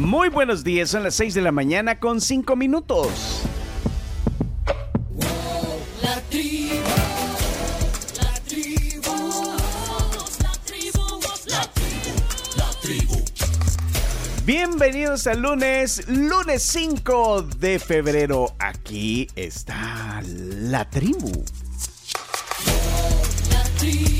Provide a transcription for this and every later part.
Muy buenos días, son las 6 de la mañana con 5 minutos. La tribu, la tribu, la tribu, la tribu, la tribu. Bienvenidos al lunes, lunes 5 de febrero. Aquí está la tribu. La tribu,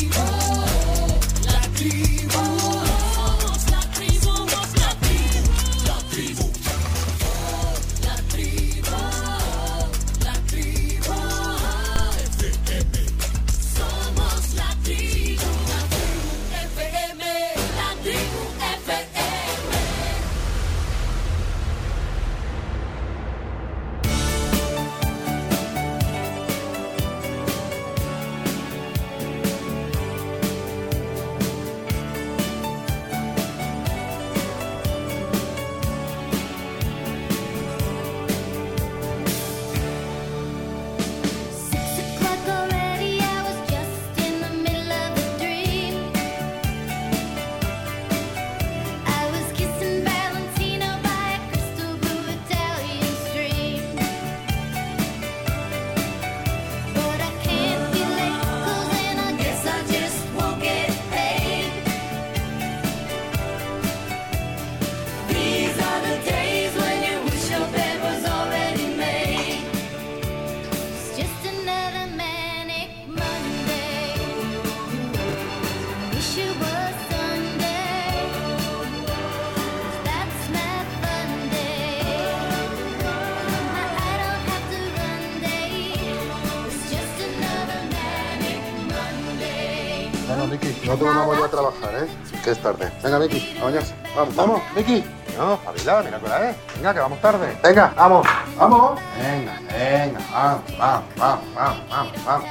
Que es tarde. Venga, Miki, a bañarse. Vamos, vamos, Miki. No, Fabila, mira hora es. Venga, que vamos tarde. Venga, vamos, vamos. Venga, venga, vamos, vamos, vamos, vamos, vamos, vamos.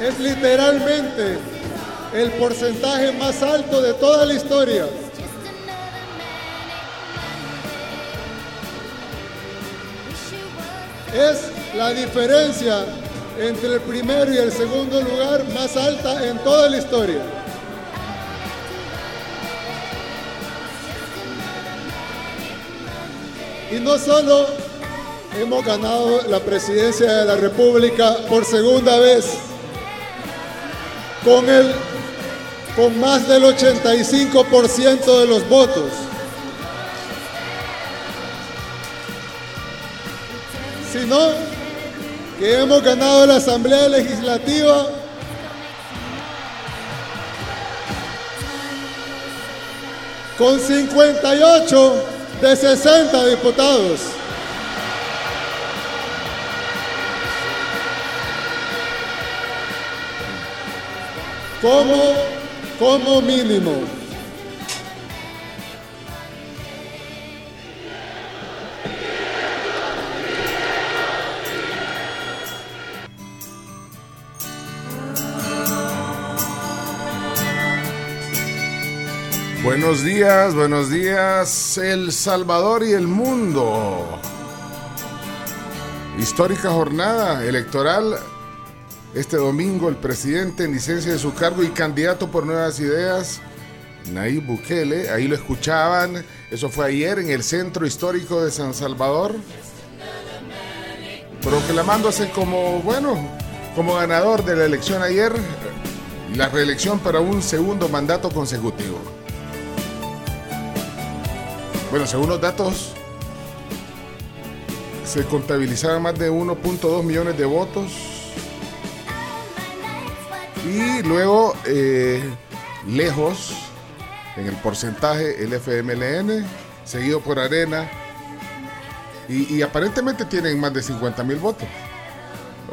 Es literalmente el porcentaje más alto de toda la historia. Es la diferencia entre el primero y el segundo lugar más alta en toda la historia. Y no solo hemos ganado la presidencia de la República por segunda vez, con, el, con más del 85% de los votos. Sino que hemos ganado la Asamblea Legislativa con 58 de 60 diputados. Como, como mínimo. Buenos días, buenos días, El Salvador y el mundo. Histórica jornada electoral. Este domingo el presidente en licencia de su cargo y candidato por nuevas ideas, Nayib Bukele, ahí lo escuchaban, eso fue ayer en el centro histórico de San Salvador, proclamándose como, bueno, como ganador de la elección ayer la reelección para un segundo mandato consecutivo. Bueno, según los datos, se contabilizaban más de 1.2 millones de votos. Y luego, eh, lejos, en el porcentaje, el FMLN, seguido por Arena. Y, y aparentemente tienen más de 50 mil votos.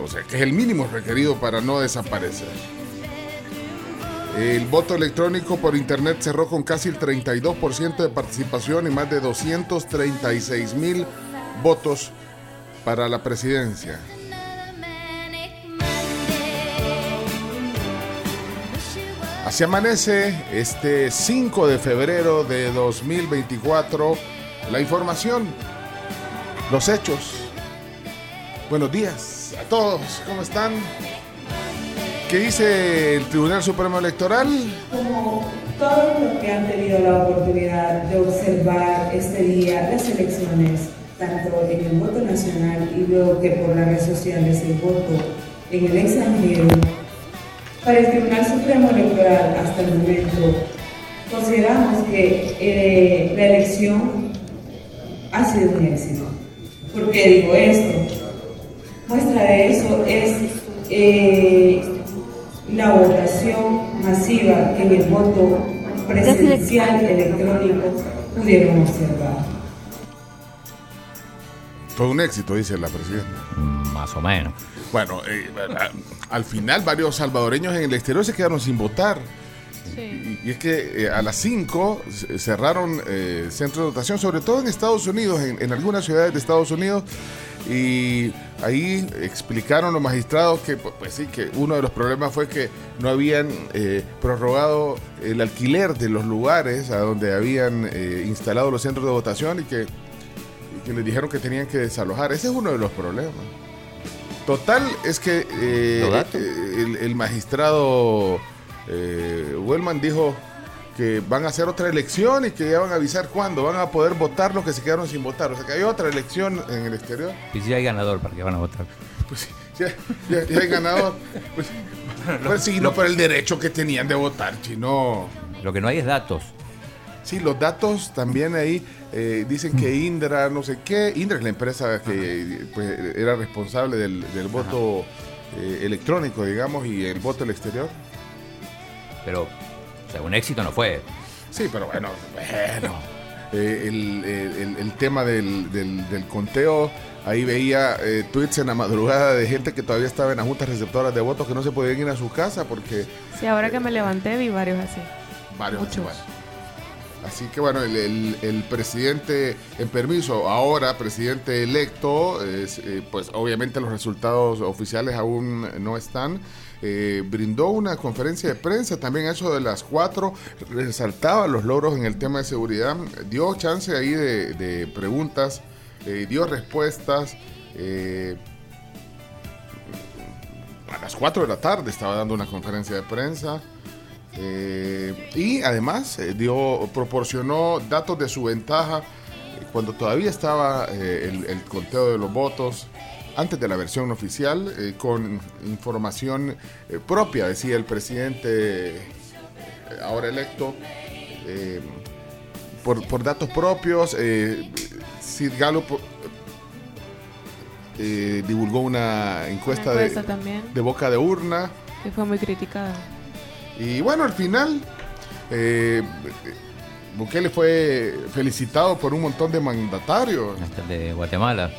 O sea, que es el mínimo requerido para no desaparecer. El voto electrónico por internet cerró con casi el 32% de participación y más de 236 mil votos para la presidencia. Así amanece este 5 de febrero de 2024. La información, los hechos, Buenos días a todos, ¿cómo están? ¿Qué dice el Tribunal Supremo Electoral? Como todos los que han tenido la oportunidad de observar este día las elecciones, tanto en el voto nacional y luego que por las redes sociales el voto en el extranjero, para el Tribunal Supremo Electoral hasta el momento consideramos que eh, la elección ha sido un éxito. ¿Por qué digo esto? Muestra de eso es eh, la votación masiva en el voto presidencial electrónico pudieron observar. Fue un éxito, dice la presidenta. Más o menos. Bueno, eh, al final varios salvadoreños en el exterior se quedaron sin votar. Y, y es que eh, a las 5 c- cerraron eh, centros de votación, sobre todo en Estados Unidos, en, en algunas ciudades de Estados Unidos. Y ahí explicaron los magistrados que, pu- pues sí, que uno de los problemas fue que no habían eh, prorrogado el alquiler de los lugares a donde habían eh, instalado los centros de votación y que, y que les dijeron que tenían que desalojar. Ese es uno de los problemas. Total, es que eh, el, el magistrado Wellman dijo que van a hacer otra elección y que ya van a avisar cuándo van a poder votar los que se quedaron sin votar. O sea que hay otra elección en el exterior. Y si hay ganador, ¿para qué van a votar? Pues sí, ya, ya- ya hay ganador. Pues, pues sí, no por el derecho que tenían de votar, sino. Lo que no hay es datos. Sí, los datos también ahí eh, dicen que Indra, no sé qué. Indra es la empresa que pues, era responsable del, del voto eh, electrónico, digamos, y el voto al exterior. Pero, sea, un éxito no fue. Sí, pero bueno, bueno. Eh, el, el- el- tema del, del- del conteo, ahí veía eh, tweets en la madrugada de gente que todavía estaba en las juntas receptoras de votos que no se podían ir a su casa porque Sí, ahora que me levanté vi varios así. varios Muchos. igual. Así que bueno, el, el- el presidente en permiso, ahora presidente electo, eh, pues obviamente los resultados oficiales aún no están. Eh, brindó una conferencia de prensa también a eso de las cuatro, resaltaba los logros en el tema de seguridad, dio chance ahí de, preguntas, eh, dio respuestas. eh, a las 4 de la tarde estaba dando una conferencia de prensa. Y además dio, proporcionó datos de su ventaja cuando todavía estaba el conteo de los votos antes de la versión oficial, eh, con información eh, propia, decía el presidente eh, ahora electo, eh, por, por datos propios. Eh, Sid Gallup eh, divulgó una encuesta, Una encuesta de, también. de boca de urna. Que fue muy criticada. Y bueno, al final, eh, Bukele fue felicitado por un montón de mandatarios. Hasta el de Guatemala.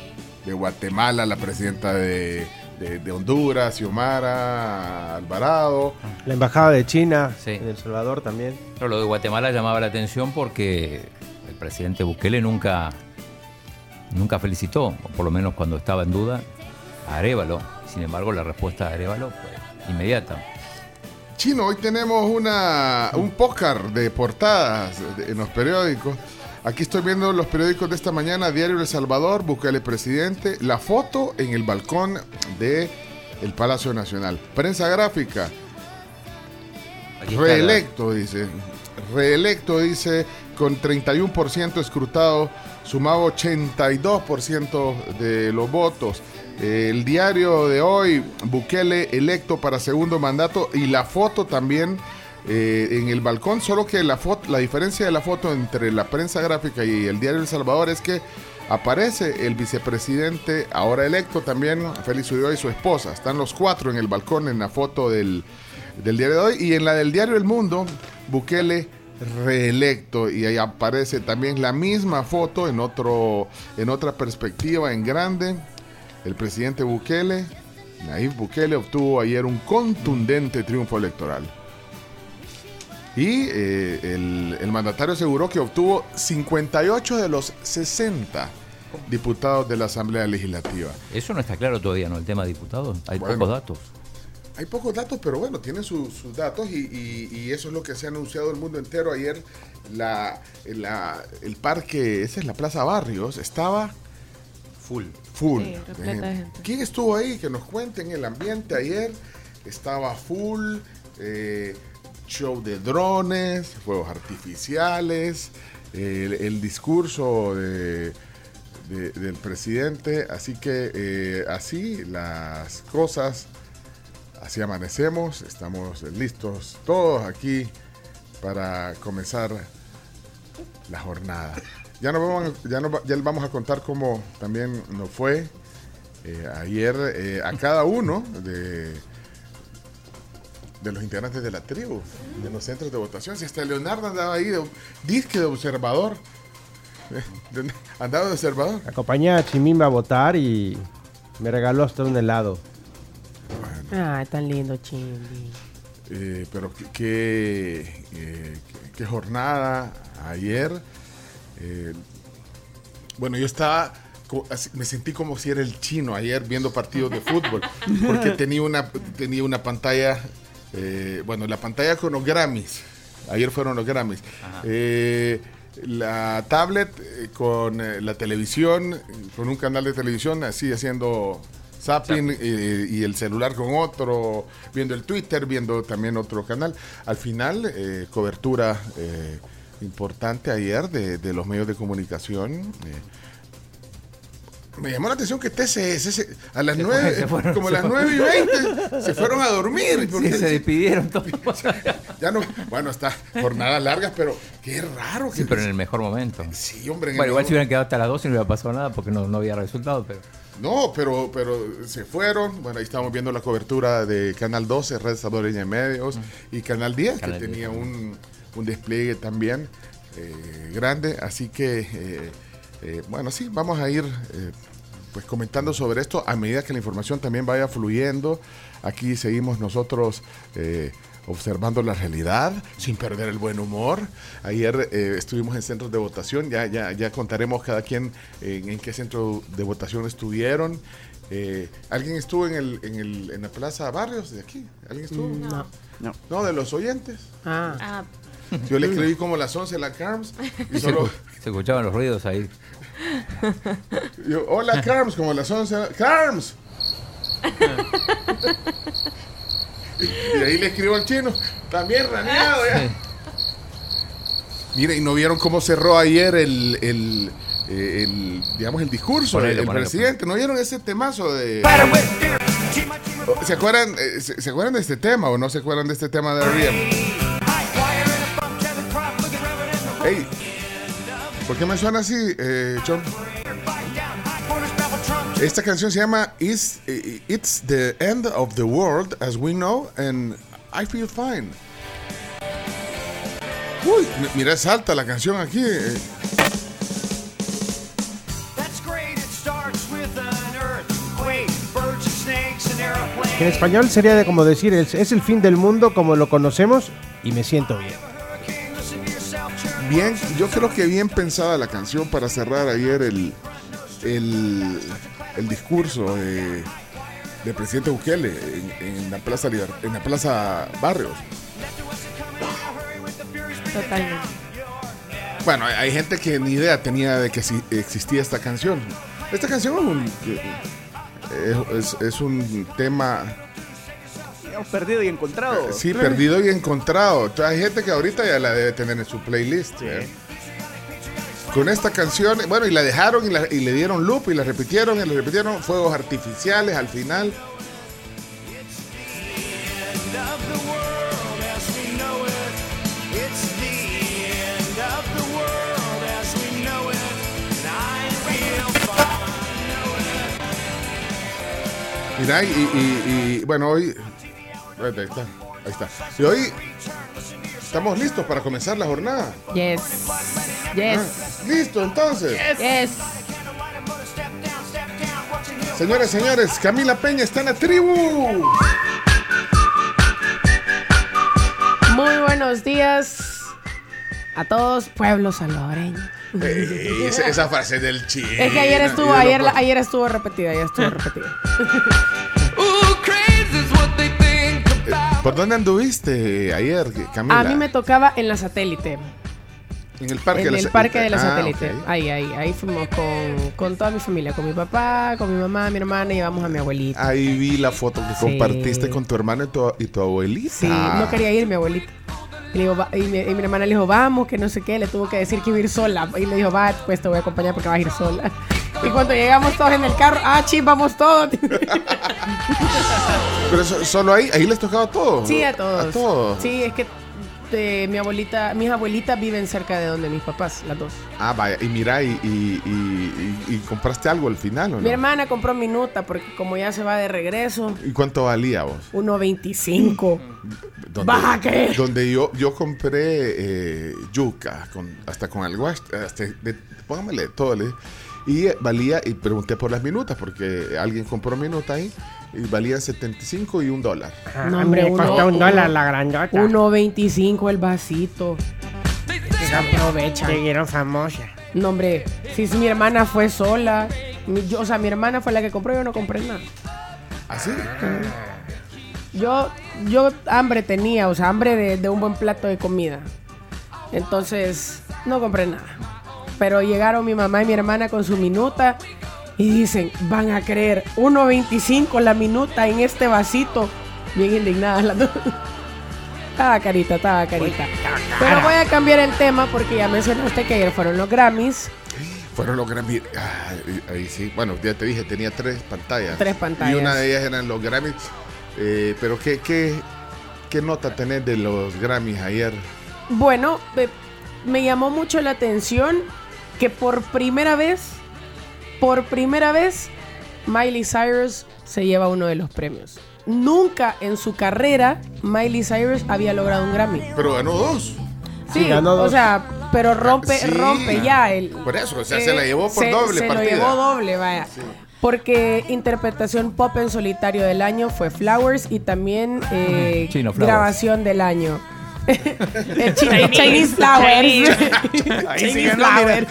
De Guatemala, la presidenta de, de- de Honduras, Xiomara Alvarado. La embajada de China Sí. en El Salvador también. Pero lo de Guatemala llamaba la atención porque el presidente Bukele nunca, nunca felicitó, o por lo menos cuando estaba en duda, a Arevalo. Sin embargo, la respuesta de Arevalo fue inmediata. Chino, hoy tenemos una, un pócar de portadas de- en los periódicos. Aquí estoy viendo los periódicos de esta mañana, Diario El Salvador, Bukele presidente, la foto en el balcón de el Palacio Nacional. Prensa gráfica, Reelecto, dice. Reelecto, dice, con 31% escrutado, sumaba 82% de los votos. El diario de hoy, Bukele electo para segundo mandato y la foto también eh, en el balcón, solo que la, foto, la diferencia de la foto entre la prensa gráfica y el diario El Salvador es que aparece el vicepresidente ahora electo también, Félix Ulloa y su esposa. Están los cuatro en el balcón en la foto del, del diario de hoy y en la del diario El Mundo, Bukele reelecto y ahí aparece también la misma foto en otro en otra perspectiva en grande. El presidente Bukele, Nayib Bukele obtuvo ayer un contundente triunfo electoral. Y eh, el, el mandatario aseguró que obtuvo 58 de los 60 diputados de la Asamblea Legislativa. Eso no está claro todavía, ¿no? El tema de diputados. Hay Bueno. pocos datos. Hay pocos datos, pero bueno, tienen su- sus datos y, y- y eso es lo que se ha anunciado el mundo entero. Ayer la, la- el parque, esa es la Plaza Barrios, estaba Full. Full. Sí, repleta de gente. ¿Quién estuvo ahí? Que nos cuenten el ambiente ayer. Estaba full. eh, show de drones, fuegos artificiales, el, discurso de- de- del presidente. Así que eh, así las cosas. Así amanecemos. Estamos listos todos aquí para comenzar la jornada. Ya, nos vamos, ya, ya vamos a contar cómo también nos fue eh, ayer eh, a cada uno de, de los integrantes de la tribu, de los centros de votación. Si hasta Leonardo andaba ahí, de, disque de observador. Andaba de observador. Acompañé a Chimimba a votar y me regaló hasta un helado. Ay, tan lindo, Chimbi. Eh, pero qué, qué, eh, qué- jornada ayer. Eh, bueno, yo estaba, me sentí como si era el chino ayer viendo partidos de fútbol, porque tenía una, tenía una pantalla, eh, bueno, la pantalla con los Grammys. Ayer fueron los Grammys. Eh, la tablet eh, con eh, la televisión, con un canal de televisión, así haciendo zapping eh, y el celular con otro, viendo el Twitter, viendo también otro canal. Al final, eh, cobertura eh, importante ayer de, de los medios de comunicación. Me llamó la atención que TCS a las Se nueve, fue- se fueron- como a las fueron. 9 y 20, se fueron a dormir. Sí, porque- se despidieron todos. ya no, bueno, está jornadas largas, pero qué raro. Sí, que- pero en el mejor momento. Sí, hombre. en Bueno, igual si hubieran quedado hasta las 12 no hubiera pasado nada porque no, no había resultado, pero... No, pero, pero se fueron. Bueno, ahí estamos viendo la cobertura de Canal 12, Red Salvadoreña de Medios, y Canal 10, Canal que 10 tenía un, un despliegue también eh, grande. Así que, eh, eh, bueno, sí, vamos a ir eh, pues comentando sobre esto a medida que la información también vaya fluyendo. Aquí seguimos nosotros. eh, observando la realidad sin perder el buen humor. Ayer eh, estuvimos en centros de votación, ya, ya, ya contaremos cada quien en, en qué centro de votación estuvieron. Eh, ¿Alguien estuvo en, el, en, el, en la Plaza Barrios de aquí? ¿Alguien estuvo? No. No. No, de los oyentes. Ah. Ah, Yo le escribí como las 11 la Carms y solo... Se escuchaban los ruidos ahí. Yo, hola Carms, como las 11. Carms. y ahí le escribo al chino. También raneado ya. Mire, y no vieron cómo cerró ayer el, el, eh, el, digamos, el discurso del presidente. ¿No vieron ese temazo de... ¿Se acuerdan, eh, se, se acuerdan de este tema o no se acuerdan de este tema de R.E.M.? Hey, ¿por qué me suena así, eh, Chon? Esta canción se llama Is- eh, It's the End of the World as We Know and I Feel Fine. Uy, mi- mira, salta la canción aquí. eh. En español sería de como decir, es, es el fin del mundo como lo conocemos y me siento bien. Bien, yo creo que bien pensada la canción para cerrar ayer el, el, el discurso de, del presidente Bukele en, en la Plaza Liber- en la Plaza Barrios. totalmente. Bueno, hay, gente que ni idea tenía de que existía esta canción. Esta canción es un, es, es- es un tema, Perdido y encontrado. sí, perdido y encontrado. Entonces, hay gente que ahorita ya la debe tener en su playlist. ¿eh? Con esta canción, bueno, y la dejaron y, la- y le dieron loop y la repitieron y la repitieron. Fuegos artificiales al final. Mira, y, y- y, bueno, hoy. Ahí está, ahí está. Y hoy estamos listos para comenzar la jornada. Yes. Yes. Ah, Listo, entonces. Yes. Señores, señores, Camila Peña está en la tribu. Muy buenos días a todos, pueblo salvadoreño. Ey, esa, esa frase del chino. Es que ayer estuvo, ayer, la- ayer estuvo repetida, ayer estuvo repetida. ¿Por dónde anduviste ayer, Camila? A mí me tocaba en la satélite. En el parque en de la el parque de la Ah, satélite. Ahí, ahí, ahí fuimos con, con toda mi familia, con mi papá, con mi mamá, mi hermana y llevamos a mi abuelita. Ahí vi la foto que Sí. compartiste con tu hermano y tu, y tu abuelita. Sí, no quería ir mi abuelita. Y, digo, y mi, y mi hermana le dijo, vamos, que no sé qué, le tuvo que decir que iba a ir sola. Y le dijo, va, pues te voy a acompañar porque vas a ir sola. Y cuando llegamos todos en el carro, ah, chis, vamos todos. Pero eso- solo ahí, ahí les tocaba todo. Sí, a todos. A todos. Sí, es que de mi abuelita, mis abuelitas viven cerca de donde mis papás, las dos. Ah, vaya. Y mira, y, y, y- y- y compraste algo al final, ¿o no? Mi hermana compró minuta porque como ya se va de regreso, ¿Y cuánto valía vos? 1.25. Donde, ¿Vas a creer? Donde yo, yo compré eh, yuca, con, hasta con algo, hasta de- póngamele todo. le- y valía, y pregunté por las minutas, porque alguien compró minuta ahí, y valían 75 y un dólar. No, hombre, me uno- costó un dólar la grandota. 1.25 el vasito. Se aprovechan. Siguieron famosas. No, hombre, si, si mi hermana fue sola, mi- yo- o sea, mi hermana fue la que compró, yo no compré nada. ¿Así? Yo, yo hambre tenía, o sea, hambre de, de un buen plato de comida. Entonces, no compré nada. Pero llegaron mi mamá y mi hermana con su minuta y dicen, van a creer, 1.25 la minuta en este vasito. Bien indignadas las dos. Estaba carita, estaba carita. Pero voy a cambiar el tema porque ya mencionaste que ayer fueron los Grammys. Fueron los Grammys. ah, ahí sí. Bueno, ya te dije, tenía tres pantallas. Tres pantallas. Y una de ellas eran los Grammys. Eh, pero ¿qué, qué, ¿qué nota tenés de los Grammys ayer? Bueno, me, me llamó mucho la atención que por primera vez, por primera vez, Miley Cyrus se lleva uno de los premios. Nunca en su carrera Miley Cyrus había logrado un Grammy. Pero ganó dos. Sí, ganó o dos. sea, pero rompe, Sí. rompe ya el. Por eso, o sea, se la llevó por se- doble Se partida. lo llevó doble, vaya. Porque interpretación pop en solitario del año fue Flowers y también eh, Chino Flowers. grabación del año. el chi- el Chinese Flowers. Chinese Flowers.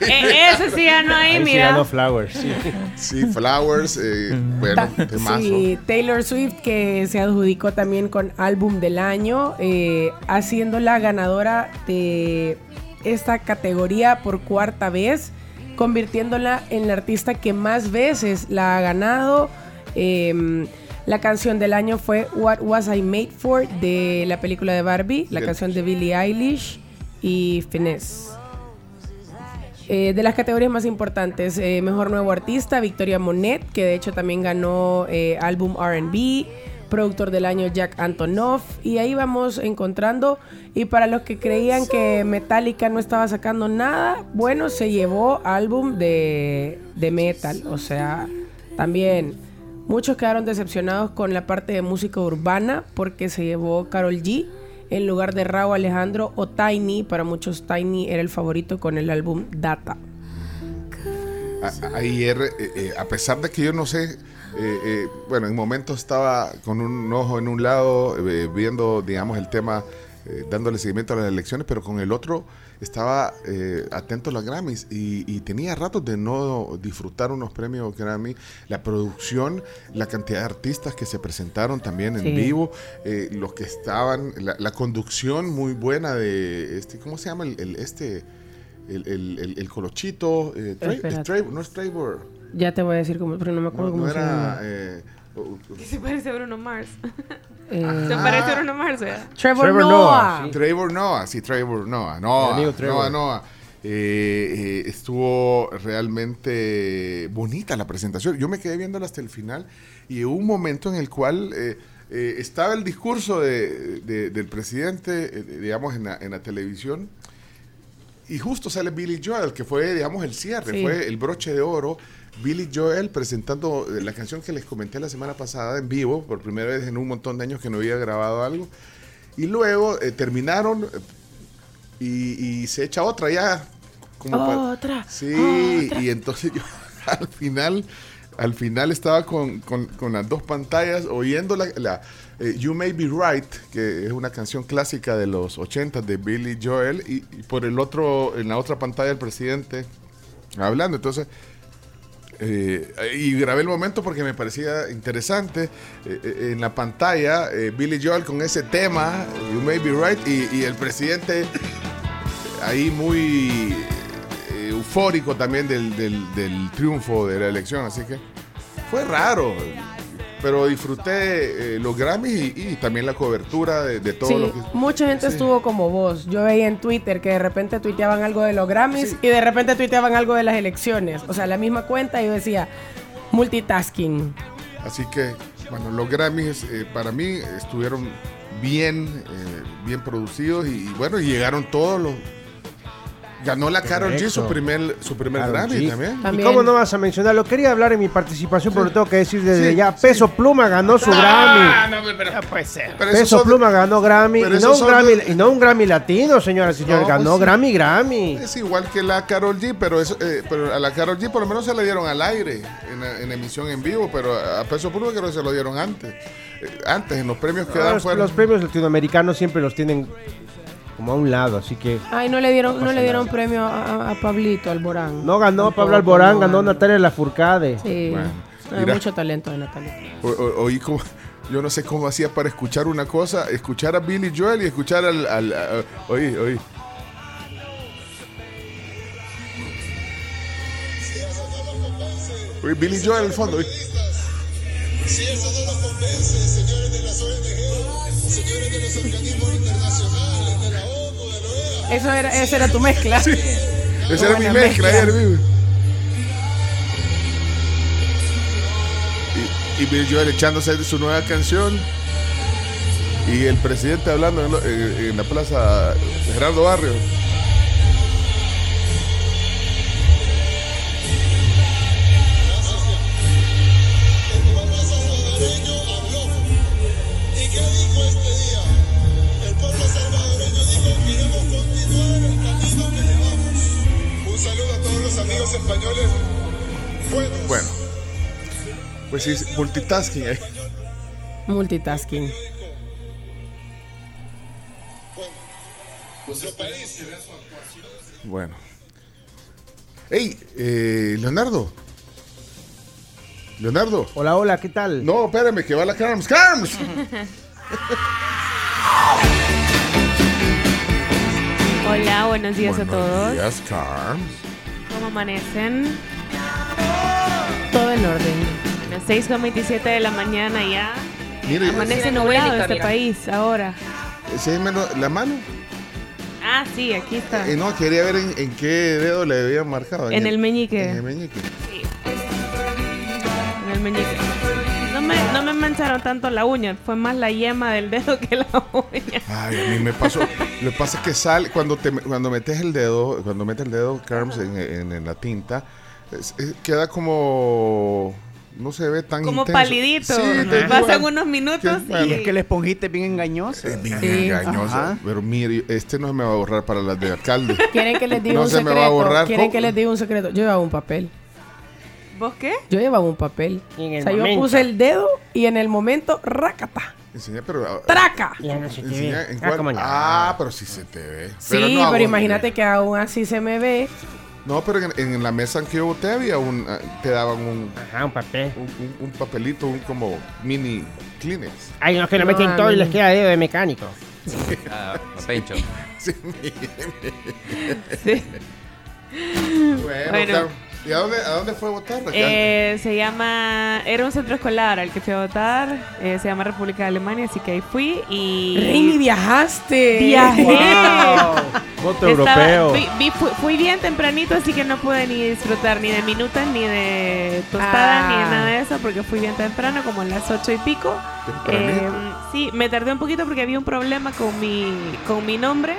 Eh, ese sí ganó ahí, Ahí sí mira. ganó Flowers. sí. Sí, Flowers, eh, bueno, temazo. Sí, Taylor Swift que se adjudicó también con álbum del año, eh, haciendo la ganadora de esta categoría por cuarta vez, convirtiéndola en la artista que más veces la ha ganado. Eh, la canción del año fue What Was I Made For de la película de Barbie, la canción de Billie Eilish y Finesse. Eh, de las categorías más importantes, eh, Mejor Nuevo Artista, Victoria Monet, que de hecho también ganó eh, álbum RB, Productor del Año Jack Antonoff, y ahí vamos encontrando, y para los que creían que Metallica no estaba sacando nada, bueno, se llevó álbum de, de metal, o sea, también muchos quedaron decepcionados con la parte de música urbana, porque se llevó Carol G en lugar de Raúl Alejandro o Tiny. Para muchos Tiny era el favorito con el álbum Data. Ayer, eh, eh, a pesar de que yo no sé, eh, eh, bueno, en momentos estaba con un ojo en un lado, viendo, digamos, el tema, dándole seguimiento a las elecciones, pero con el otro estaba eh, atento a los Grammys y, y tenía ratos de no disfrutar unos premios Grammy, la producción, la cantidad de artistas que se presentaron también en Sí. vivo, eh, los que estaban, la, la conducción muy buena de este, ¿cómo se llama el, el- este? El, el, el- el colochito, eh, no es Trevor, Ya te voy a decir cómo, pero no me acuerdo no, no cómo se era. llama. Que se parece a Bruno Mars. Eh, Se parece a Bruno Mars, ¿verdad? Trevor, Trevor Noah. Noah, sí. Trevor Noah, sí, Trevor Noah, Mi Noah, amigo Trevor. Noah, Noah. Eh, eh, estuvo realmente bonita la presentación. Yo me quedé viéndola hasta el final y hubo un momento en el cual eh, eh, estaba el discurso de- de- del presidente, eh, digamos, en la, en la televisión. Y justo sale Billy Joel, que fue, digamos, el cierre, Sí. fue el broche de oro. Billy Joel presentando eh, la canción que les comenté la semana pasada en vivo, por primera vez en un montón de años que no había grabado algo. Y luego eh, terminaron eh, y, y se echa otra ya. Como para- Otra. Sí, otra. y entonces yo al final, al final estaba con, con- con las dos pantallas oyendo la, la, eh, You May Be Right, que es una canción clásica de los 80 de Billy Joel, y, y por el otro, en la otra pantalla el presidente hablando. Entonces, eh, y grabé el momento porque me parecía interesante. eh, eh, en la pantalla, Billy Joel con ese tema, You May Be Right, y, el presidente ahí muy eufórico también del- del triunfo de la elección, así que fue raro. Pero disfruté eh, los Grammys y, y también la cobertura de, de todo Sí, lo que... mucha gente Sí. estuvo como vos. Yo veía en Twitter que de repente tuiteaban algo de los Grammys y de repente tuiteaban algo de las elecciones. O sea, la misma cuenta y yo decía multitasking. Así que, bueno, los Grammys eh, para mí estuvieron bien, eh, bien producidos y, y bueno, llegaron todos los... Ganó la Carol G su primer, su primer Karol Grammy G. también. ¿Y También. cómo no vas a mencionarlo? Quería hablar en mi participación, pero lo tengo que decir desde Sí, ya. sí. Peso Pluma ganó su Ah, Grammy. no, pero, No puede ser. pero esos Peso son- Pluma ganó Grammy. pero Y no, esos un son Grammy de- y no un Grammy latino, señoras y señores. No, ganó pues sí. Grammy, Grammy. Es igual que la Carol G, pero, eso, eh, pero a la Carol G por lo menos se le dieron al aire en, la- en emisión en vivo, pero a Peso Pluma creo que se lo dieron antes. Eh, antes, en los premios que dan Los, fueron... los premios latinoamericanos siempre los tienen como a un lado, así que Ay, no le dieron, no le dieron premio a, a- a Pablito Alborán. no ganó Tampoco, Pablo Alborán, ganó. Natalia Lafourcade. Sí. Bueno, Hay mira. mucho talento de Natalia. O- o- oí como- yo no sé cómo hacía para escuchar una cosa, escuchar a Billy Joel y escuchar al... al a- oí, oí. Oí, Billy Joel al fondo. oí. Si eso no los convence, señores de los organismos internacionales, de la ONU, de la OEA, Eso era, esa era tu mezcla. Esa era mi mezcla mezcla. ayer mismo. Y, y Billy Joel echándose de su nueva canción. Y el presidente hablando en, lo- en- en la plaza Gerardo Barrio. el amigos españoles. Buenos. Bueno. Pues sí, multitasking ahí. Multitasking. Bueno. Hey, eh, Leonardo. Leonardo. Hola, hola, ¿qué tal? No, espérame, que va la Carms. ¡Carms! Hola, buenos días a Buenos todos. días, Carms. ¿Cómo amanecen? Todo en orden. Las 6 con 27 de la mañana ya. Mire, Amanece nublado este mira. país ahora. ¿ese es menos- la mano? Ah, sí, aquí está. Eh, no, quería ver en, en qué dedo le habían marcado. En el meñique. En el meñique. Sí. En el meñique. No me, no me mancharon tanto la uña, fue más la yema del dedo que la uña. Ay, a mí me pasó. Lo que pasa es que sale, cuando, te, cuando metes el dedo, cuando metes el dedo, Carms, en, en- en la tinta, es- es- queda como. No se ve tan Como intenso. palidito. Sí, te- Pasan unos minutos que- bueno. Y es que la esponjita es bien engañosa. Es bien Sí. engañosa. Ajá. Pero mire, este no se me va a borrar para las de alcalde. ¿Quieren que les diga No un se me secreto? va a borrar. ¿Quieren ¿Cómo? que les diga un secreto? Yo llevaba un papel. ¿Vos qué? Yo llevaba un papel. Y en el o sea, momento. yo puse el dedo y en el momento, rácata. Enseña, pero. ah, ¡Traca! Ya no se te enseña ve. en Ah, cuál- ah, pero sí se te ve. Sí, no pero, imagínate que aún así se me ve. No, pero en, en la mesa en que yo voté había un. ah, Te daban un, Ajá, un papel. un, un- un papelito, un como mini Kleenex. Hay unos que lo No, meten todo y les queda dedo de mecánico. Ah, Pencho. Sí, Sí. bueno. ¿Y a dónde, a dónde fue a votar? Eh, se llama. Era un centro escolar al que fui a votar. eh, se llama República de Alemania, así que ahí fui. Y. Reini, viajaste. Viajé. Voto Estaba- europeo. fui, vi- fui- fui bien tempranito, así que no pude ni disfrutar ni de minutas, ni de tostadas, Ah. ni de nada de eso, porque fui bien temprano, como a las ocho y pico. Eh, sí, me tardé un poquito porque había un problema con mi, con mi nombre.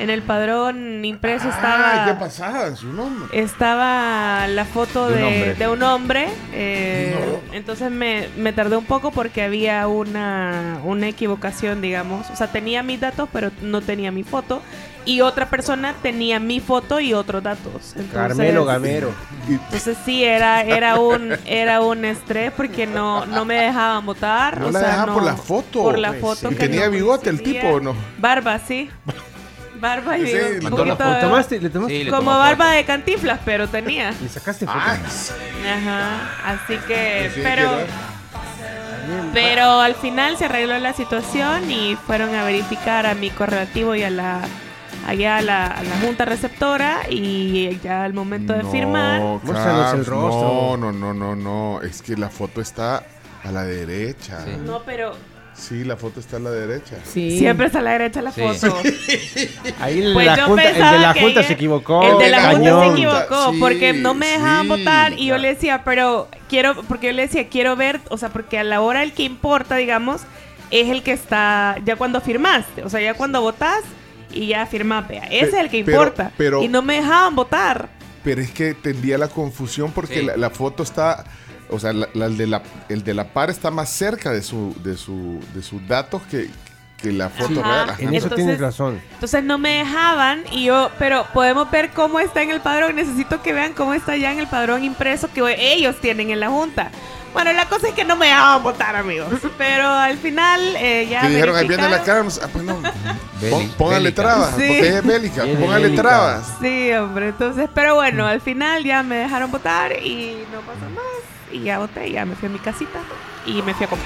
En el padrón impreso Ah, estaba... ¿qué pasaba su nombre? Estaba la foto De un hombre. de un hombre. eh, Entonces me, me tardé un poco porque había una, una equivocación, digamos. O sea, tenía mis datos, pero no tenía mi foto. Y otra persona tenía mi foto y otros datos. Entonces, Carmelo Gamero. Entonces sí, era, era, un, era un estrés porque no, no me dejaban votar. No o la sea, dejaban no- por la foto. Por la Pues, foto. sí. ¿Y que tenía no bigote el tipo o no? Barba, sí. Barba y Sí, un poquito ¿Le de- tomaste? ¿Le tomaste? Sí, le como barba foto. de cantiflas, pero tenía. ¿Le sacaste foto? Ah, Ajá, así que, sí, pero, pero al final se arregló la situación y fueron a verificar a mi correlativo y a la allá a la, a la junta receptora y ya al momento de firmar. No, Muéstranos el rostro. No, no, no, no, no. Es que la foto está a la derecha. Sí. No, pero Sí, la foto está a la derecha. Sí. siempre está a la derecha la Sí. foto. Ahí el, Pues la yo junta, el de la junta ella- se equivocó. El de la junta se cañón. equivocó Sí, porque no me dejaban sí. votar y yo le decía, pero quiero, porque yo le decía, quiero ver, o sea, porque a la hora el que importa, digamos, es el que está ya cuando firmaste, o sea, ya cuando votas y ya firmas, vea, ese Pe- es el que importa. pero- y no me dejaban votar. Pero es que tendría la confusión porque Sí. la, la foto está, o sea, la- la- el, de la, el de la par está más cerca de su, de su, de sus datos que, que la foto Ajá. real. Ajá. En eso Entonces- tienes razón. Entonces no me dejaban y yo, pero podemos ver cómo está en el padrón. Necesito que vean cómo está ya en el padrón impreso que ellos tienen en la junta. Bueno, la cosa es que no me dejaban votar, amigos. Pero al final eh, ya Que dijeron, ahí viene la. Carms. Ah, pues no. Pon- póngale trabas, Sí. porque es bélica. Viene Póngale bélica. trabas. Sí, hombre, entonces, pero bueno, al final ya me dejaron votar y no pasó más. Y ya voté, ya me fui a mi casita y me fui a comer.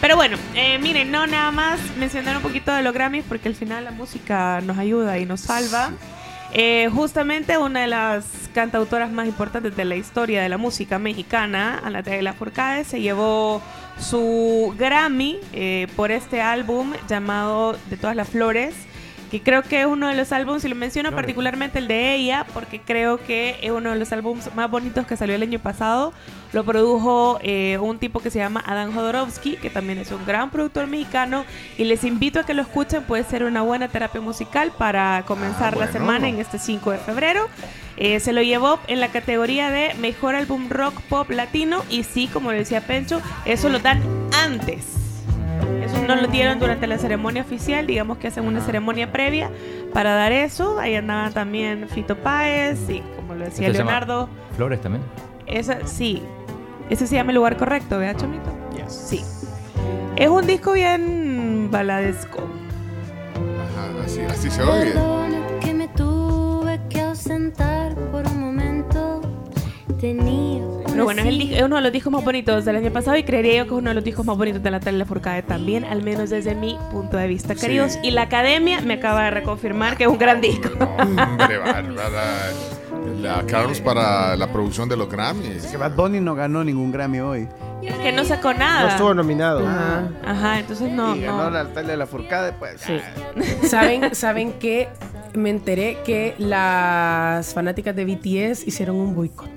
Pero bueno, eh, miren, no nada más mencionar un poquito de los Grammys porque al final la música nos ayuda y nos salva. Eh, justamente una de las cantautoras más importantes de la historia de la música mexicana, Ana Taylor Forcade, se llevó su Grammy eh, por este álbum llamado De todas las flores, que creo que es uno de los álbumes, y lo menciono particularmente el de ella, porque creo que es uno de los álbumes más bonitos que salió el año pasado. Lo produjo eh, un tipo que se llama Adán Jodorowsky, que también es un gran productor mexicano, y les invito a que lo escuchen, puede ser una buena terapia musical para comenzar Ah, la bueno. semana en este 5 de febrero. Eh, se lo llevó en la categoría de Mejor Álbum Rock Pop Latino, y sí, como decía Pencho, eso lo dan antes. Eso no lo dieron durante la ceremonia oficial, digamos que hacen una ceremonia previa para dar eso. Ahí andaba también Fito Páez y como lo decía Este se llama Leonardo, Flores también. esa sí. Ese se llama el lugar correcto, ¿verdad, Chomito? Sí. Es un disco bien baladesco. Ajá, así, así se oye. Perdona que me tuve que ausentar por un momento. Tenía. Pero bueno, es, el es uno de los discos más bonitos del año pasado y creería yo que es uno de los discos más bonitos de Natalia Lafourcade también, al menos desde mi punto de vista, Sí. queridos. Y la academia me acaba de reconfirmar que es un gran disco. Hombre, bárbara. La Carms para la producción de los Grammys. Que Bad Bunny no ganó ningún Grammy hoy. Es que no sacó No nada. estuvo nominado. Ajá, ajá, entonces no. y ganó no. la Natalia de la Furcade, pues. Sí. ¿Saben, ¿Saben que Me enteré que las fanáticas de BTS hicieron un boicot.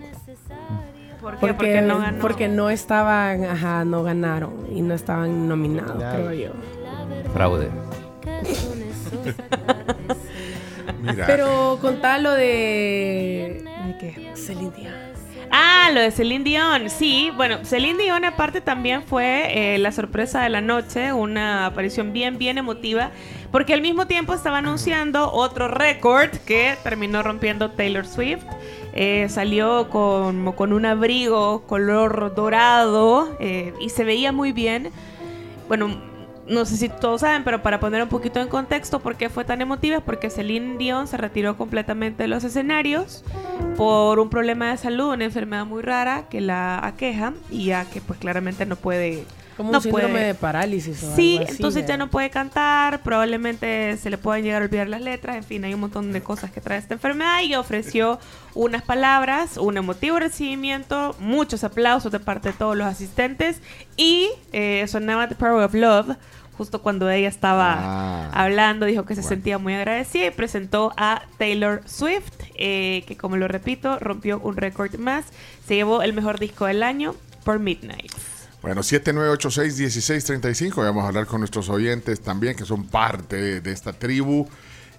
¿Por qué? Porque, Porque no ganó. porque no estaban, ajá, no ganaron y no estaban nominados, Claro. creo yo. Fraude. Mira. Pero contá lo de... ¿De qué? Celine Dion. Ah, lo de Celine Dion, sí. Bueno, Celine Dion aparte también fue eh, la sorpresa de la noche, una aparición bien, bien emotiva, porque al mismo tiempo estaba anunciando otro récord que terminó rompiendo Taylor Swift. Eh, salió con, con un abrigo color dorado eh, y se veía muy bien. Bueno, no sé si todos saben, pero para poner un poquito en contexto por qué fue tan emotiva, porque Celine Dion se retiró completamente de los escenarios por un problema de salud, una enfermedad muy rara que la aqueja y ya que pues claramente no puede... Como no un síndrome puede- de parálisis o Sí, algo así, entonces ya no puede cantar, probablemente se le puedan llegar a olvidar las letras, en fin, hay un montón de cosas que trae esta enfermedad y ofreció unas palabras, un emotivo recibimiento, muchos aplausos de parte de todos los asistentes y eh, sonaba The Power of Love. Justo cuando ella estaba Ah. hablando, dijo que se Bueno. sentía muy agradecida y presentó a Taylor Swift, eh, que como lo repito, rompió un récord más. Se llevó el mejor disco del año por Midnight. Bueno, 7986-1635. Vamos a hablar con nuestros oyentes también, que son parte de, esta tribu.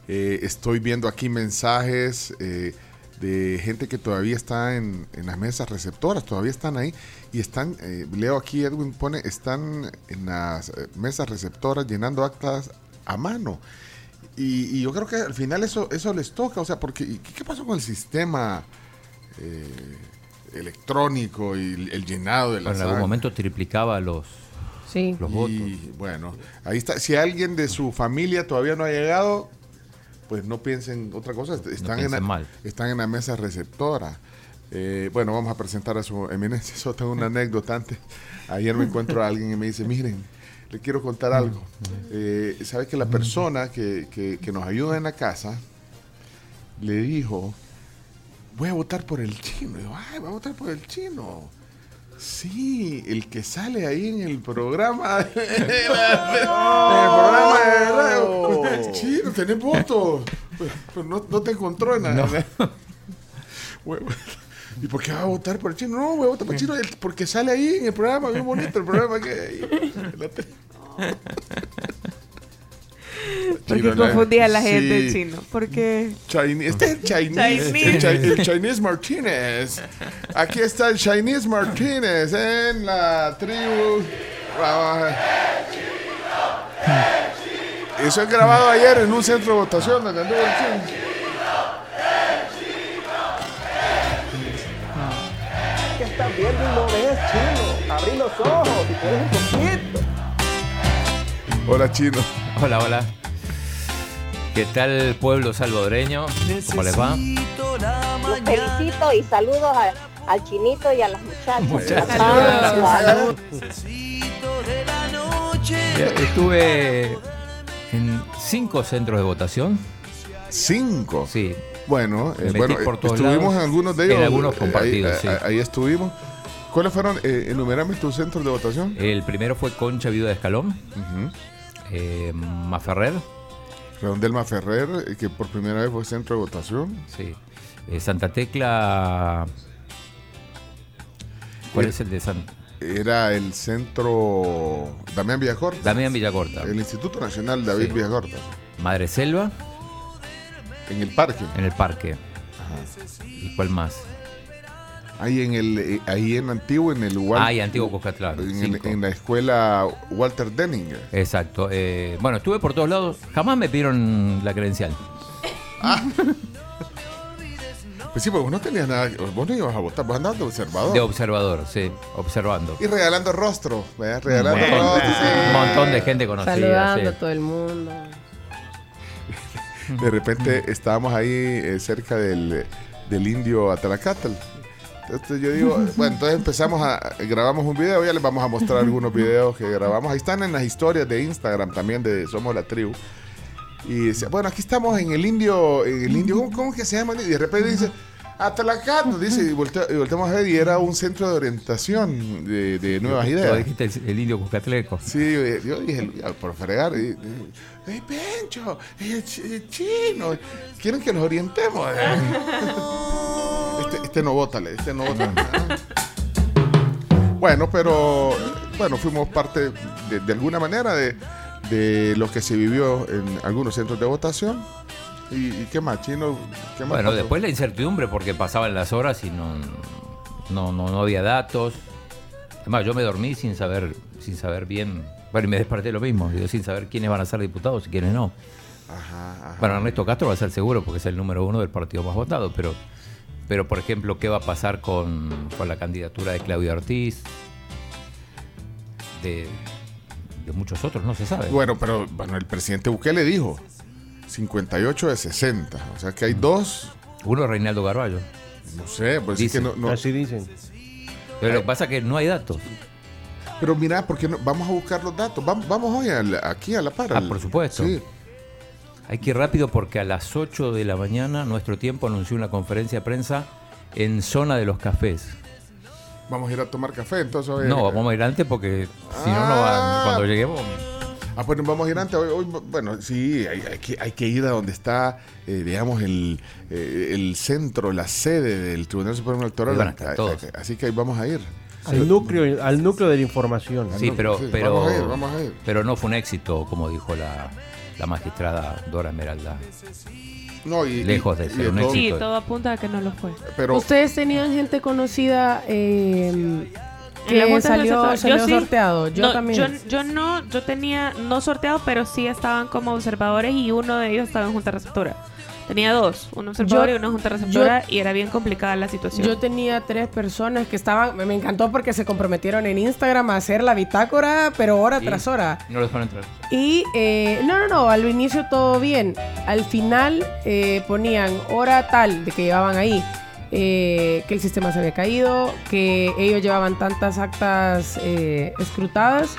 Eh, estoy viendo aquí mensajes eh, de gente que todavía está en, las mesas receptoras, todavía están ahí. Y están, eh, leo aquí, Edwin pone, están en las mesas receptoras llenando actas a mano. Y, y yo creo que al final eso, eso les toca, o sea, porque ¿y ¿qué, pasó con el sistema electrónico y el, llenado de las en algún momento triplicaba los, Sí. los votos. Y bueno, ahí está. Si alguien de su familia todavía no ha llegado, pues no piensen otra cosa. Están, en, piensen la, mal. están en la mesa receptora. Eh, bueno, vamos a presentar a su eminencia. Eso tengo una anécdota antes. Ayer me encuentro a alguien y me dice, miren, le quiero contar algo. Eh, Sabe que la persona que, que- que nos ayuda en la casa le dijo, voy a votar por el chino. Y yo, ay, voy a votar por el chino. Sí, el que sale ahí en el programa. en el programa de radio. Chino, tenés votos. Pues, pues no, no te encontró en la. No. ¿Y por qué va a votar por el chino? No, voy a votar por el chino porque sale ahí en el programa, bien bonito el programa que hay en la tele. Porque confundía a la gente sí. chino. Porque. Chinese, este es el Chinese, Chinese. el Chi- el Chinese Martínez. Aquí está el Chinese Martínez en la tribu. Eso es grabado ayer en un centro de votación donde anduvo el chino. que estás viendo y no ves, chino. Abrí los ojos y puedes un poquito. Hola, chino. Hola, hola. ¿Qué tal pueblo salvadoreño? ¿Cómo les va? Los felicito y saludos a- al chinito y a las muchachas. Muchachas. A todos. Ya, Estuve en cinco centros de votación. ¿Cinco? Sí. Bueno, eh, bueno por todos estuvimos lados. en algunos de ellos. En algunos eh, compartidos, ahí, sí. ahí- estuvimos. ¿Cuáles fueron? Eh, enumerame tus centros de votación. El primero fue Concha Viuda de Escalón. Eh, Maferrer. Redondelma Ferrer, eh, que por primera vez fue centro de votación. Sí. Eh, Santa Tecla. ¿Cuál Eh, es el de Santa? Era el centro Damián Villacorta. Damián Villacorta. El Instituto Nacional David Sí. Villacorta. Madre Selva. En el parque. En el parque. ¿Y cuál más? Ahí en el eh, ahí en Antiguo, en el Wal- Ah, y Antiguo Cuscatlán. en, el- en la escuela Walter Denninger. Exacto. eh, bueno, estuve por todos lados. Jamás me pidieron la credencial. Pues sí, porque vos no tenías nada, vos no ibas a votar, vos andabas de observador. De observador, sí. Observando. y regalando rostro, ¿verdad? Regalando Bueno, rostro. Un montón de gente conocida. Saludando sí. a todo el mundo. De repente estábamos ahí eh, cerca del, del indio Atalacatl. Entonces yo digo, bueno, entonces empezamos a, grabamos un video, ya les vamos a mostrar algunos videos que grabamos. Ahí están en las historias de Instagram también de Somos la Tribu. Y decía, bueno, aquí estamos en el indio, en el indio, ¿cómo, cómo que se llama? Y de repente dice, Atalacatl, dice, y, voltea- y volteamos a ver, y era un centro de orientación de, de nuevas Lo ideas. dijiste el, el indio Cuscatleco. Sí, yo, yo dije, por fregar, y- y- ¡Ey, Pencho! ¡Ey, ch- ey, chino! ¿Quieren que nos orientemos? Este, no vota, le- este no vota. bueno, pero bueno, fuimos parte de, de alguna manera de, de lo que se vivió en algunos centros de votación. ¿Y, y qué más, chino? ¿Qué más Bueno, pasó? después la incertidumbre porque pasaban las horas y no, no, no, no había datos. Además, yo me dormí sin saber, sin saber bien. Bueno, y me desperté lo mismo, digo, sin saber quiénes van a ser diputados y quiénes no. Ajá, ajá. Bueno, Ernesto Castro va a ser seguro porque es el número uno del partido más votado, pero, pero por ejemplo, ¿qué va a pasar con, con la candidatura de Claudio Ortiz? De, de muchos otros, no se sabe. Bueno, pero bueno, el presidente Bukele dijo 58 de 60. O sea que hay dos, Uno es Reinaldo Garballo. no sé, pues sí Dice. que no, no- Así dicen. Pero lo que pasa es que no hay datos. Pero mira, porque no, vamos a buscar los datos. Vamos, vamos hoy al- aquí a la par. Ah, al- por supuesto. Sí. Hay que ir rápido porque a las 8 de la mañana nuestro tiempo anunció una conferencia de prensa en zona de los cafés. Vamos a ir a tomar café, entonces. hoy- No, vamos a ir antes porque si no, no va, Ah. cuando lleguemos. Ah, pues vamos a ir antes. Hoy, hoy, bueno, sí, hay, hay que, hay que ir a donde está, eh, digamos, el, eh, el centro, la sede del Tribunal Supremo Electoral. Ahí van a estar todos. Así que ahí vamos a ir. Al núcleo, al núcleo de la información. Sí, pero, sí, pero, vamos a ir, vamos a ir. pero no fue un éxito, como dijo la, la magistrada Dora Esmeralda. No, y, Lejos de y- ser y un todo- Sí, todo apunta a que no lo fue. Pero ¿Ustedes tenían gente conocida eh, que salió, salió Yo sí. sorteado? Yo No, también. Yo, yo no, yo tenía no sorteado, pero sí estaban como observadores y uno de ellos estaba en junta receptora. Tenía dos, un observador Yo- y una junta receptora y era bien complicada la situación. Yo tenía tres personas que estaban, me me encantó porque se comprometieron en Instagram a hacer la bitácora, pero hora Y tras hora. No los van a entrar. Y eh, no, no, no, al inicio todo bien. Al final eh, ponían hora tal de que llevaban ahí, eh, que el sistema se había caído, que ellos llevaban tantas actas eh, escrutadas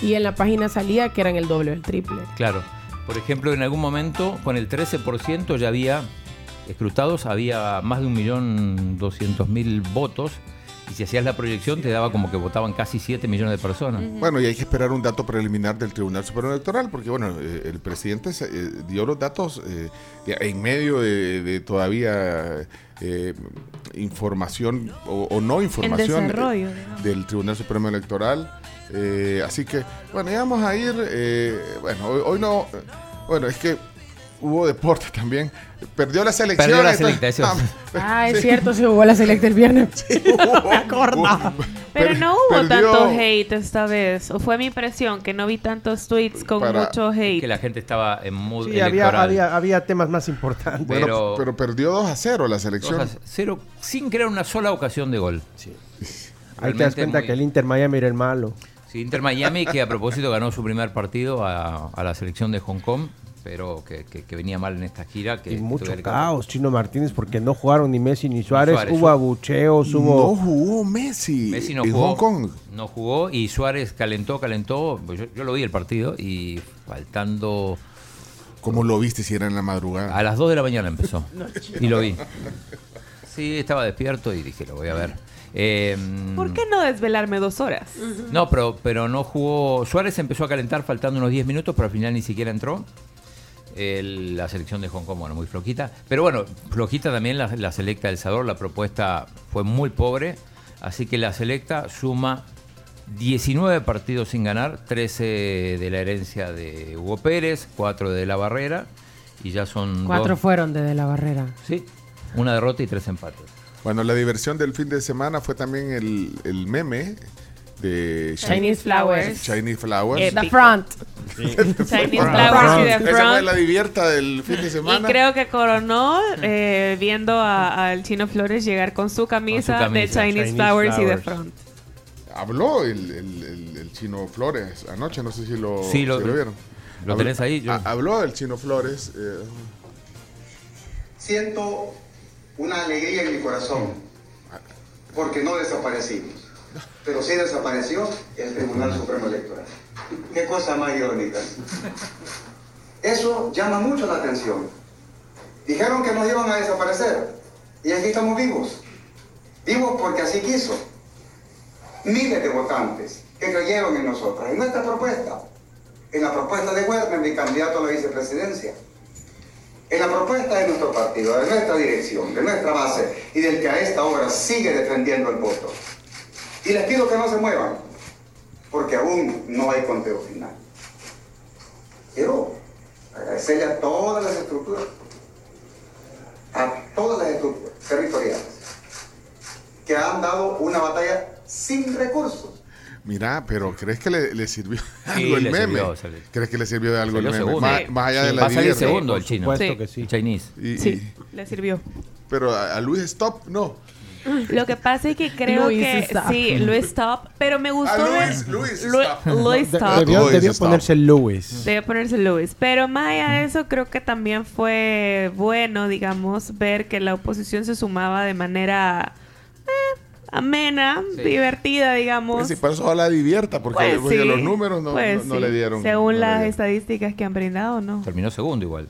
Y en la página salía que eran el doble o el triple. Claro. Por ejemplo, en algún momento, con el 13% ya había escrutados, había más de 1.200.000 votos. Y si hacías la proyección, te daba como que votaban casi 7 millones de personas. Bueno, y hay que esperar un dato preliminar del Tribunal Supremo Electoral, porque bueno, eh, el presidente se- eh, dio los datos eh, en medio de, de todavía eh, información o, o no información del Tribunal Supremo Electoral. Eh, así que, bueno, ya vamos a ir, eh, bueno, hoy, hoy no, bueno, es que hubo deporte también. Perdió la selección. Perdió la selecta, eso. Ah, es Sí. cierto, se jugó la selecta el viernes. Me acordaba. Pero Per- no hubo perdió- tanto hate esta vez. O fue mi impresión que no vi tantos tweets con Para- mucho hate. Que la gente estaba en mood Sí, había, había, había temas más importantes. Bueno, pero- pero, perdió 2 a 0 la selección. 2 a 0 sin crear una sola ocasión de gol. Ahí te das cuenta muy- que el Inter Miami era el malo. Sí, Inter Miami, que a propósito ganó su primer partido a, a la selección de Hong Kong, pero que, que- que venía mal en esta gira. Que Y mucho caos, Chino Martínez, porque no jugaron ni Messi ni Suárez. Suárez. Hubo abucheos, No hubo... jugó Messi, Messi no en jugó, Hong Kong. no jugó y Suárez calentó, calentó. Pues yo, yo lo vi el partido y faltando ¿Cómo lo viste si era en la madrugada? a las 2 de la mañana empezó. y lo vi. Sí, estaba despierto y dije, lo voy a ver. Eh, ¿Por qué no desvelarme dos horas? No, pero, pero no jugó. Suárez empezó a calentar faltando unos 10 minutos, pero al final ni siquiera entró. El- la selección de Hong Kong, bueno, muy flojita. Pero bueno, flojita también la, la selecta del Sador. La propuesta fue muy pobre. Así que la selecta suma 19 partidos sin ganar, 13 de la herencia de Hugo Pérez, 4 de la barrera. Y ya son. Cuatro dos- fueron de, de la barrera. Sí, una derrota y tres empates. Bueno, la diversión del fin de semana fue también el, el meme de Chi- Chinese Flowers. Chinese Flowers. Eh, The Front. Chinese Flowers y The Esa fue Front. la divierta del fin de Y semana. creo que coronó eh, viendo a- al Chino Flores llegar con su camisa, camisa. de Chinese, Chinese Flowers, y The. Front. Habló el, el- el- el chino Flores anoche, no sé si lo, Sí, lo- si vieron. lo Habló- tenés ahí, yo- Habló el chino Flores. eh, Siento una alegría en mi corazón porque no desaparecimos, pero sí desapareció el Tribunal Supremo Electoral. Qué cosa más irónica. Eso llama mucho la atención. Dijeron que nos iban a desaparecer y aquí estamos vivos. Vivos porque así quiso. Miles de votantes que creyeron en nosotros, en nuestra propuesta, en la propuesta de Werner, mi candidato a la vicepresidencia. En la propuesta de nuestro partido, de nuestra dirección, de nuestra base y del que a esta hora sigue defendiendo el voto. Y les pido que no se muevan, porque aún no hay conteo final. Quiero agradecerle a todas las estructuras, a todas las estructuras territoriales, que han dado una batalla sin recursos. Mira, pero ¿crees que le, le sirvió Sí, algo el le meme? sirvió, ¿Crees que le sirvió de algo el meme? segundo. Más, allá Sí, de la va a salir divierta. segundo el chino. Supuesto Sí. que sí. Chinese. Y- Sí, y- le sirvió. pero a, a Luis Stop, no. Lo que pasa es que creo Luis que Stop. sí, Luis Stop, pero me gustó Ah, ver Luis, Luis Lu- Stop. Luis Stop. debió Luis debió Stop. ponerse Lewis. Debe ponerse Luis. Pero más allá de eso, creo que también fue bueno, digamos, ver que la oposición se sumaba de manera eh, amena, Sí. divertida, digamos. Pues sí, para eso la divierta, porque, Pues porque sí, los números no, pues no- no sí. le dieron. Según no las dieron. estadísticas que han brindado, ¿no? Terminó segundo igual.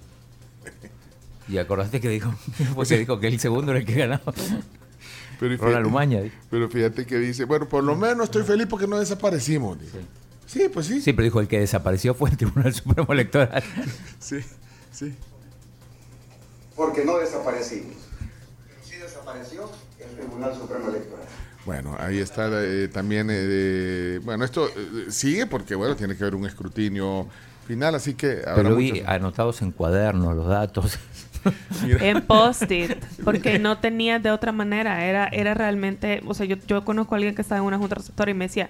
Y acordaste que dijo, porque dijo que el segundo era el que ganaba. Pero, Ronald Umaña. pero fíjate que dice, bueno, por lo menos estoy feliz porque no desaparecimos. Sí, pues sí. Sí, pero dijo el que desapareció fue el Tribunal Supremo Electoral. Sí, sí. Porque no desaparecimos. Pero sí desapareció el Tribunal Supremo Electoral. Bueno, ahí está eh, también. eh, bueno, esto eh, sigue porque, bueno, tiene que haber un escrutinio final, así que Pero vi muchos- anotados en cuadernos los datos. Mira. En post-it, porque no tenía de otra manera. Era, era realmente, o sea, yo, yo conozco a alguien que estaba en una junta receptora y me decía,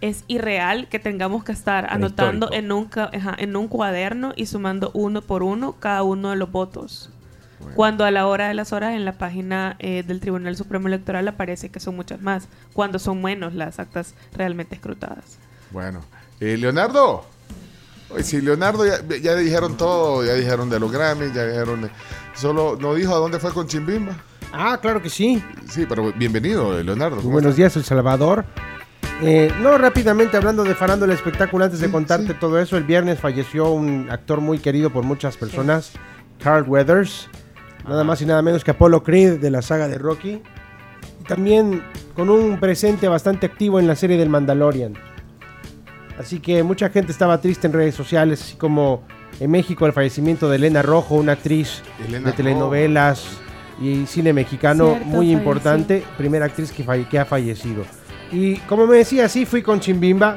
es irreal que tengamos que estar anotando en un, en un cuaderno y sumando uno por uno cada uno de los votos. Bueno. Cuando a la hora de las horas en la página eh, del Tribunal Supremo Electoral aparece que son muchas más, cuando son menos las actas realmente escrutadas. Bueno, eh, Leonardo. Oye, sí, Leonardo ya, ya dijeron todo, ya dijeron de los Grammys, ya dijeron. de- solo no dijo a dónde fue con Chimbimba. Ah, claro que sí. Sí, pero bienvenido, eh, Leonardo. Muy ¿cómo buenos días, El Salvador. Eh, no, rápidamente hablando de farándula espectáculo, antes de contarte todo eso, el viernes falleció un actor muy querido por muchas personas, Carl Weathers, nada más y nada menos que Apollo Creed de la saga de Rocky, y también con un presente bastante activo en la serie del Mandalorian. Así que mucha gente estaba triste en redes sociales, así como en México el fallecimiento de Elena Rojo, una actriz Elena de telenovelas y cine mexicano Cierto, muy falleció. importante, primera actriz que, falle- que ha fallecido. Y como me decía, sí fui con Chimbimba.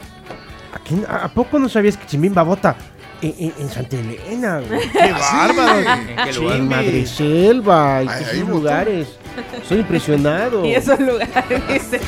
¿A, quién- a- a poco no sabías que Chimbimba vota en, en- en Santa Elena? güey? ¡Qué bárbaro! ¿En qué lugar? En Chimbi. Madreselva, y Ay, esos ahí lugares. Soy impresionado. Y esos lugares, dice.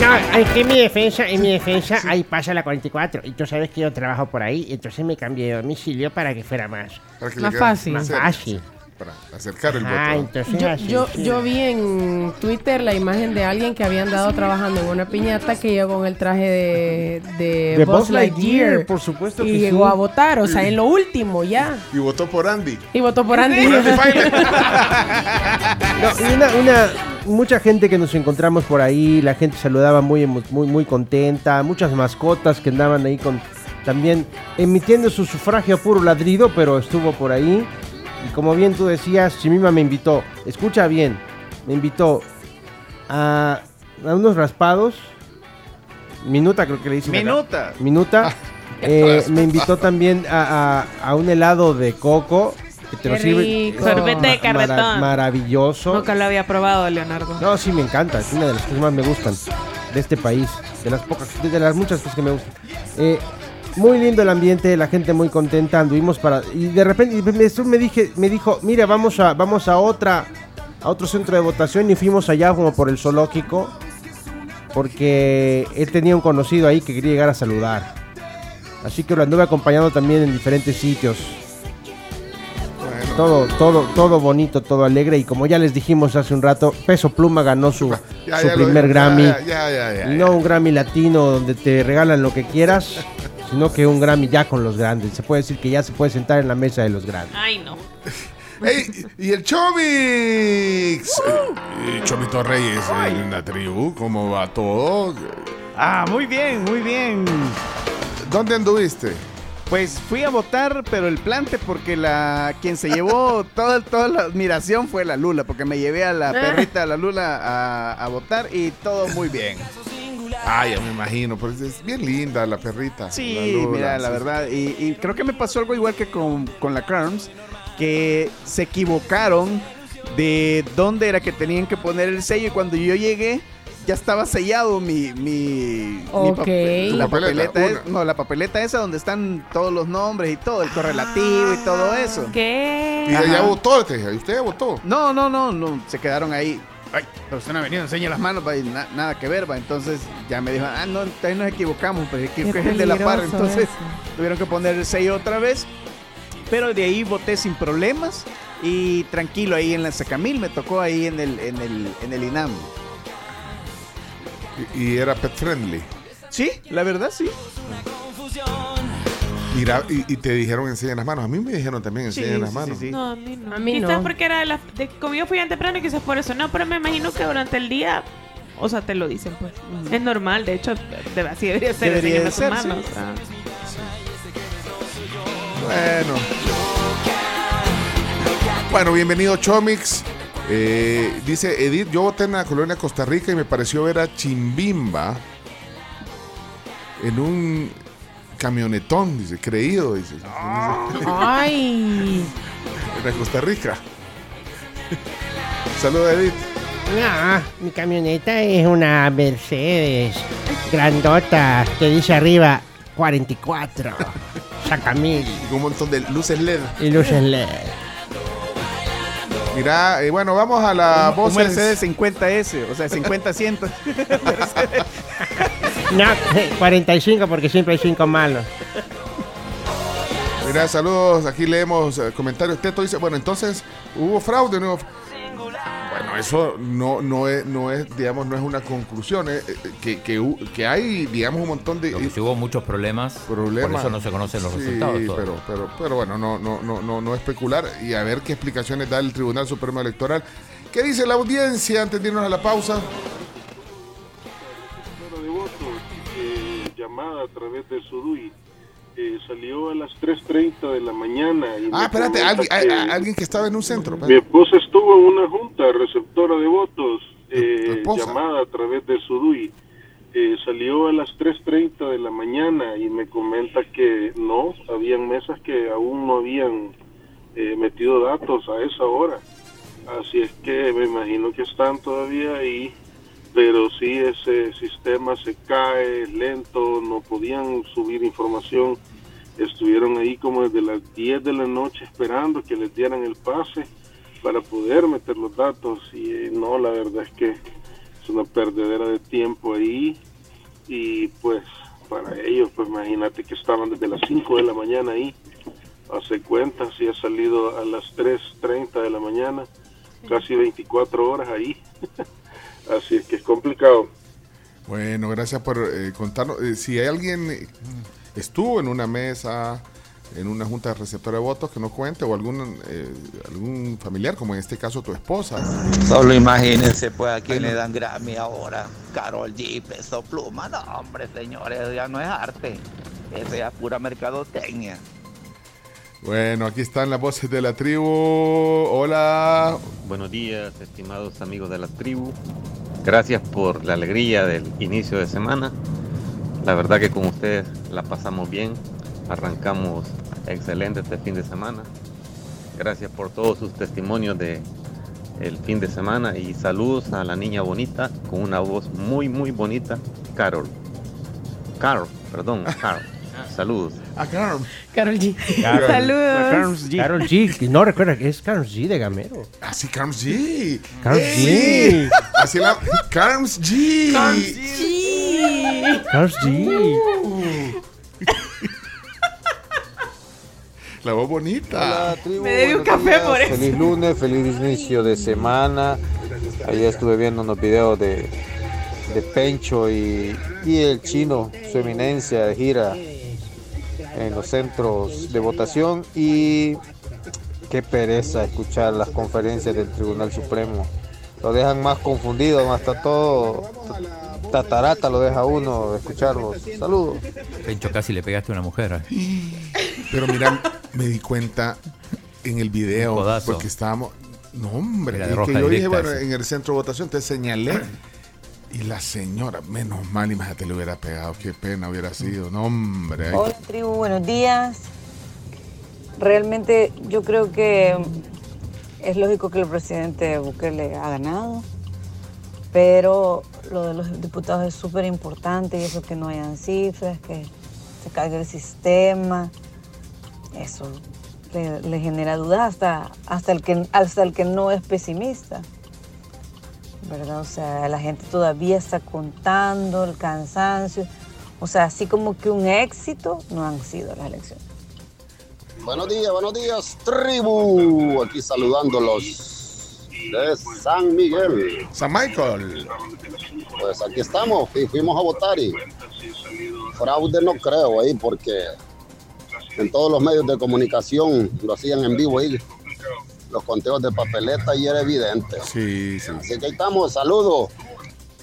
No, es que en mi defensa, en mi defensa, ahí pasa la 44. Y tú sabes que yo trabajo por ahí, entonces me cambié de domicilio para que fuera más, Para que Más fácil. más fácil. Para acercar el Ah, entonces Yo, así, yo, sí. yo vi en Twitter la imagen de alguien que había andado trabajando en una piñata que llegó con el traje de, de, De Buzz Lightyear, Lightyear. por supuesto Y que llegó sí. a votar, o sea, en lo último ya. Y votó por Andy. Y votó por Andy. Por Andy. No, y una, una- mucha gente que nos encontramos por ahí, la gente saludaba muy, muy, muy contenta, muchas mascotas que andaban ahí con también emitiendo su sufragio a puro ladrido, pero estuvo por ahí. Y como bien tú decías, Chimima me invitó, escucha bien, me invitó a, a unos raspados, minuta creo que le dicen. acá. Minuta. Minuta. Eh, me invitó también a, a- a un helado de coco. Que te Qué lo sirve. rico. Sorbete de Ma- mara- carretón. maravilloso. Nunca lo había probado, Leonardo. No, sí, me encanta. Es una de las cosas más me gustan de este país. De las pocas, de, de las muchas cosas que me gustan. Eh, muy lindo el ambiente, la gente muy contenta. Anduvimos para. Y de repente y me, dije, me dijo, mira, vamos a, vamos a otra, a otro centro de votación y fuimos allá como por el zoológico. Porque él tenía un conocido ahí que quería llegar a saludar. Así que lo anduve acompañando también en diferentes sitios. Bueno, Todo, todo, todo bonito, todo alegre. Y como ya les dijimos hace un rato, Peso Pluma ganó su, ya, su ya primer Grammy. Ya. no un Grammy latino donde te regalan lo que quieras, sino que un Grammy ya con los grandes. Se puede decir que ya se puede sentar en la mesa de los grandes. Ay, no. Ey, y el Chomix. Eh, Chomito Reyes en la tribu, ¿cómo va todo? Ah, muy bien, muy bien. ¿Dónde anduviste? Pues fui a votar, pero el plante, porque la quien se llevó toda, toda la admiración fue la Lula, porque me llevé a la perrita, a la Lula, a, a votar y todo muy bien. Ah, ya me imagino, pues es bien linda la perrita. Sí, la Lula, mira, la sí. verdad. Y, y creo que me pasó algo igual que con, con la Crowns, que se equivocaron de dónde era que tenían que poner el sello y cuando yo llegué ya estaba sellado mi, mi, mi Ok. papel- la papeleta, papeleta, es- una. no, la papeleta esa donde están todos los nombres y todo, el correlativo y todo eso. ¿Qué? Y Ajá. ya votó, te dije, ¿usted ya votó? No, no, no, no, se quedaron ahí. Ay, pero usted no ha venido, enseña las manos, va, y na- nada que ver, va. Entonces ya me dijo, ah, no, ahí nos equivocamos, pero es que es el de la par. Entonces eso. tuvieron que poner el sello otra vez. Pero de ahí voté sin problemas y tranquilo ahí en la Sacamil, me tocó ahí en el, en el, en el INAM. Y, y era pet friendly. Sí, la verdad sí. Mira, y, y te dijeron enseñen las manos. A mí me dijeron también Sí, enseñen las sí, manos. sí, sí. No, a mí no. A mí quizás no. porque era de la, de, como yo fui tan temprano y quizás por eso no, pero me imagino que durante el día, o sea, te lo dicen pues. Es normal, de hecho, de- así debería ser. Debería de ser, tus manos, sí. ah. Bueno. Bueno, bienvenido Chomix. Eh, dice Edith, yo voté en la colonia Costa Rica y me pareció ver a Chimbimba en un camionetón, dice, creído, dice. Ay. En la Costa Rica. Saludos Edith. No, mi camioneta es una Mercedes grandota que dice arriba 44. Sacamil Y con un montón de luces LED. y luces LED. Mira, eh, bueno, vamos a la Un voz. Mercedes 50S, o sea, 50 cientos. No, 45 porque siempre hay 5 malos. Mira, saludos. Aquí leemos eh, comentarios. Teto dice, bueno, entonces hubo fraude, ¿no? Bueno, eso no, no, es, no es, digamos, no es una conclusión. eh, eh, que, que, hay, digamos, un montón de Lo que sí hubo muchos problemas, problemas. por eso no se conocen los Sí, resultados. pero, pero, pero bueno, no, no, no, no, no especular y a ver qué explicaciones da el Tribunal Supremo Electoral. ¿Qué dice la audiencia antes de irnos a la pausa? A través de Sudui. Eh, salió a las 3.30 de la mañana. Y Ah, espérate, alguien, que- a- alguien que estaba en un centro. mi esposa estuvo en una junta receptora de votos, eh, llamada a través de Sudui. Eh, salió a las 3.30 de la mañana y me comenta que no, habían mesas que aún no habían eh, metido datos a esa hora. Así es que me imagino que están todavía ahí, pero sí ese sistema se cae, lento, no podían subir información. Estuvieron ahí como desde las 10 de la noche esperando que les dieran el pase para poder meter los datos y eh, no, la verdad es que es una perdedera de tiempo ahí y pues para ellos, pues imagínate que estaban desde las 5 de la mañana ahí, hace cuenta, si ha salido a las 3.30 de la mañana, casi 24 horas ahí, así es que es complicado. Bueno, gracias por eh, contarnos. Eh, si hay alguien eh, estuvo en una mesa, en una junta de receptora de votos, que nos cuente, o algún, eh, algún familiar, como en este caso tu esposa. Solo imagínense, pues, a quién le dan Grammy ahora. Carol G, Peso Pluma. No, hombre, señores, ya no es arte. Eso ya es pura mercadotecnia. Bueno, aquí están las voces de la tribu. Hola. Buenos días, estimados amigos de la tribu. Gracias por la alegría del inicio de semana. La verdad que con ustedes la pasamos bien. Arrancamos excelente este fin de semana. Gracias por todos sus testimonios de el fin de semana y saludos a la niña bonita con una voz muy muy bonita, Carol. Carol, perdón, Carol. Saludos. A Carol. Carol G. Carol. Saludos. Carol G. No recuerda que es Carol G de Gamero. Ah, sí, Carol G. Carol Sí. G. Así la. Carol G. Carol G. La voz bonita. Me debí un café por eso. Feliz lunes, feliz inicio de semana. Ayer estuve viendo unos videos de, de Pencho y, y el chino, su eminencia de gira en los centros de votación y qué pereza escuchar las conferencias del Tribunal Supremo. Lo dejan más confundido, más está todo tatarata lo deja uno escucharlos. Saludos. Pencho, casi le pegaste a una mujer. Pero mira, me di cuenta en el video, porque estábamos. No, hombre, que yo dije, bueno, en el centro de votación te señalé. Y la señora, menos mal, imagínate, le hubiera pegado. Qué pena hubiera sido. No, hombre. ay. Hola tribu, buenos días. Realmente yo creo que es lógico que el presidente Bukele ha ganado, pero lo de los diputados es súper importante y eso que no hayan cifras, que se caiga el sistema, eso le, le genera dudas hasta, hasta, el que, hasta el que no es pesimista. ¿Verdad? O sea, la gente todavía está contando el cansancio. O sea, así como que un éxito no han sido las elecciones. Buenos días, buenos días, tribu. Aquí saludándolos de San Miguel. San Michael. Pues aquí estamos y fuimos a votar y fraude no creo ahí porque en todos los medios de comunicación lo hacían en vivo ahí. Los conteos de papeleta y era evidente. Sí, sí. Así que ahí estamos, saludos.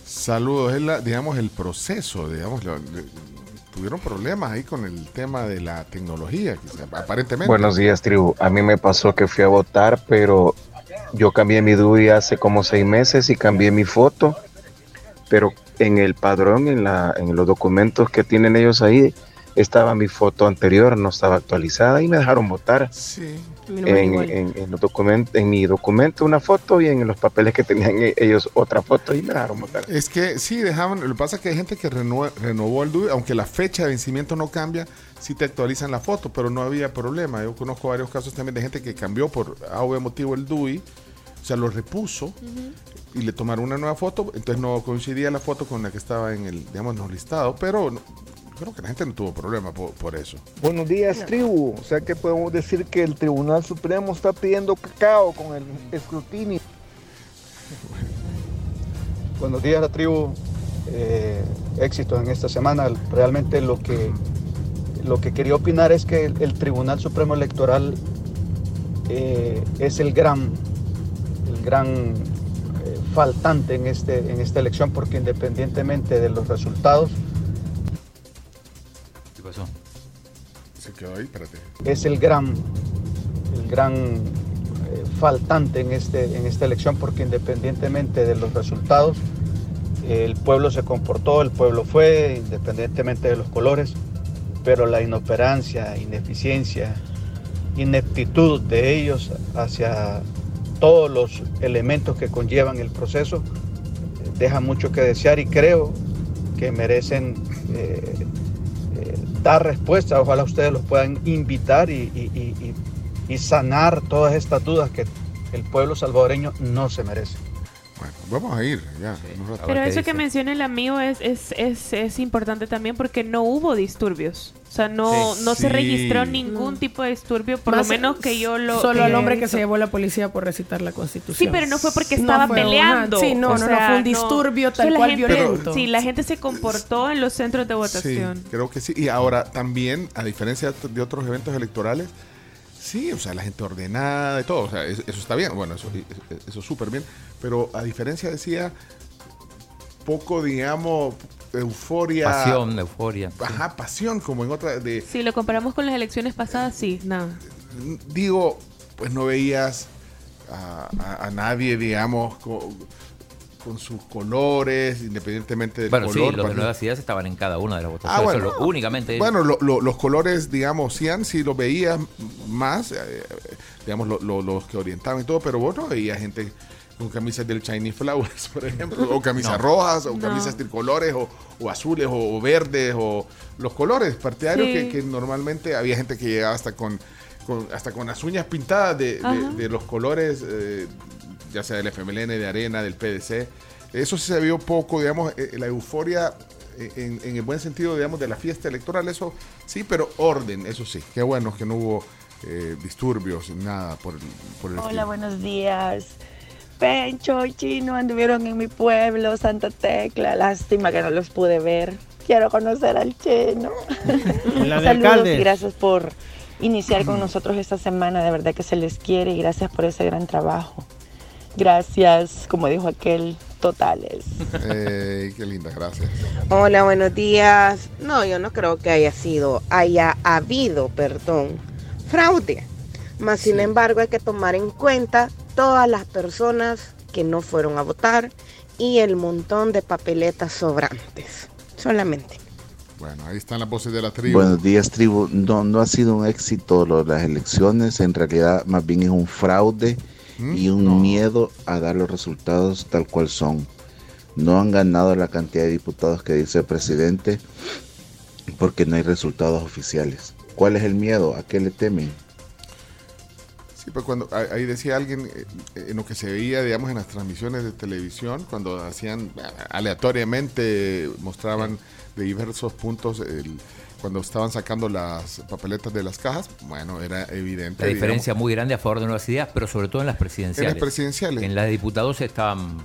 Saludos, es la, digamos, el proceso, digamos, tuvieron problemas ahí con el tema de la tecnología, quizá, aparentemente. Buenos días, tribu. A mí me pasó que fui a votar, pero yo cambié mi DUI hace como seis meses y cambié mi foto, pero en el padrón, en, la, en los documentos que tienen ellos ahí, estaba mi foto anterior, no estaba actualizada y me dejaron votar. Sí. En, en- en los documentos, en mi documento una foto y en los papeles que tenían e- ellos otra foto y me dejaron votar. Es que sí, dejaban. Lo que pasa es que hay gente que renue- renovó el DUI, aunque la fecha de vencimiento no cambia, sí te actualizan la foto, pero no había problema. Yo conozco varios casos también de gente que cambió por A o B motivo el DUI, o sea, lo repuso y le tomaron una nueva foto, entonces no coincidía la foto con la que estaba en el, digamos, no listado, pero no- creo que la gente no tuvo problema por, por eso. Buenos días, tribu. O sea que podemos decir que el Tribunal Supremo está pidiendo cacao con el escrutinio. Buenos días, la tribu. Eh, éxitos en esta semana. Realmente lo que, lo que quería opinar es que el, el Tribunal Supremo Electoral eh, es el gran, el gran eh, faltante en, este, en esta elección porque independientemente de los resultados, Es el gran, el gran eh, faltante en, este, en esta elección porque independientemente de los resultados, el pueblo se comportó, el pueblo fue, independientemente de los colores, pero la inoperancia, ineficiencia, ineptitud de ellos hacia todos los elementos que conllevan el proceso eh, deja mucho que desear y creo que merecen eh, dar respuesta. Ojalá ustedes los puedan invitar y, y- sanar todas estas dudas que el pueblo salvadoreño no se merece. Vamos a ir ya. Pero eso que menciona el amigo es, es, es, es importante también porque no hubo disturbios. O sea, no, Sí. no se registró ningún tipo de disturbio, por Más lo menos que yo lo... Solo al hombre he que se llevó la policía por recitar la constitución. Sí, pero no fue porque No estaba fue, peleando. sí, no, O no, no, sea, fue un disturbio tal cual gente- violento. Sí, la gente se comportó en los centros de votación. Sí, creo que sí. Y ahora también, a diferencia de otros eventos electorales, sí, o sea, la gente ordenada y todo, o sea, eso, eso está bien, bueno, eso eso súper bien, pero a diferencia decía, poco, digamos, euforia. Pasión, euforia. Ajá, pasión, como en otra, de, Si lo comparamos con las elecciones pasadas, sí, nada. digo, pues no veías a, a- a nadie, digamos, con, con sus colores, independientemente del Bueno, sí, color. los de Nuevas Ideas estaban en cada una de las votaciones. Ah, bueno. Eso lo- únicamente. Bueno, lo- lo- los colores, digamos, Cian sí los veías más, eh, digamos, lo- lo- los que orientaban y todo, pero vos no veías gente con camisas del Chinese Flowers, por ejemplo, o camisas No. rojas, o No. camisas tricolores, o, o azules, o, o verdes, o los colores partidarios Sí. que, que normalmente había gente que llegaba hasta con, con- hasta con las uñas pintadas de, de los colores, eh, ya sea del FMLN, de Arena, del PDC. Eso sí se vio poco, digamos, eh, la euforia eh, en, en el buen sentido, digamos, de la fiesta electoral, eso sí, pero orden, eso sí. Qué bueno que no hubo eh, disturbios, nada por el, por el Hola, estilo. buenos días. Pencho y Chino anduvieron en mi pueblo, Santa Tecla. Lástima que no los pude ver. Quiero conocer al Chino. La de Saludos alcalde. y gracias por iniciar con nosotros esta semana. De verdad que se les quiere y gracias por ese gran trabajo. Gracias, como dijo aquel, totales. Eh, qué linda, gracias. Hola, buenos días. No, yo no creo que haya sido, haya habido, perdón, fraude. Más sin embargo, hay que tomar en cuenta todas las personas que no fueron a votar y el montón de papeletas sobrantes. Solamente. Bueno, ahí están las voces de la tribu. Buenos días, tribu. No, no ha sido un éxito lo las elecciones. En realidad, más bien es un fraude y un miedo a dar los resultados tal cual son. No han ganado la cantidad de diputados que dice el presidente porque no hay resultados oficiales. ¿Cuál es el miedo? ¿A qué le temen? Sí, pues cuando ahí decía alguien eh, en lo que se veía, digamos, en las transmisiones de televisión, cuando hacían eh, aleatoriamente, mostraban de diversos puntos el- cuando estaban sacando las papeletas de las cajas, bueno, era evidente. La diferencia digamos, muy grande a favor de Nuevas Ideas, pero sobre todo en las presidenciales. En las presidenciales. En las de diputados estaban un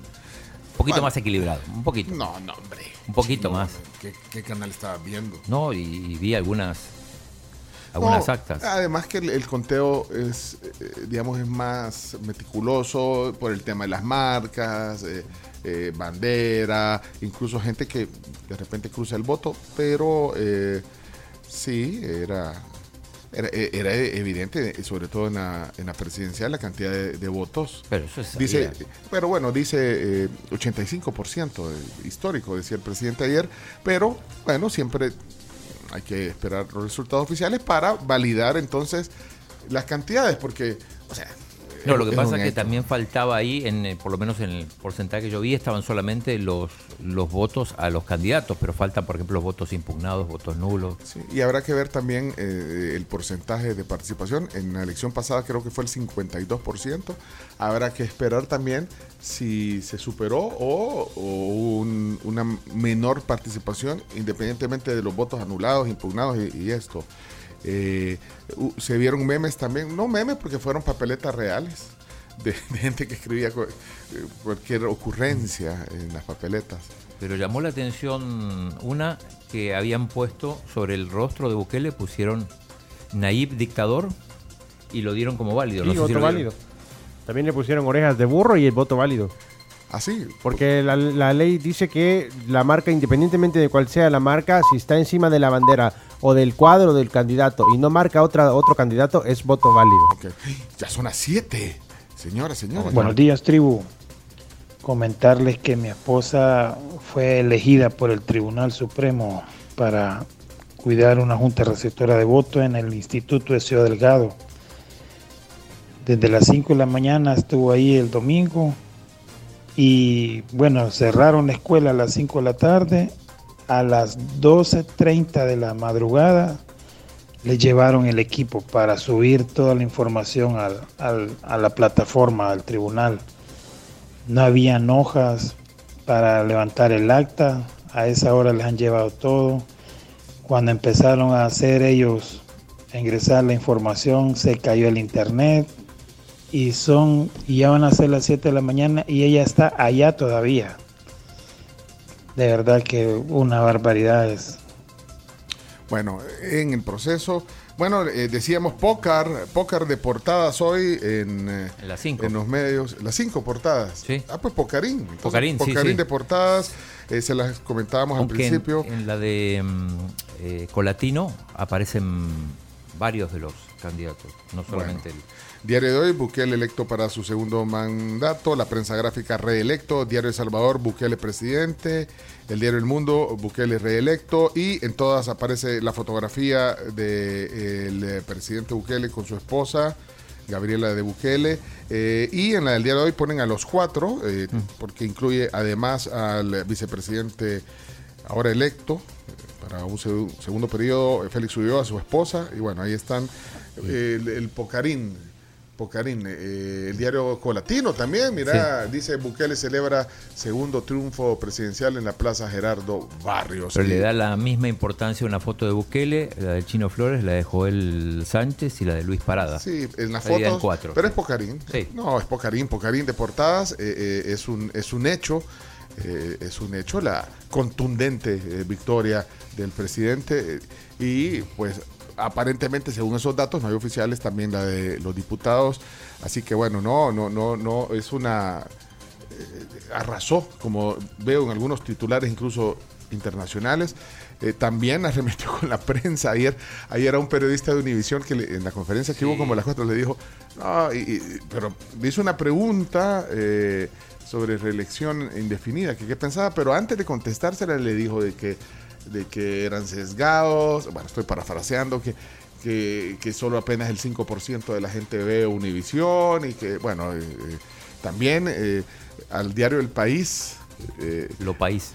poquito Bueno. más equilibrado. Un poquito. No, no, hombre. Un poquito No, más. ¿Qué, qué canal estaba viendo? No, y, y vi algunas algunas No, actas. Además que el, el conteo es, eh, digamos, es más meticuloso por el tema de las marcas, eh, eh, bandera, incluso gente que de repente cruza el voto, pero eh, sí, era, era, eh, era evidente, sobre todo en la, en la presidencial, la cantidad de, de votos. Pero eso es Dice, sabía. pero bueno, dice eh, 85% de- histórico, decía el presidente ayer, pero bueno, siempre hay que esperar los resultados oficiales para validar entonces las cantidades, porque, o sea... No, lo que es pasa es que hecho. también faltaba ahí, en, eh, por lo menos en el porcentaje que yo vi, estaban solamente los, los votos a los candidatos, pero faltan, por ejemplo, los votos impugnados, votos nulos. Y habrá que ver también eh, el porcentaje de participación. En la elección pasada creo que fue el 52%. Habrá que esperar también si se superó o, o un- una menor participación independientemente de los votos anulados, impugnados y, y esto. Eh, se vieron memes también, no memes porque fueron papeletas reales de, de gente que escribía eh, cualquier ocurrencia en las papeletas. Pero llamó la atención una que habían puesto sobre el rostro de Bukele, pusieron Naib dictador y lo dieron como válido. Sí, No sé si voto válido. También le pusieron orejas de burro y el voto válido. Así. Porque la, la ley dice que la marca, independientemente de cuál sea la marca, si está encima de la bandera o del cuadro del candidato y no marca otra, otro candidato, es voto válido. Ya son las 7. Señora, señora. Buenos días, tribu. Comentarles que mi esposa fue elegida por el Tribunal Supremo para cuidar una junta receptora de voto en el Instituto de Ciudad Delgado. Desde las 5 de la mañana estuvo ahí el domingo y bueno, cerraron la escuela a las 5 de la tarde. A las 12.30 de la madrugada le llevaron el equipo para subir toda la información al- al- a la plataforma, al tribunal. No habían hojas para levantar el acta. A esa hora les han llevado todo. Cuando empezaron a hacer ellos, a ingresar la información, se cayó el internet. Y son, y ya van a ser las 7 de la mañana y ella está allá todavía. De verdad que una barbaridad es. Bueno, en el proceso. Bueno, eh, decíamos pócar, pócar de portadas hoy en, eh, En las cinco. en los medios. Las cinco portadas. Sí. Ah, pues Pocarín. Entonces, Pocarín, sí, Pocarín sí. de portadas. eh, se las comentábamos Aunque al principio. En, en la de mm, eh, Colatino aparecen varios de los candidatos, no solamente Bueno. Diario de hoy, Bukele electo para su segundo mandato. La prensa gráfica reelecto. Diario de Salvador, Bukele presidente. El diario El Mundo, Bukele reelecto. Y en todas aparece la fotografía del presidente Bukele con su esposa, Gabriela de Bukele. Eh, y en la del día de hoy ponen a los cuatro, eh, porque incluye además al vicepresidente ahora electo eh, para un seg- segundo periodo, eh, Félix Ulloa, su esposa, y bueno, ahí están eh, el, el Pocarín, Pocarín, eh, el diario Colatino también, mira, dice Bukele celebra segundo triunfo presidencial en la Plaza Gerardo Barrios. Pero le da la misma importancia una foto de Bukele, la de Chino Flores, la de Joel Sánchez y la de Luis Parada. Sí, en dan fotos. cuatro. Pero es Pocarín. Sí. No, es Pocarín, Pocarín de portadas. eh, eh, es, un, es un hecho. eh, es un hecho la contundente eh, victoria del presidente. eh, y pues aparentemente, según esos datos, no hay oficiales, también la de los diputados. Así que bueno, no, no, no, no, es una eh, arrasó, como veo en algunos titulares incluso internacionales. Eh, también arremetió con la prensa. Ayer, ayer a un periodista de Univisión que le- en la conferencia que hubo como las cuatro le dijo, no, y- y- pero le hizo una pregunta eh, sobre reelección indefinida, que qué pensaba, pero antes de contestársela le dijo de que, de que eran sesgados, bueno, estoy parafraseando, que, que, que solo apenas el 5% de la gente ve Univisión y que, bueno, eh, eh, también eh, al diario El País. Lo País.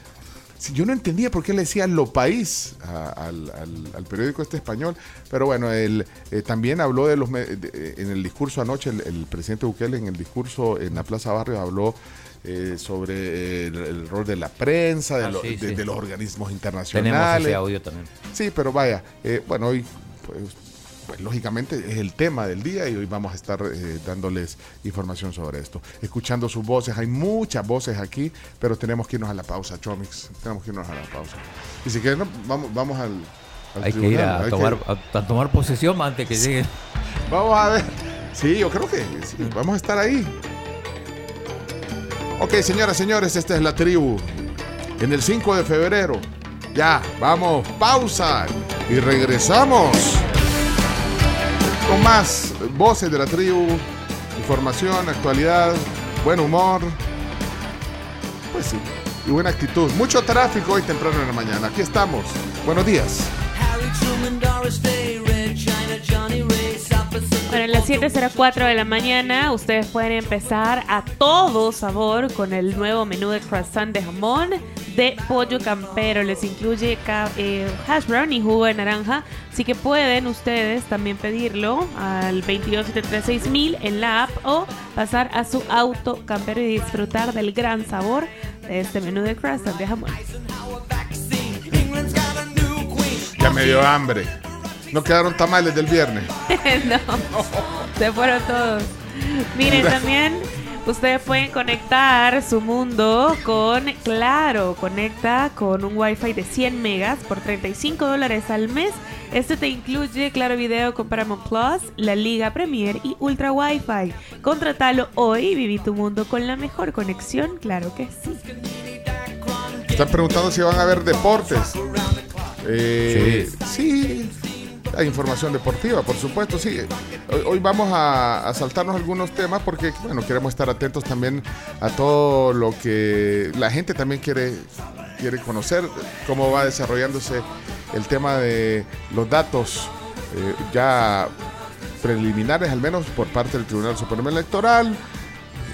Sí, yo no entendía por qué le decía Lo País a- al, al- al periódico este español, pero bueno, él eh, también habló de los de- en el discurso anoche, el, el presidente Bukele en el discurso en la Plaza Barrio habló eh, sobre el, el rol de la prensa, de, Ah, lo- sí, de- sí. de los organismos internacionales. Tenemos ese audio también. Sí, pero vaya, eh, bueno, hoy, pues, pues, lógicamente es el tema del día y hoy vamos a estar eh, dándoles información sobre esto. Escuchando sus voces, hay muchas voces aquí, pero tenemos que irnos a la pausa, Chomix. Tenemos que irnos a la pausa. Y si quieren, vamos, vamos al, al Hay que ir tribunal, a hay tomar, que- a, a tomar posesión antes que lleguen. Vamos a ver. Sí, yo creo que sí, vamos a estar ahí. Ok, señoras, señores, esta es la tribu. En el 5 de febrero. Ya, vamos, pausa. Y regresamos. Con más voces de la tribu, información, actualidad, buen humor. Pues sí, y buena actitud. Mucho tráfico hoy temprano en la mañana. Aquí estamos. Buenos días. A las 7.04 de la mañana ustedes pueden empezar a todo sabor con el nuevo menú de croissant de jamón de pollo campero. Les incluye eh, hash brown y jugo de naranja. Así que pueden ustedes también pedirlo al 22736 en la app o pasar a su auto campero y disfrutar del gran sabor de este menú de croissant de jamón. Ya me dio hambre. No quedaron tamales del viernes. no, se fueron todos. Miren, también Ustedes pueden conectar su mundo con Claro. Conecta con un Wi-Fi de 100 megas por 35 dólares al mes. Este te incluye Claro Video con Paramount Plus, la Liga Premier y Ultra Wi-Fi. Contratalo hoy y viví tu mundo con la mejor conexión. Claro que sí. Están preguntando si van a ver deportes. Eh, sí. Hay información deportiva, por supuesto, sí. Hoy, vamos a, a saltarnos algunos temas porque, bueno, queremos estar atentos también a todo lo que la gente también quiere, quiere conocer, cómo va desarrollándose el tema de los datos eh, ya preliminares, al menos por parte del Tribunal Supremo Electoral.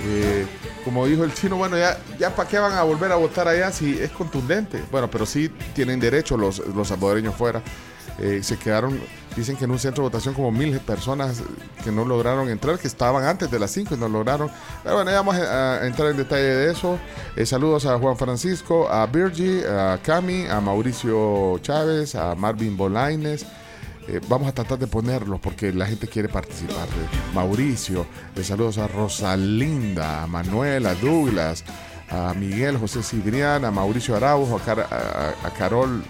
Eh, como dijo el chino, bueno, ya, ya para qué van a volver a votar allá si es contundente. Bueno, pero sí tienen derecho los, los salvadoreños fuera. Eh, se quedaron, dicen que en un centro de votación como mil personas que no lograron entrar, que estaban antes de las 5 y no lograron. Pero bueno, ya vamos a, entrar en detalle de eso. Eh, saludos a Juan Francisco, a Virgie, a Cami, a Mauricio Chávez, a Marvin Bolaines. Eh, vamos a tratar de ponerlos porque la gente quiere participar. Eh, Mauricio, saludos a Rosalinda, a Manuel, a Douglas, a Miguel José Cibrián, a Mauricio Araujo, a Carol.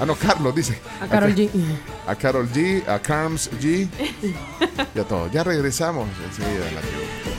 Ah, no, Carlos dice. A Carol G. A Carol G, a Carms G y a todos. Ya regresamos enseguida en la tribu.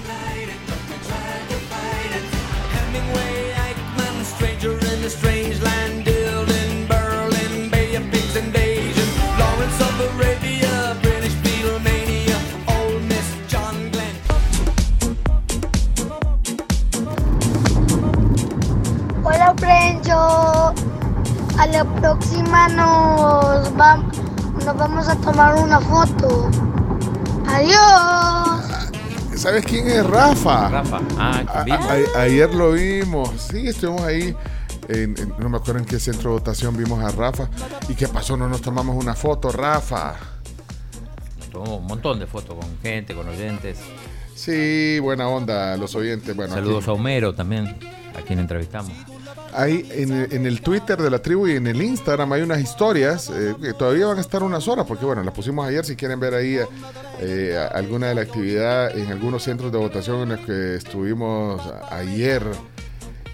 ¿Sabes quién es Rafa? Rafa. Ah, A- ayer lo vimos. Sí, estuvimos ahí. en- en- no me acuerdo en qué centro de votación vimos a Rafa. ¿Y qué pasó? No nos tomamos una foto, Rafa. Tomamos un montón de fotos con gente, con oyentes. Sí, buena onda, los oyentes. Bueno, Saludos aquí- a Homero también, a quien entrevistamos. Ahí en el, en el Twitter de la tribu y en el Instagram hay unas historias eh, que todavía van a estar unas horas, porque bueno, las pusimos ayer. Si quieren ver ahí eh, alguna de la actividad en algunos centros de votación en los que estuvimos ayer.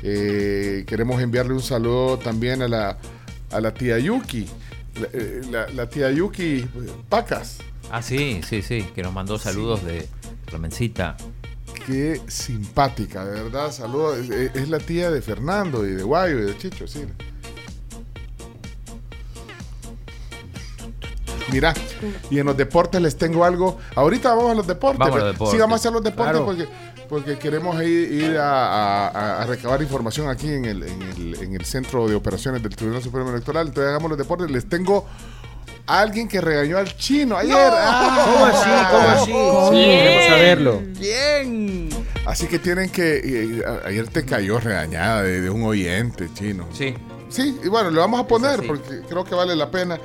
Eh, queremos enviarle un saludo también a la, a la tía Yuki, la, la- la tía Yuki Pacas. Ah, sí, sí, sí, que nos mandó saludos de Clemencita. Qué simpática, de verdad. Saludos. Es, la tía de Fernando y de Guayo y de Chicho, sí. Mira, y en los deportes les tengo algo. Ahorita vamos a los deportes. Vamos a los deportes. Sí, vamos a hacer los deportes Claro. porque, porque queremos ir, ir a, a- a recabar información aquí en el, en, el, en el Centro de Operaciones del Tribunal Supremo Electoral. Entonces hagamos los deportes. Les tengo alguien que regañó al chino ayer. Ah. ¿Cómo así? ¿Cómo así? Sí, queremos saberlo. Bien. Así que tienen que. eh, ayer te cayó regañada de, de un oyente chino. Sí. Sí, y bueno, le vamos a poner porque creo que vale la pena.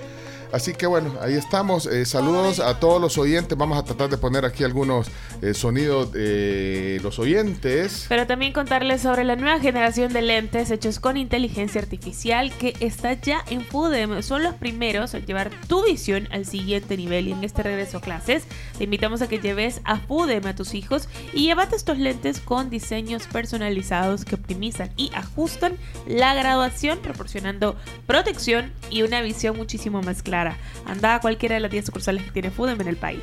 Así que bueno, ahí estamos. Eh, saludos a todos los oyentes. Vamos a tratar de poner aquí algunos eh, sonidos de los oyentes. Pero también contarles sobre la nueva generación de lentes hechos con inteligencia artificial que está ya en FUDEM. Son los primeros en llevar tu visión al siguiente nivel y en este regreso a clases te invitamos a que lleves a FUDEM a tus hijos y llévate estos lentes con diseños personalizados que optimizan y ajustan la graduación proporcionando protección y una visión muchísimo más clara. Anda a cualquiera de las 10 sucursales que tiene FUDEM en el país.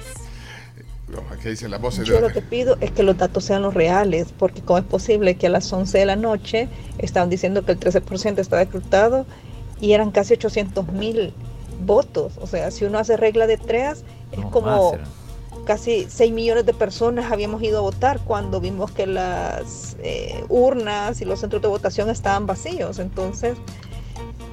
Aquí dicen las voces Yo lo de... que pido es que los datos sean los reales, porque cómo es posible que a las 11 de la noche estaban diciendo que el 13% está decretado y eran casi 800 mil votos. O sea, si uno hace regla de tres, es No, como más, casi 6 millones de personas habíamos ido a votar cuando vimos que las eh, urnas y los centros de votación estaban vacíos. Entonces,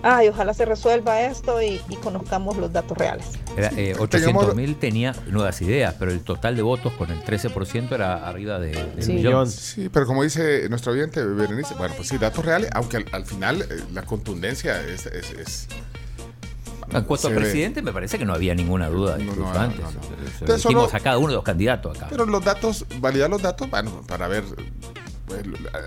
ay, ojalá se resuelva esto y, y conozcamos los datos reales. Era, eh, 800 mil tenía nuevas ideas, pero el total de votos con el 13% era arriba de, del Sí. millón. Sí, pero como dice nuestro oyente Berenice, bueno, pues sí, datos reales, aunque al, al final eh, la contundencia es... es- es- En cuanto al ve. presidente, me parece que no había ninguna duda. incluso no, no, antes. no, no. Se lo Entonces, dijimos solo- a cada uno de los candidatos acá. Pero los datos, validar los datos, bueno, para ver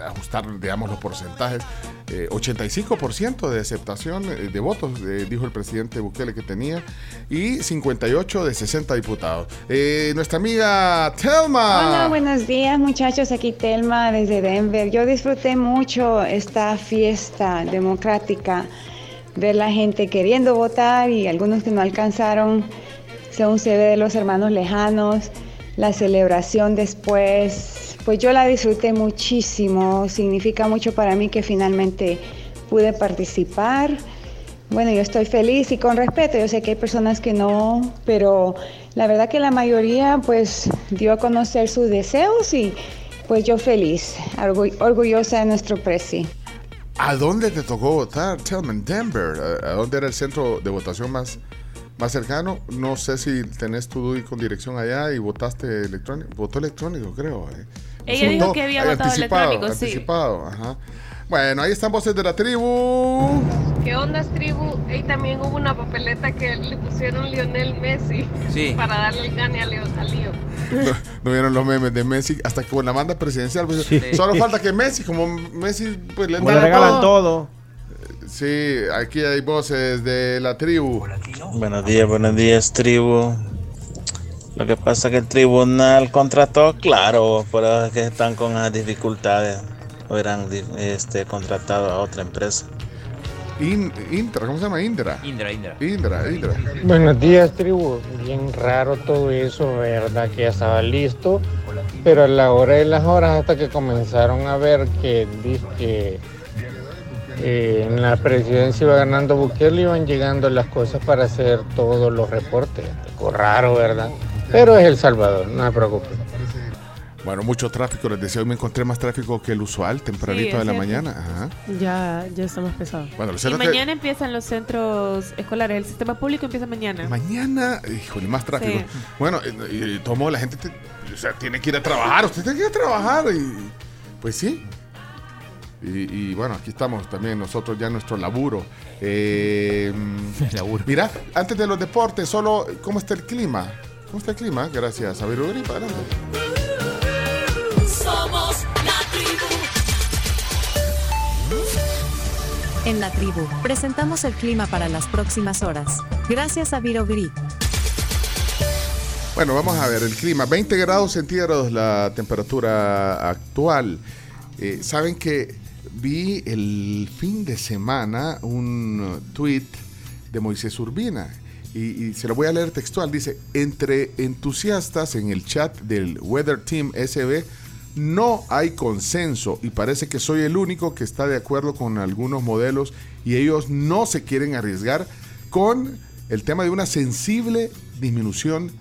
ajustar, digamos, los porcentajes. Eh, 85% de aceptación eh, de votos, eh, dijo el presidente Bukele que tenía, y 58 de 60 diputados. Eh, nuestra amiga Telma. Hola, buenos días muchachos, aquí Telma desde Denver. Yo disfruté mucho esta fiesta democrática, ver la gente queriendo votar y algunos que no alcanzaron, según se ve de los hermanos lejanos, la celebración después, pues yo la disfruté muchísimo, significa mucho para mí que finalmente pude participar. Bueno, yo estoy feliz y con respeto, yo sé que hay personas que no, pero la verdad que la mayoría pues dio a conocer sus deseos y pues yo feliz, orgu- orgullosa de nuestro presi. ¿A dónde te tocó votar? Telma, en Denver. ¿A, a dónde era el centro de votación más, más cercano? No sé si tenés tu DUI con dirección allá y votaste electrónico. Votó electrónico, creo. eh. Ella dijo que había votado anticipado, electrónico, sí. Ajá. Bueno, ahí están voces de la tribu. ¿Qué onda, tribu? Y también hubo una papeleta que le pusieron Lionel Messi Sí. para darle el gane a Leo. A Leo. No, no vieron los memes de Messi hasta que con la banda presidencial. pues, Solo falta que Messi, como Messi, pues le, Como le regalan todo. Sí, aquí hay voces de la tribu. Buenos días, buenos días, tribu. Lo que pasa es que el tribunal contrató, claro, por eso es que están con las dificultades. Hubieran este, contratado a otra empresa. In- Intra, ¿cómo se llama? Indra. Indra, Indra. Indra, Indra. Buenos días, tribu. Bien raro todo eso, ¿verdad? Que ya estaba listo. Pero a la hora de las horas, hasta que comenzaron a ver que, que eh, en la presidencia iba ganando Bukele, iban llegando las cosas para hacer todos los reportes. Algo raro, ¿verdad? Pero es El Salvador, no se preocupen. Bueno, mucho tráfico, les decía, hoy me encontré más tráfico que el usual, tempranito Sí, de la cierto. mañana. Ajá. Ya, ya está más pesado. Bueno, lo Y es que mañana empiezan los centros escolares. El sistema público empieza mañana. mañana, híjole, más tráfico. Sí. Bueno, y, y tomo la gente, te- o sea, tiene que ir a trabajar, usted tiene que ir a trabajar y pues sí. Y, y, bueno, aquí estamos también nosotros ya en nuestro laburo. Eh, Mira, antes de los deportes, solo cómo está el clima. ¿Cómo está el clima? Gracias, a ver, Uribe, adelante. Somos la tribu. En la tribu, presentamos el clima para las próximas horas. Gracias a Viro Grip. Bueno, vamos a ver el clima. 20 grados centígrados la temperatura actual. Eh, Saben que vi el fin de semana un tweet de Moisés Urbina y, y se lo voy a leer textual. Dice, entre entusiastas en el chat del Weather Team SB no hay consenso y parece que soy el único que está de acuerdo con algunos modelos y ellos no se quieren arriesgar con el tema de una sensible disminución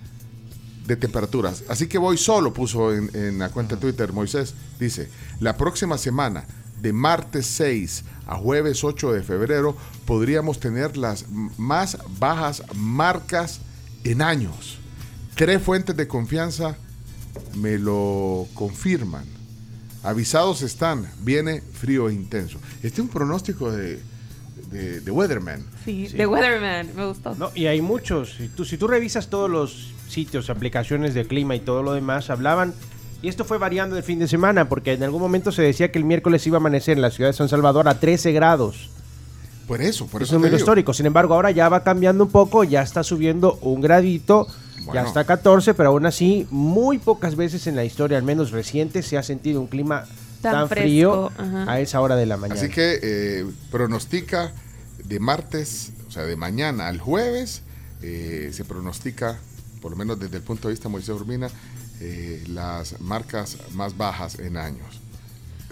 de temperaturas. Así que voy solo, puso en, en la cuenta de Twitter Moisés. Dice, la próxima semana, de martes 6 a jueves 8 de febrero, podríamos tener las más bajas marcas en años. Tres fuentes de confianza me lo confirman. Avisados están, viene frío e intenso. Este es un pronóstico de, de, de Weatherman. Sí, The Weatherman, me gustó. No, y hay muchos. Si tú, si tú revisas todos los sitios, aplicaciones de clima y todo lo demás, hablaban. Y esto fue variando de fin de semana, porque en algún momento se decía que el miércoles iba a amanecer en la ciudad de San Salvador a 13 grados. Por eso, por es eso un te número histórico. Sin embargo, ahora ya va cambiando un poco, ya está subiendo un gradito, ya está 14, pero aún así, muy pocas veces en la historia, al menos reciente, se ha sentido un clima Tan frío ajá. a esa hora de la mañana. Así que eh, pronostica de martes, o sea, de mañana al jueves, eh, se pronostica, por lo menos desde el punto de vista de Moisés Urbina, eh, las marcas más bajas en años.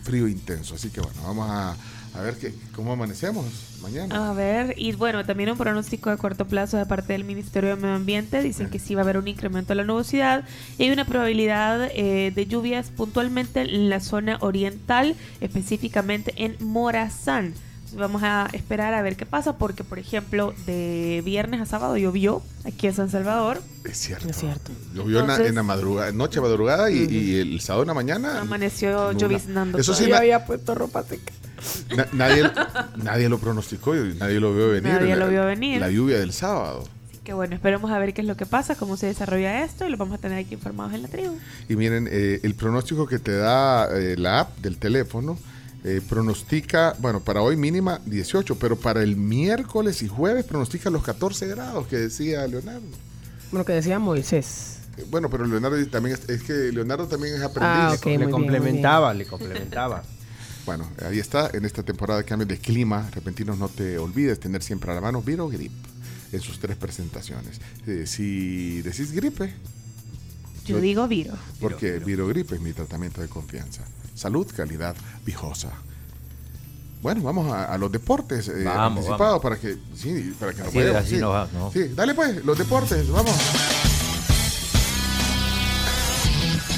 Frío intenso. Así que bueno, vamos a, ver qué, cómo amanecemos mañana. A ver, y bueno, también un pronóstico de corto plazo de parte del Ministerio de Medio Ambiente. Dicen que sí va a haber un incremento de la nubosidad y hay una probabilidad eh, de lluvias puntualmente en la zona oriental, específicamente en Morazán. Vamos a esperar a ver qué pasa porque, por ejemplo, de viernes a sábado llovió aquí en San Salvador. Es cierto. Es cierto. Llovió en la- en la madrugada, noche madrugada y, y el sábado en la mañana. Amaneció lloviznando. Eso sí, na- había puesto ropa seca. na- nadie, nadie lo pronosticó y nadie lo vio venir. Nadie la, lo vio venir. La lluvia del sábado. Que bueno, esperemos a ver qué es lo que pasa, cómo se desarrolla esto y lo vamos a tener aquí informados en la tribu. Y miren, eh, el pronóstico que te da eh, la app del teléfono eh, pronostica, bueno, para hoy mínima 18, pero para el miércoles y jueves pronostica los 14 grados que decía Leonardo. Lo que decía Moisés. Eh, Bueno, pero Leonardo también es, es que Leonardo también es aprendiz. Ah, ok, muy le bien, complementaba, le complementaba. Bueno, ahí está, en esta temporada de cambios de clima repentinos, no te olvides tener siempre a la mano Virogrip en sus tres presentaciones. Eh, si decís gripe, Yo digo Viro. porque Virogrip es mi tratamiento de confianza. Salud, calidad, viejosa. Bueno, vamos a, a los deportes eh, Vamos, anticipados vamos. para que, sí, para que nos Así- vayamos, así sí. nos va, ¿no? Sí, dale pues, los deportes, vamos.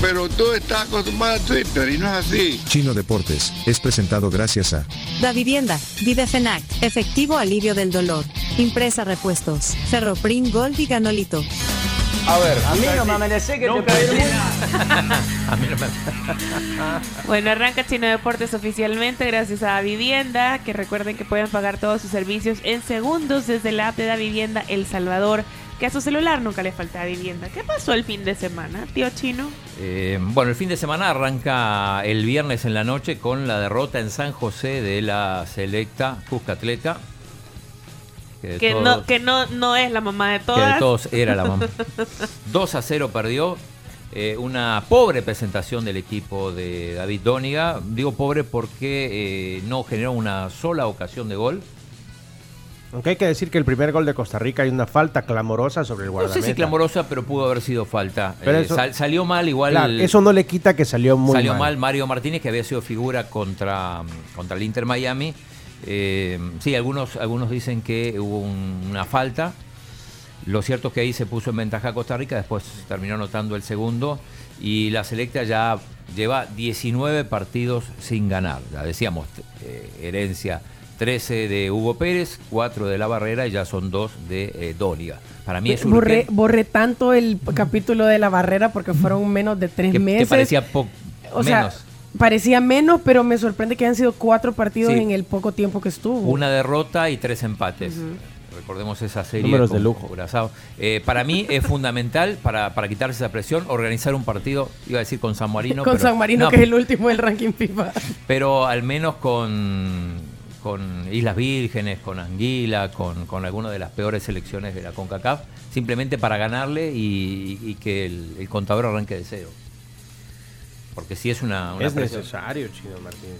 Pero tú estás acostumbrado a Twitter y no es así. Chino Deportes es presentado gracias a Da Vivienda, Videfenac, efectivo alivio del dolor. Impresa repuestos, Ferroprim Gold y Ganolito. A ver, A mí no me amanece que te A mí no me- Bueno, arranca Chino Deportes oficialmente gracias a Da Vivienda, que recuerden que pueden pagar todos sus servicios en segundos desde la app de Da Vivienda El Salvador, que a su celular nunca le falta vivienda. ¿Qué pasó el fin de semana, tío Chino? Eh, bueno, el fin de semana arranca el viernes en la noche con la derrota en San José de la selecta Cuscatleta. Que Que, todos- no, que no, no es la mamá de que todas. de todos era la mamá. 2 a 0 perdió. Eh, una pobre presentación del equipo de David Dóniga. Digo pobre porque eh, no generó una sola ocasión de gol. Aunque hay que decir que el primer gol de Costa Rica hay una falta clamorosa sobre el No guardameta. sé si clamorosa, pero pudo haber sido falta. Pero Eh, eso- sal- salió mal igual. Claro, eso no le quita que salió muy salió mal. mal. Mario Martínez, que había sido figura contra, contra el Inter Miami. Eh, sí, algunos, algunos dicen que hubo un- una falta. Lo cierto es que ahí se puso en ventaja Costa Rica, después terminó anotando el segundo. Y la selecta ya lleva 19 partidos sin ganar. Ya decíamos, eh, herencia 13 de Hugo Pérez, 4 de La Barrera y ya son 2 de eh, Dóniga. Para mí es un borré, borré tanto el capítulo de la barrera porque fueron menos de tres que, meses. que parecía po- o sea, menos. parecía menos, pero me sorprende que hayan sido cuatro partidos Sí. en el poco tiempo que estuvo. Una derrota y tres empates. Recordemos esa serie. Números con de lujo. Eh, para mí es fundamental, para, para quitarse esa presión, organizar un partido, iba a decir con San Marino. Con pero- San Marino, no, que es el último del ranking FIFA. Pero al menos con, con Islas Vírgenes, con Anguila, con, con alguna de las peores selecciones de la CONCACAF, simplemente para ganarle y, y que el, el contador arranque de cero. Porque si es una, una Es presión. necesario, Chino Martínez.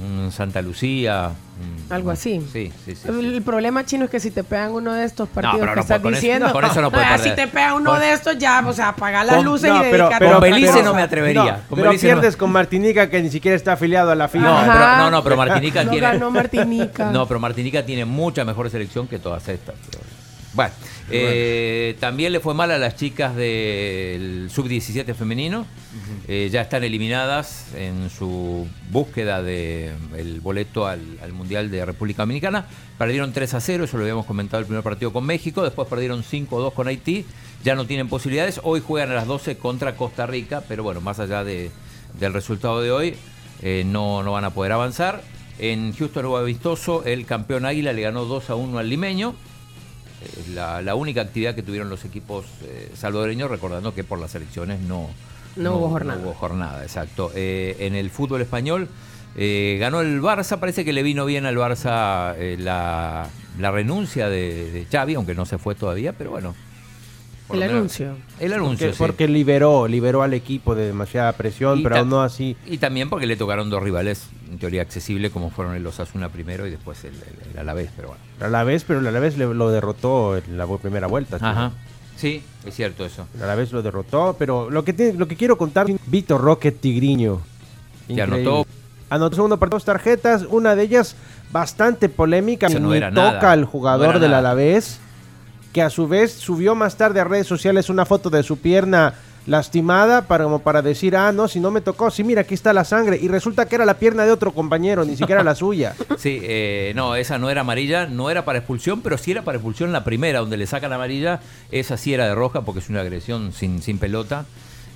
Un Santa Lucía. un- Algo así. Sí, sí, sí. El, el problema chino es que si te pegan uno de estos partidos que no estás con eso- diciendo, no, con eso no puede ah, si te pega uno Con- de estos ya, o sea, apaga las Con- luces No, y pero, dedícate pero, otra Belice no me atrevería. No, Con pero Belice pierdes con Martinica que ni siquiera está afiliado a la FIFA. No, pero, no, no, pero Martinica No tiene. ganó Martinica. No, pero Martinica tiene mucha mejor selección que todas estas. pero- Bueno, eh, también le fue mal a las chicas del sub-17 femenino. Eh, ya están eliminadas en su búsqueda del boleto al, al Mundial de República Dominicana. Perdieron 3 a 0, eso lo habíamos comentado el primer partido con México. Después perdieron 5 a 2 con Haití. Ya no tienen posibilidades. Hoy juegan a las 12 contra Costa Rica, pero bueno, más allá de- del resultado de hoy, eh, no, no van a poder avanzar. En Houston Nuevo Vistoso, el campeón Águila le ganó 2 a 1 al limeño. Es la, la única actividad que tuvieron los equipos eh, salvadoreños, recordando que por las elecciones no, No hubo jornada. no hubo jornada, exacto. Eh, en el fútbol español eh, ganó el Barça, parece que le vino bien al Barça eh, la, la renuncia de, de Xavi, aunque no se fue todavía, pero bueno. Por El anuncio. El anuncio, Porque, sí. porque liberó, liberó al equipo de demasiada presión, Y pero aún no así. Y también porque le tocaron dos rivales, en teoría accesibles, como fueron el Osasuna primero y después el, el- el Alavés, pero bueno. A la vez, pero a la vez le- lo derrotó en la primera vuelta. Ajá. Sí, es cierto eso. A la vez lo derrotó, pero lo que, tiene- lo que quiero contar, Vito Rocket Tigriño. Que anotó. Anotó segundo partido dos tarjetas, una de ellas bastante polémica. Eso no ni era toca nada. al No jugador era del nada. Alavés, que a su vez subió más tarde a redes sociales una foto de su pierna lastimada para, como para decir, ah, no, si no me tocó, sí, mira, aquí está la sangre. Y resulta que era la pierna de otro compañero, ni siquiera la suya. Sí, eh, no, esa no era amarilla, no era para expulsión, pero sí era para expulsión la primera, donde le sacan amarilla. Esa sí era de roja porque es una agresión sin, sin pelota.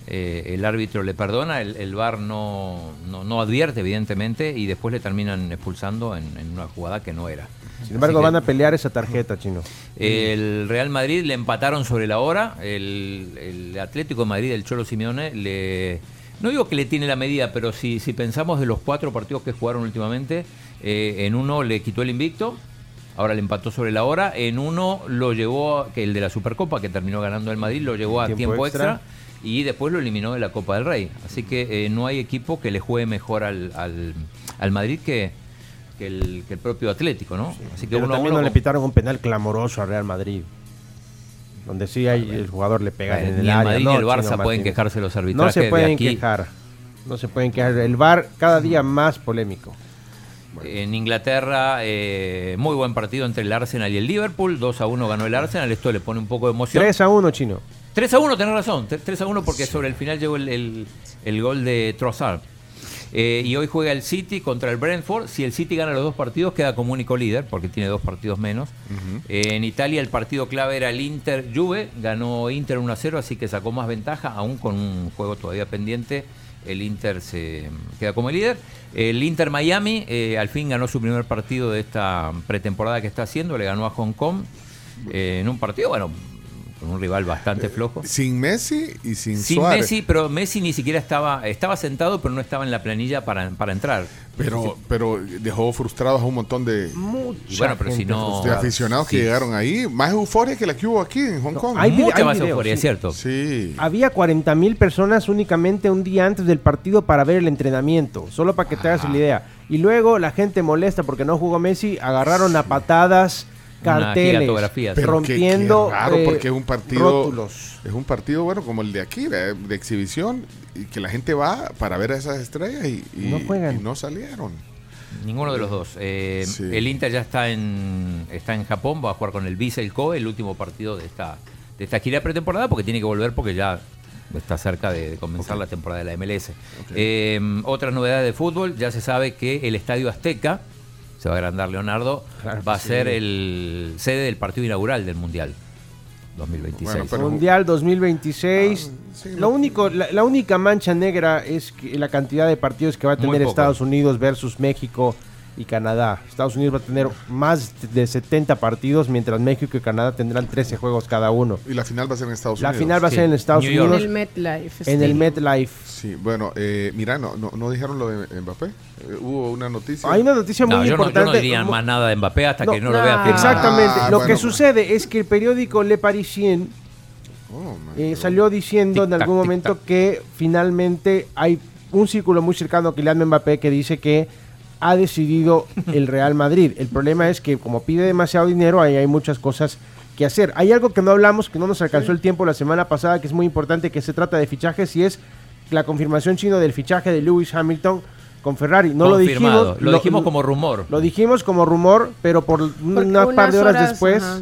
Eh, el árbitro le perdona, el, el no, no, no advierte, evidentemente, y después le terminan expulsando en, en una jugada que no era. Sin embargo, que- van a pelear esa tarjeta, chino. El Real Madrid le empataron sobre la hora. El, el Atlético de Madrid, el Cholo Simeone, le. No digo que le tiene la medida, pero si, si pensamos de los cuatro partidos que jugaron últimamente, eh, en uno le quitó el invicto, ahora le empató sobre la hora, en uno lo llevó, que el de la Supercopa, que terminó ganando el Madrid, lo llevó a Tiempo tiempo, extra. extra. y después lo eliminó de la Copa del Rey. Así que eh, no hay equipo que le juegue mejor al, al, al Madrid que, que, el, que el propio Atlético, ¿no? Así que Pero uno también uno no le con- pitaron un penal clamoroso a Real Madrid. Donde sí hay, el jugador le pega en ni el el área. Madrid no, ni el Barça pueden quejarse los No arbitrajes se de pueden aquí. quejar. No se pueden quejar. El VAR cada día más polémico. En Inglaterra, eh, muy buen partido entre el Arsenal y el Liverpool. 2 a 1 ganó el Arsenal. Esto le pone un poco de emoción. 3 a 1, chino. 3 a 1, tenés razón. 3 a 1 porque sobre el final llegó el, el- el gol de Trossard. Eh, y hoy juega el City contra el Brentford. Si el City gana los dos partidos, queda como único líder porque tiene dos partidos menos. Eh, en Italia el partido clave era el Inter-Juve. Ganó Inter 1 a 0, así que sacó más ventaja, aún con un juego todavía pendiente. El Inter se queda como líder. El Inter Miami eh, al fin ganó su primer partido de esta pretemporada que está haciendo. Le ganó a Hong Kong en un partido, bueno, con un rival bastante flojo. Sin Messi y sin, Sin Suárez. Messi, pero Messi ni siquiera estaba, estaba sentado, pero no estaba en la planilla para, para entrar. Pero, pero dejó frustrados a un montón de, Y bueno, pero si no. de aficionados que llegaron ahí. Más euforia que la que hubo aquí en Hong Kong. hay Mucha hay más videos, euforia, sí. es cierto. Sí. Había 40 mil personas únicamente un día antes del partido para ver el entrenamiento, solo para que te hagas la idea. Y luego la gente molesta porque no jugó Messi, agarraron a patadas, carteles. Pero rompiendo qué raro, eh, porque es un partido rótulos. es un partido bueno como el de aquí de, de exhibición y que la gente va para ver a esas estrellas y, y- No juegan. y no salieron Ninguno de los dos. Eh, Sí. El Inter ya está en, está en Japón, va a jugar con el Vissel Kobe, el último partido de esta, de esta gira pretemporada, porque tiene que volver porque ya está cerca de, de comenzar la temporada de la MLS. Eh, otra novedad de fútbol, ya se sabe que el Estadio Azteca, se va a agrandar Leonardo, Claro va a ser el sede del partido inaugural del Mundial 2026. Bueno, pero- Mundial 2026. Ah, sí, lo único, la, la única mancha negra es que la cantidad de partidos que va a tener. Estados Unidos versus México y Canadá. Estados Unidos va a tener más de 70 partidos, mientras México y Canadá tendrán 13 juegos cada uno. y la final va a ser en Estados La Unidos final va a Sí. ser en Estados New York. En Unidos, el MetLife. en el. MetLife. sí bueno eh, mira no, no no dijeron lo de Mbappé Eh, hubo una noticia Hay una noticia muy No, yo, no, yo importante. no diría más nada de Mbappé hasta No, que no, lo vea firmado. Exactamente. Ah, Lo bueno, que sucede es que el periódico Le Parisien Oh, eh, salió diciendo en algún momento que finalmente hay un círculo muy cercano a Kylian Mbappé que dice que ha decidido el Real Madrid. El problema es que como pide demasiado dinero, ahí hay muchas cosas que hacer. Hay algo que no hablamos, que no nos alcanzó el tiempo la semana pasada, que es muy importante, que se trata de fichajes y es la confirmación chino del fichaje de Lewis Hamilton con Ferrari. No lo dijimos. Lo dijimos como rumor. Lo dijimos como rumor, pero por una unas par de horas, horas, después ajá.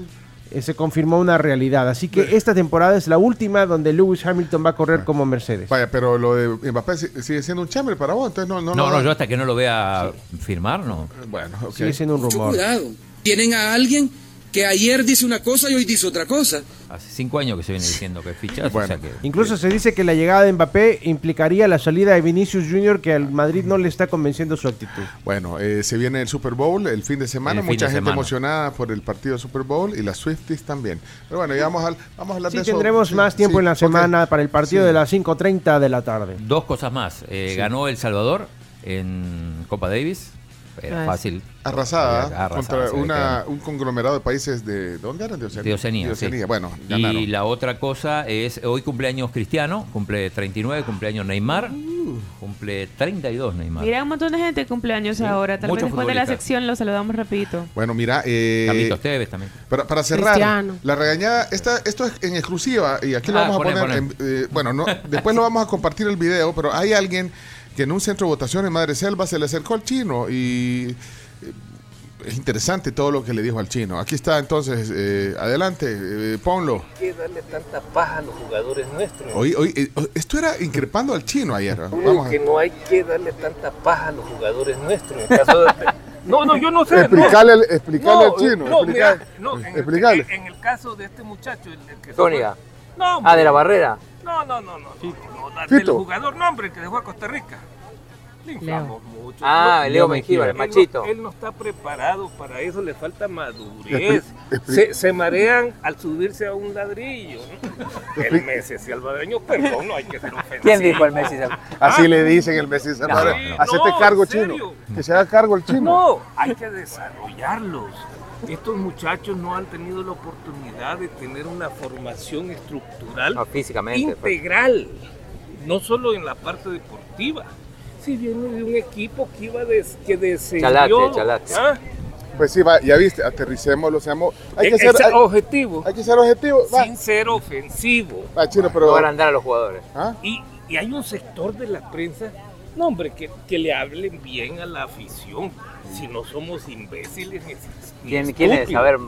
Eh, se confirmó una realidad. Así que esta temporada es la última donde Lewis Hamilton va a correr como Mercedes. Vaya, pero lo de Mbappé si- sigue siendo un chambre para vos, entonces no no No, lo- no, yo hasta que no lo vea firmar, no. Bueno, ok. Sigue siendo un Mucho rumor. cuidado. Tienen a alguien que ayer dice una cosa y hoy dice otra cosa. Hace cinco años que se viene diciendo que fichas, Bueno. o sea que... Incluso se dice que la llegada de Mbappé implicaría la salida de Vinicius Jr., que al Madrid no le está convenciendo su actitud. Bueno, eh, se viene el Super Bowl el fin de semana, El mucha de gente semana. emocionada por el partido de Super Bowl y las Swifties también. Pero bueno, ya vamos a, vamos a hablar Sí, de eso. tendremos Sí, más tiempo sí, en la semana para el partido Sí. de las 5.30 de la tarde. Dos cosas más. Eh, Ganó El Salvador en Copa Davis. Era Ah, fácil. Arrasada Arrasada, contra una, un conglomerado de países de... ¿Dónde eran? De Oceanía. De Oceanía. De sí. Bueno, ganaron. Y la otra cosa es, hoy cumpleaños Cristiano, cumple 39, cumpleaños Neymar, cumple 32 Neymar. Mira, un montón de gente cumpleaños ahora. Tal vez después de la sección lo saludamos rapidito. Bueno, mira, eh, Carlitos Tevez también. para, para cerrar, Cristiano. la regañada, esta, esto es en exclusiva y aquí lo Ah, vamos a poner, en- eh, bueno, no, después lo vamos a compartir el video, pero hay alguien que en un centro de votación en Madre Selva se le acercó al chino y eh, es interesante todo lo que le dijo al chino. Aquí está entonces, eh, adelante, eh, ponlo. que darle tanta paja a los jugadores nuestros. Hoy, hoy, eh, esto era increpando al chino ayer. Vamos a que no hay que darle tanta paja a los jugadores nuestros. en caso de- No, no, yo no sé. Explicarle al- no. explicarle al chino, No, explicar- mira, no, en, el- en- caso de este muchacho, el, el que fue- No, Ah, de la barrera. No, no, no, no. no, no, del Fito. jugador, no, hombre, el que dejó a Costa Rica. Le inflamos mucho. Ah, No, Leo Mengíbar, el él no- machito. Él no está preparado para eso, le falta madurez. Se, se marean al subirse a un ladrillo. ¿no? El Messi salvadoreño, perdón, no hay que ser ofensivo. ¿Quién dijo el Messi Así le dicen el Messi Salvador. Sí, Hacete no, cargo, chino. Que se haga cargo el chino. No, hay que desarrollarlos. Estos muchachos no han tenido la oportunidad de tener una formación estructural No, físicamente, pues. integral, no solo en la parte deportiva. Si viene de un equipo que iba des, que descendió, Chalate, Chalate. ¿ah? Pues sí, va, ya viste, aterricémoslo, seamos. Hay que Eh, ser, hay, objetivo. hay que ser objetivo. Va. Sin ser ofensivo. Va, chino, pero. No agrandar a los jugadores. ¿Ah? Y, y hay un sector de la prensa, no hombre, que, que le hablen bien a la afición. Si no somos imbéciles ni, ni ¿Quién, quién es? A ver,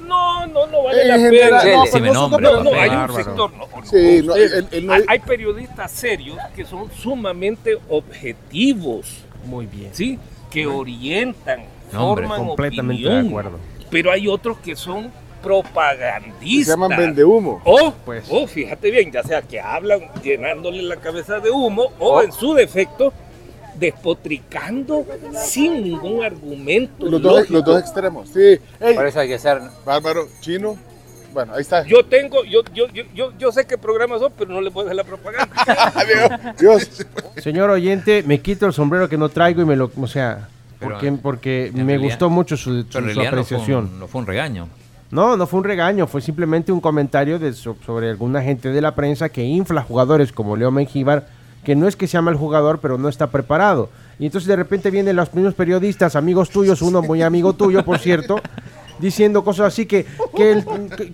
No, no, no vale En la pena. no, No, hay un sector. No, Sí, él- él hay, hay periodistas serios que son sumamente objetivos. Muy bien. ¿Sí? Que orientan, No, hombre, forman completamente de acuerdo. Pero hay otros que son propagandistas. Se llaman vendehumo. O, Pues. o, fíjate bien, ya sea que hablan llenándole la cabeza de humo o en su defecto despotricando sin ningún argumento. Los dos, lógico. los dos extremos. Sí. Ey, por eso hay que ser. Bárbaro, chino. Bueno, ahí está. Yo tengo, yo, yo, yo, yo, yo sé qué programas son, pero no le puedo hacer la propaganda. Dios. Señor oyente, me quito el sombrero que no traigo y me lo, o sea, Pero, porque, porque me realidad- gustó mucho su, su- no fue, apreciación. un, no fue un regaño. No, no fue un regaño, fue simplemente un comentario de, so- sobre alguna gente de la prensa que infla jugadores como Leo Mengíbar, que no es que sea mal jugador, pero no está preparado. Y entonces de repente vienen los mismos periodistas, amigos tuyos, uno muy amigo tuyo, por cierto, diciendo cosas así que, que el-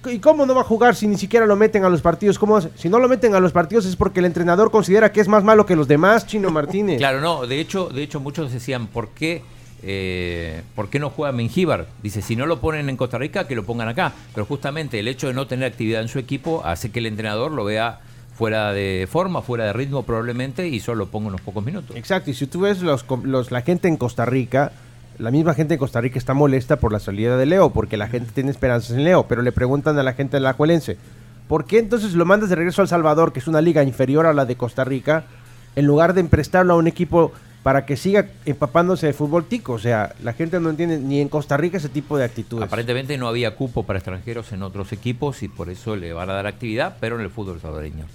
que- ¿y cómo no va a jugar si ni siquiera lo meten a los partidos? ¿Cómo hace? Si no lo meten a los partidos es porque el entrenador considera que es más malo que los demás, Chino Martínez. Claro, no, de hecho, de hecho muchos decían, ¿por qué, eh, ¿por qué no juega Mengíbar? Dice, si no lo ponen en Costa Rica, que lo pongan acá. Pero justamente el hecho de no tener actividad en su equipo hace que el entrenador lo vea fuera de forma, fuera de ritmo probablemente, y solo lo ponga unos pocos minutos. Exacto, y si tú ves la gente en Costa Rica, la misma gente en Costa Rica está molesta por la salida de Leo, porque la gente tiene esperanzas en Leo, pero le preguntan a la gente de la Juelense, ¿por qué entonces lo mandas de regreso a El Salvador, que es una liga inferior a la de Costa Rica, en lugar de prestarlo a un equipo para que siga empapándose de fútbol tico? O sea, la gente no entiende ni en Costa Rica ese tipo de actitudes. Aparentemente no había cupo para extranjeros en otros equipos y por eso le van a dar actividad, pero en el fútbol salvadoreño.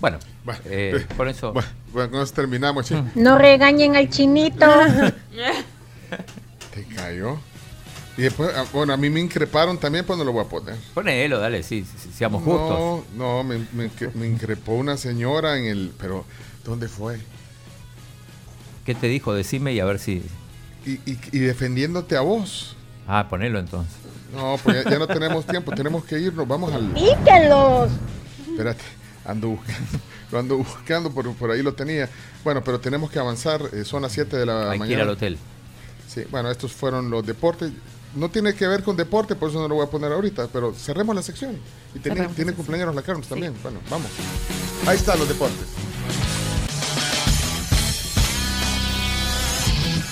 Bueno, eh, por eso... Bueno, bueno, con eso terminamos. No regañen al chinito. Te cayó. Y después, ah, bueno, a mí me increparon también, pues no lo voy a poner. Ponelo, dale, sí, sí, seamos justos. No, no, me, me, incre- me increpó una señora en el. Pero, ¿dónde fue? ¿Qué te dijo? Decime y a ver si... Y, y, y defendiéndote a vos. Ah, ponelo entonces. No, pues ya, ya no tenemos tiempo, tenemos que irnos. Vamos al. Píquenlos. Espérate, ando buscando. Lo ando buscando, por, por ahí lo tenía. Bueno, pero tenemos que avanzar. eh, son las 7 de la Hay que mañana. ir al hotel. Sí, bueno, estos fueron los deportes. No tiene que ver con deporte, por eso no lo voy a poner ahorita, pero cerremos la sección. Y tiene, cumpleaños la Carlos también. Bueno, vamos. Ahí están los deportes.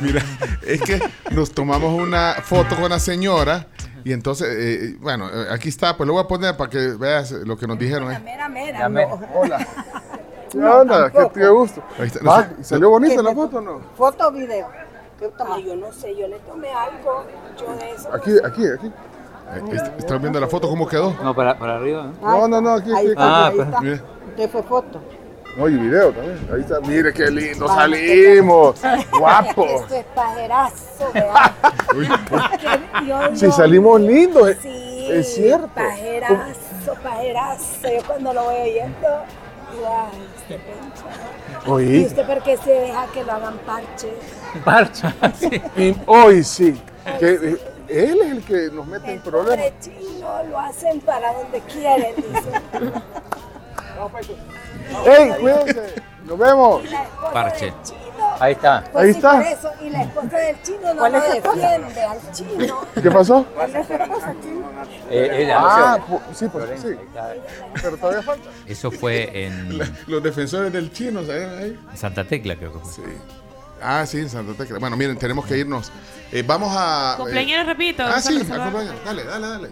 Mira, es que nos tomamos una foto con la señora y entonces, eh, bueno, eh, aquí está, pues lo voy a poner para que veas lo que nos dijeron. ¿eh? Mera, mera. No. Hola. ¿Qué onda? ¿Qué, qué gusto? Ahí está. Va. ¿Salió bonita ¿Qué la foto o no? ¿Foto o video? ¿Qué toma? yo no sé, yo le tomé algo. Yo de eso. Aquí, aquí, aquí. Eh, est- ¿Están viendo la foto cómo quedó? No, para, para arriba. No, no, no, aquí, aquí. está, aquí. ahí está. Mira. ¿Qué fue foto? Oye, video también. Ahí está. Mire qué lindo salimos. Guapo. Esto es pajerazo, yo Sí, no- salimos lindos. eh. Sí, Es cierto. Pajerazo, pajerazo. Yo cuando lo voy oyendo, ay, este pencho. Oí. ¿Y usted por qué se deja que lo hagan parche? Parcha. Y hoy sí. Que, eh, él es el que nos mete en problemas. Chino, lo hacen para donde quieren, dice. ¡Ey, cuídense! ¡Nos vemos! Parche. Ahí está. Pues Ahí sí, está. por eso, y la esposa del chino no lo defiende al chino. ¿Qué pasó? ¿Cuál es la esposa chino? Eh, ella, Ah, no sí, pues sí. Pero todavía falta. Eso fue en Los defensores del chino, ¿saben ahí? Santa Tecla, creo que fue. Sí. Ah, sí, en Santa Tecla. Bueno, miren, tenemos que irnos. Eh, vamos a. eh, Cumpleaños, repito. Ah, sí. Dale, dale, dale.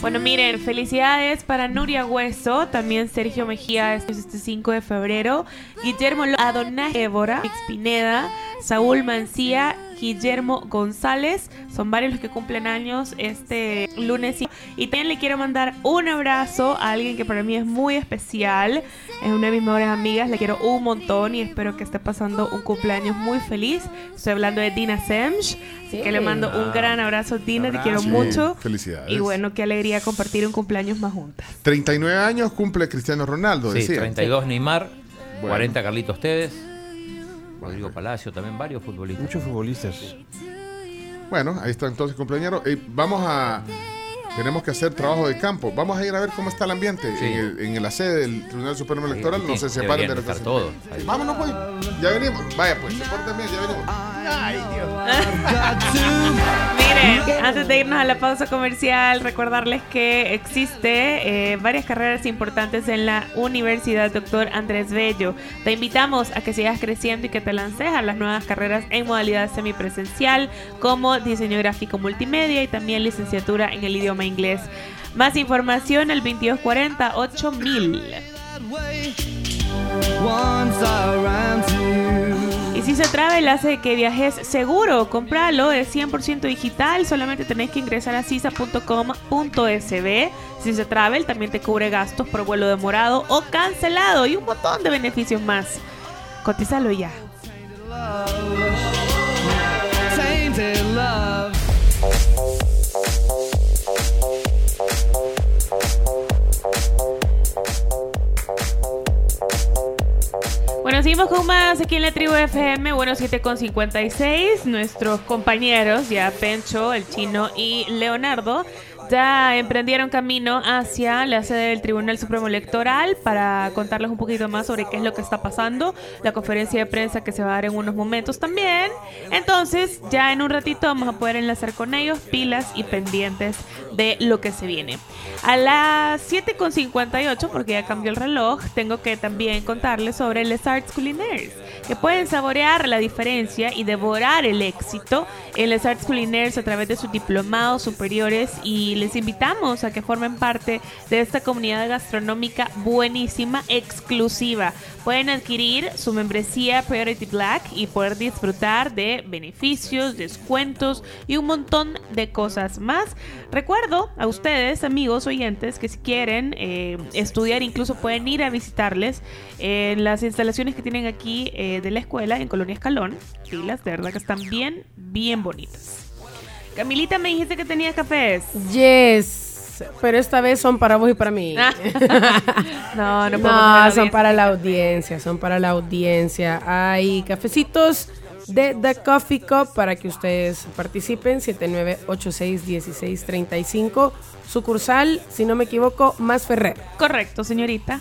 Bueno, miren, felicidades para Nuria Hueso, también Sergio Mejía este este 5 de febrero, Guillermo Adonai Évora, Mix Pineda, Saúl Mancía, Guillermo González, son varios los que cumplen años este lunes. Y también le quiero mandar un abrazo a alguien que para mí es muy especial, es una de mis mejores amigas, le quiero un montón y espero que esté pasando un cumpleaños muy feliz. Estoy hablando de Dina Semch, así que le mando un Ah. gran abrazo, Dina, te quiero Sí, mucho. felicidades. Y bueno, qué alegría compartir un cumpleaños más juntas. 39 años cumple Cristiano Ronaldo, Sí, decía. 32 Neymar, Bueno. 40 Carlitos Tevez, Rodrigo Palacio, también varios futbolistas. Muchos futbolistas. Bueno, ahí está entonces, compañero. Eh, vamos a. Tenemos que hacer trabajo de campo. Vamos a ir a ver cómo está el ambiente Sí. en, el- en la sede del Tribunal Supremo Sí, Electoral. sí, no se separen de la todos. Vámonos, pues. Ya venimos. Vaya, pues, se bien, ya venimos. Ay, Miren, antes de irnos a la pausa comercial, recordarles que existe eh, varias carreras importantes en la Universidad Doctor Andrés Bello. Te invitamos a que sigas creciendo y que te lances a las nuevas carreras en modalidad semipresencial como diseño gráfico multimedia y también licenciatura en el idioma inglés. Más información al 2240 8000. Se Travel hace que viajes seguro, compralo, es 100% digital, solamente tenés que ingresar a sisa.com.sb. Si se Travel también te cubre gastos por vuelo demorado o cancelado y un montón de beneficios más. Cotízalo ya. Bueno, seguimos con más aquí en la tribu FM, bueno, 7 con 56. Nuestros compañeros, ya Pencho, el chino y Leonardo, ya emprendieron camino hacia la sede del Tribunal Supremo Electoral para contarles un poquito más sobre qué es lo que está pasando, la conferencia de prensa que se va a dar en unos momentos también. Entonces, ya en un ratito vamos a poder enlazar con ellos, pilas y pendientes de lo que se viene. A las 7.58, porque ya cambió el reloj, tengo que también contarles sobre Les Arts Culinaires, que pueden saborear la diferencia y devorar el éxito en Les Arts Culinaires a través de sus diplomados superiores y les invitamos a que formen parte de esta comunidad gastronómica buenísima, exclusiva. Pueden adquirir su membresía Priority Black y poder disfrutar de beneficios, descuentos y un montón de cosas más. Recuerdo a ustedes, amigos oyentes, que si quieren eh, estudiar, incluso pueden ir a visitarles en las instalaciones que tienen aquí eh, de la escuela en Colonia Escalón. Pilas, de verdad que están bien, bien bonitas. Camilita, me dijiste que tenías cafés. Yes. Pero esta vez son para vos y para mí. no, no, No, dejar son para la audiencia, son para la audiencia. Hay cafecitos de The Coffee Cup para que ustedes participen. 79861635. Sucursal, si no me equivoco, Más Ferrer. Correcto, señorita.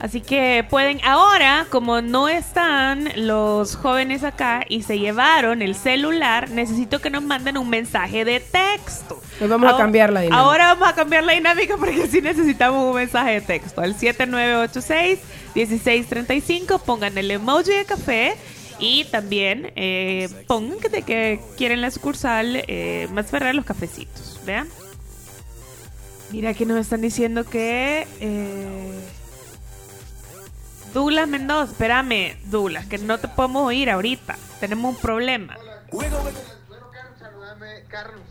Así que pueden ahora, como no están los jóvenes acá y se llevaron el celular, necesito que nos manden un mensaje de texto. Hoy vamos a Ahora- cambiar la dinámica. Ahora vamos a cambiar la dinámica porque sí necesitamos un mensaje de texto. Al 7986-1635, pongan el emoji de café y también eh, pongan que, de que quieren la sucursal eh, más Ferrer los cafecitos. Vean. Mira, aquí nos están diciendo que... eh, Douglas Mendoza, espérame, Douglas, que no te podemos oír ahorita. Tenemos un problema. Carlos.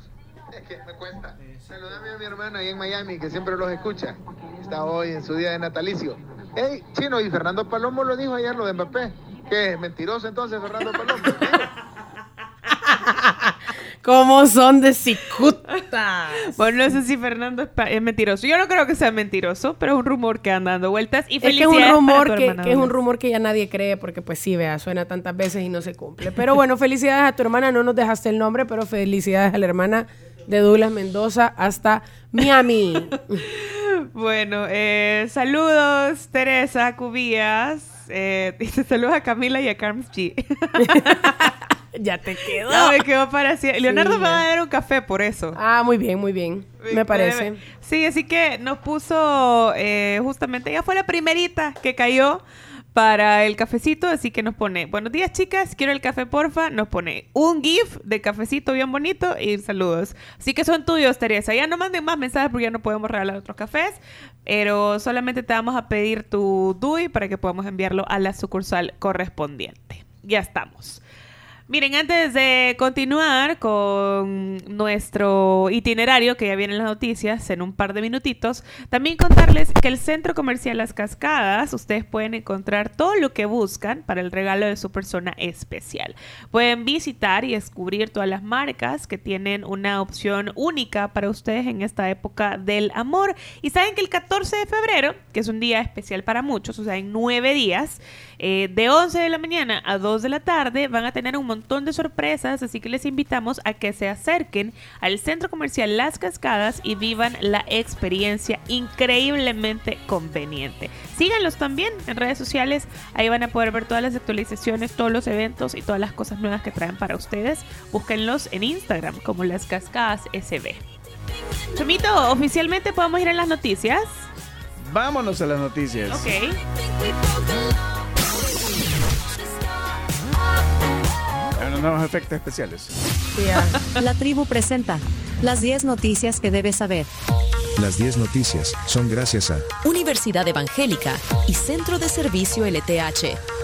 Es que me cuesta. Saludame a mi hermana ahí en Miami, que siempre los escucha. Está hoy en su día de natalicio. Hey, Chino, y Fernando Palomo lo dijo ayer lo de Mbappé. ¿Qué? ¿Mentiroso entonces, Fernando Palomo? ¿Cómo son de cicutas? Bueno, no sé si Fernando es, mentiroso. Yo no creo que sea mentiroso, pero es un rumor que anda dando vueltas. Y Es que es un rumor que, es un rumor que ya nadie cree porque pues sí, vea, suena tantas veces y no se cumple. Pero bueno, felicidades a tu hermana, no nos dejaste el nombre, pero felicidades a la hermana de Douglas Mendoza hasta Miami. Bueno, eh, saludos, Teresa Cubías. Eh, dice saludos a Camila y a Carms G. ya te quedó. No, me quedó para siempre. Leonardo Sí, me va a dar un café por eso. Ah, muy bien, muy bien. Me parece. Sí, así que nos puso eh, justamente, ella fue la primerita que cayó para el cafecito, así que nos pone, buenos días chicas, quiero el café porfa, nos pone un GIF de cafecito bien bonito y saludos. Así que son tuyos, Teresa. Ya no manden más mensajes porque ya no podemos regalar otros cafés, pero solamente te vamos a pedir tu DUI para que podamos enviarlo a la sucursal correspondiente. Ya estamos. Miren, antes de continuar con nuestro itinerario, que ya vienen las noticias en un par de minutitos, también contarles que el Centro Comercial Las Cascadas, ustedes pueden encontrar todo lo que buscan para el regalo de su persona especial. Pueden visitar y descubrir todas las marcas que tienen una opción única para ustedes en esta época del amor. Y saben que el 14 de febrero, que es un día especial para muchos, o sea, en nueve días, eh, de 11 de la mañana a 2 de la tarde van a tener un montón de sorpresas, así que les invitamos a que se acerquen al centro comercial Las Cascadas y vivan la experiencia increíblemente conveniente. Síganlos también en redes sociales, ahí van a poder ver todas las actualizaciones, todos los eventos y todas las cosas nuevas que traen para ustedes. Búsquenlos en Instagram como Las Cascadas SB. Chomito, oficialmente podemos ir a las noticias. Vámonos a las noticias. Ok. Nuevos efectos especiales. La tribu presenta las 10 noticias que debes saber. Las 10 noticias son gracias a Universidad Evangélica y Centro de Servicio LTH.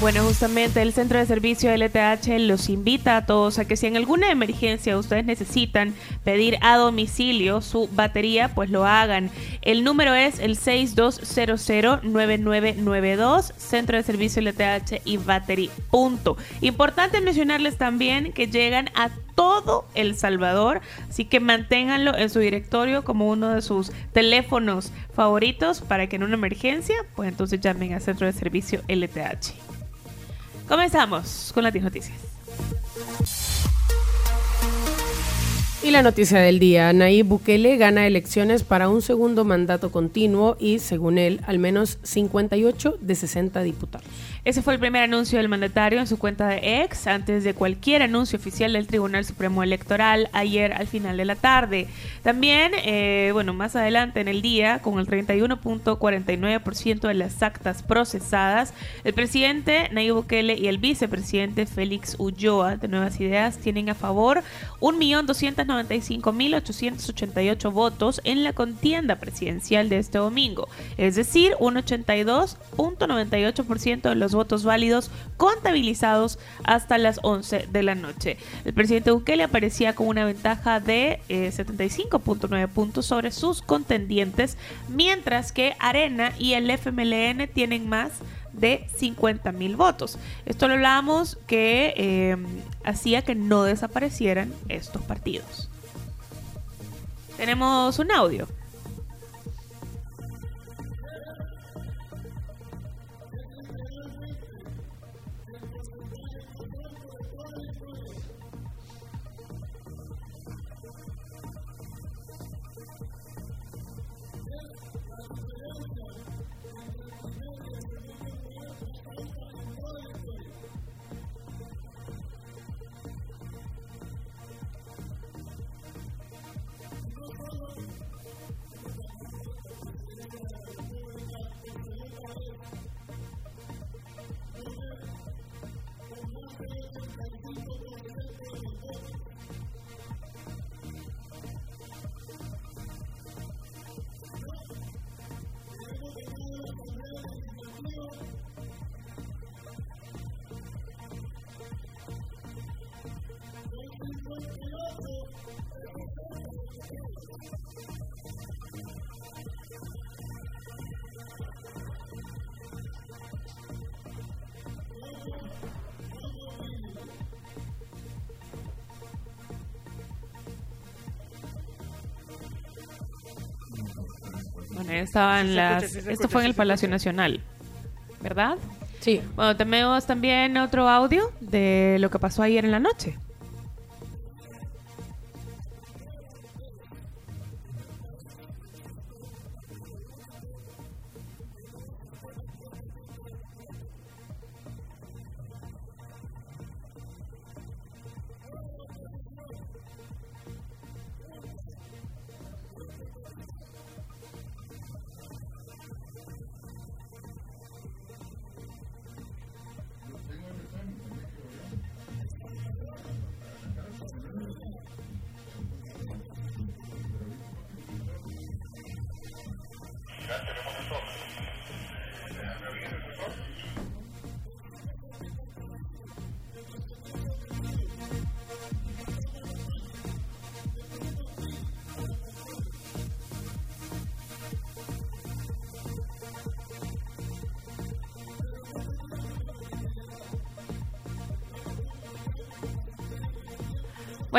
Bueno, justamente el Centro de Servicio LTH los invita a todos a que si en alguna emergencia ustedes necesitan pedir a domicilio su batería, pues lo hagan. El número es el 6200-9992, Centro de Servicio LTH y Battery. Punto. Importante mencionarles también que llegan a todo El Salvador, así que manténganlo en su directorio como uno de sus teléfonos favoritos para que en una emergencia, pues entonces llamen al Centro de Servicio LTH. Comenzamos con las 10 noticias. Y la noticia del día, Nayib Bukele gana elecciones para un segundo mandato continuo y, según él, al menos 58 de 60 diputados. Ese fue el primer anuncio del mandatario en su cuenta de ex antes de cualquier anuncio oficial del Tribunal Supremo Electoral ayer al final de la tarde. También, eh, bueno, más adelante en el día, con el 31.49% de las actas procesadas, el presidente Nayib Bukele y el vicepresidente Félix Ulloa de Nuevas Ideas tienen a favor 1.295.888 votos en la contienda presidencial de este domingo, es decir, un 82.98% de los votos válidos contabilizados hasta las 11 de la noche. El presidente Bukele aparecía con una ventaja de eh, 75.9 puntos sobre sus contendientes, mientras que Arena y el FMLN tienen más de 50 mil votos. Esto lo hablábamos que eh, hacía que no desaparecieran estos partidos. Tenemos un audio. Estaban Sí las. escucha, sí se esto fue en el Palacio. Nacional, ¿verdad? Sí. Bueno, tenemos también otro audio de lo que pasó ayer en la noche.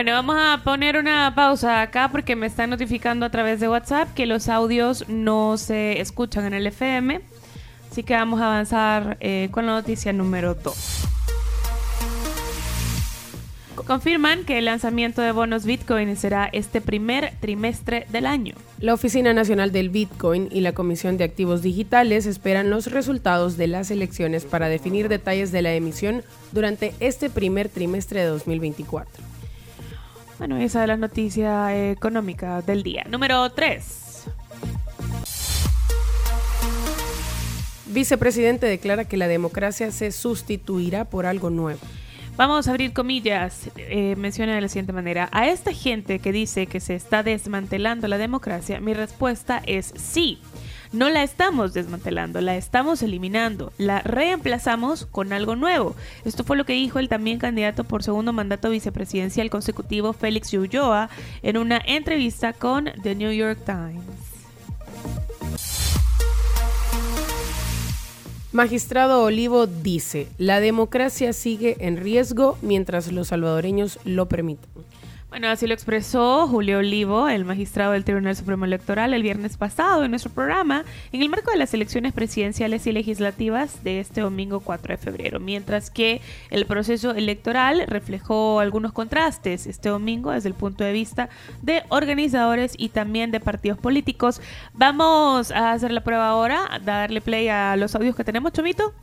Bueno, vamos a poner una pausa acá porque me están notificando a través de WhatsApp que los audios no se escuchan en el FM. Así que vamos a avanzar eh, con la noticia número 2. Confirman que el lanzamiento de bonos Bitcoin será este primer trimestre del año. La Oficina Nacional del Bitcoin y la Comisión de Activos Digitales esperan los resultados de las elecciones para definir detalles de la emisión durante este primer trimestre de 2024. Bueno, esa es la noticia económica del día. Número 3. Vicepresidente declara que la democracia se sustituirá por algo nuevo. Vamos a abrir comillas. Eh, menciona de la siguiente manera. A esta gente que dice que se está desmantelando la democracia, mi respuesta es sí. No la estamos desmantelando, la estamos eliminando, la reemplazamos con algo nuevo. Esto fue lo que dijo el también candidato por segundo mandato vicepresidencial consecutivo Félix Ulloa en una entrevista con The New York Times. Magistrado Olivo dice, la democracia sigue en riesgo mientras los salvadoreños lo permitan. Bueno, así lo expresó Julio Olivo, el magistrado del Tribunal Supremo Electoral, el viernes pasado en nuestro programa, en el marco de las elecciones presidenciales y legislativas de este domingo 4 de febrero, mientras que el proceso electoral reflejó algunos contrastes este domingo desde el punto de vista de organizadores y también de partidos políticos. Vamos a hacer la prueba ahora, a darle play a los audios que tenemos, Chomito.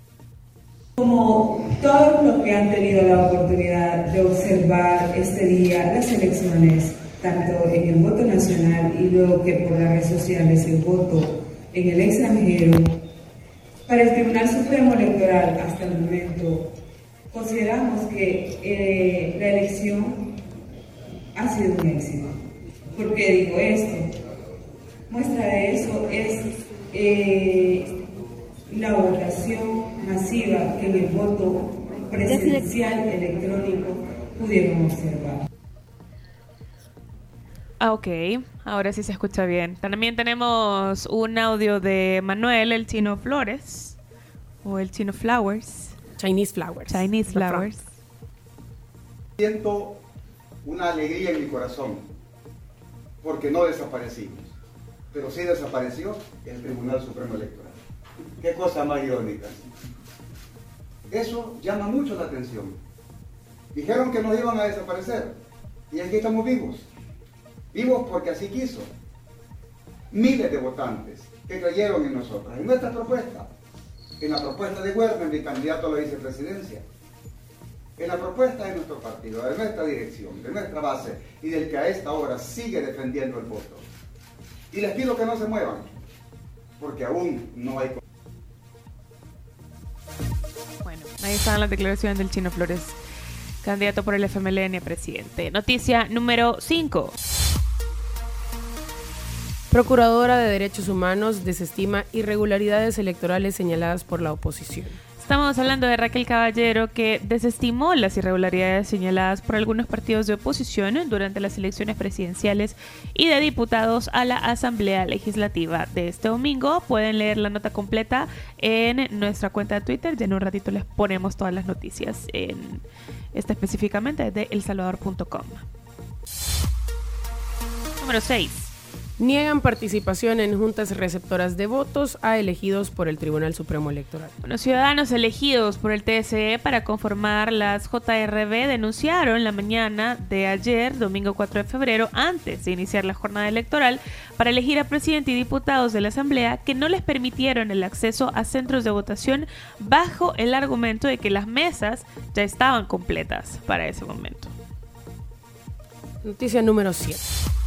Como todos los que han tenido la oportunidad de observar este día las elecciones, tanto en el voto nacional y luego que por las redes sociales el voto en el extranjero, para el Tribunal Supremo Electoral hasta el momento consideramos que eh, la elección ha sido un éxito. ¿Por qué digo esto? Muestra de eso es eh, la votación masiva que en el voto presidencial electrónico pudieron observar. Ah, ok, ahora sí se escucha bien. También tenemos un audio de Manuel, el chino Flores, o el chino Flowers. Chinese Flowers. Chinese Flowers. Siento una alegría en mi corazón porque no desaparecimos, pero sí desapareció el Tribunal Supremo Electoral. Qué cosa más irónica. Eso llama mucho la atención. Dijeron que nos iban a desaparecer y aquí estamos vivos. Vivos porque así quiso. Miles de votantes que creyeron en nosotros, en nuestra propuesta, en la propuesta de Werner, mi candidato a la vicepresidencia, en la propuesta de nuestro partido, de nuestra dirección, de nuestra base y del que a esta hora sigue defendiendo el voto. Y les pido que no se muevan, porque aún no hay... Ahí están las declaraciones del chino Flores, candidato por el FMLN a presidente. Noticia número 5. Procuradora de Derechos Humanos desestima irregularidades electorales señaladas por la oposición. Estamos hablando de Raquel Caballero que desestimó las irregularidades señaladas por algunos partidos de oposición durante las elecciones presidenciales y de diputados a la Asamblea Legislativa de este domingo. Pueden leer la nota completa en nuestra cuenta de Twitter. Ya en un ratito les ponemos todas las noticias en esta específicamente de elsalvador.com. Número 6. Niegan participación en juntas receptoras de votos a elegidos por el Tribunal Supremo Electoral. Los ciudadanos elegidos por el TSE para conformar las JRB denunciaron la mañana de ayer, domingo 4 de febrero, antes de iniciar la jornada electoral, para elegir a presidente y diputados de la Asamblea que no les permitieron el acceso a centros de votación bajo el argumento de que las mesas ya estaban completas para ese momento. Noticia número 7.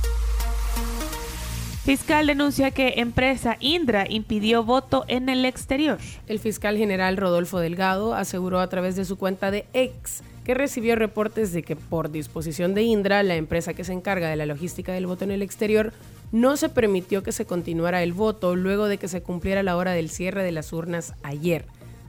Fiscal denuncia que empresa Indra impidió voto en el exterior. El fiscal general Rodolfo Delgado aseguró a través de su cuenta de ex que recibió reportes de que por disposición de Indra, la empresa que se encarga de la logística del voto en el exterior, no se permitió que se continuara el voto luego de que se cumpliera la hora del cierre de las urnas ayer.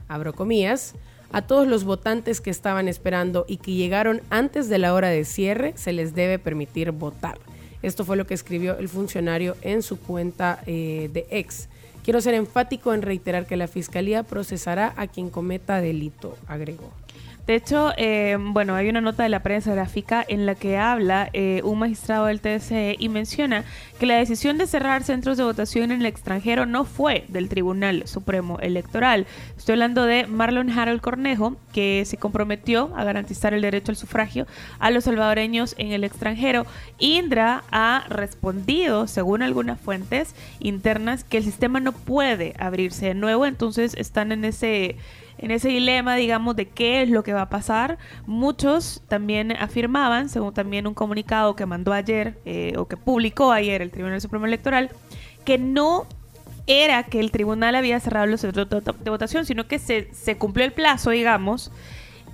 Abro comillas. A todos los votantes que estaban esperando y que llegaron antes de la hora de cierre se les debe permitir votar. Esto fue lo que escribió el funcionario en su cuenta eh, de ex. Quiero ser enfático en reiterar que la Fiscalía procesará a quien cometa delito, agregó. De hecho, eh, bueno, hay una nota de la prensa gráfica en la que habla eh, un magistrado del TSE y menciona que la decisión de cerrar centros de votación en el extranjero no fue del Tribunal Supremo Electoral. Estoy hablando de Marlon Harold Cornejo, que se comprometió a garantizar el derecho al sufragio a los salvadoreños en el extranjero. Indra ha respondido, según algunas fuentes internas, que el sistema no puede abrirse de nuevo, entonces están en ese en ese dilema, digamos, de qué es lo que va a pasar. Muchos también afirmaban, según también un comunicado que mandó ayer eh, o que publicó ayer el Tribunal Supremo Electoral, que no era que el tribunal había cerrado los centros de votación, sino que se, se cumplió el plazo, digamos,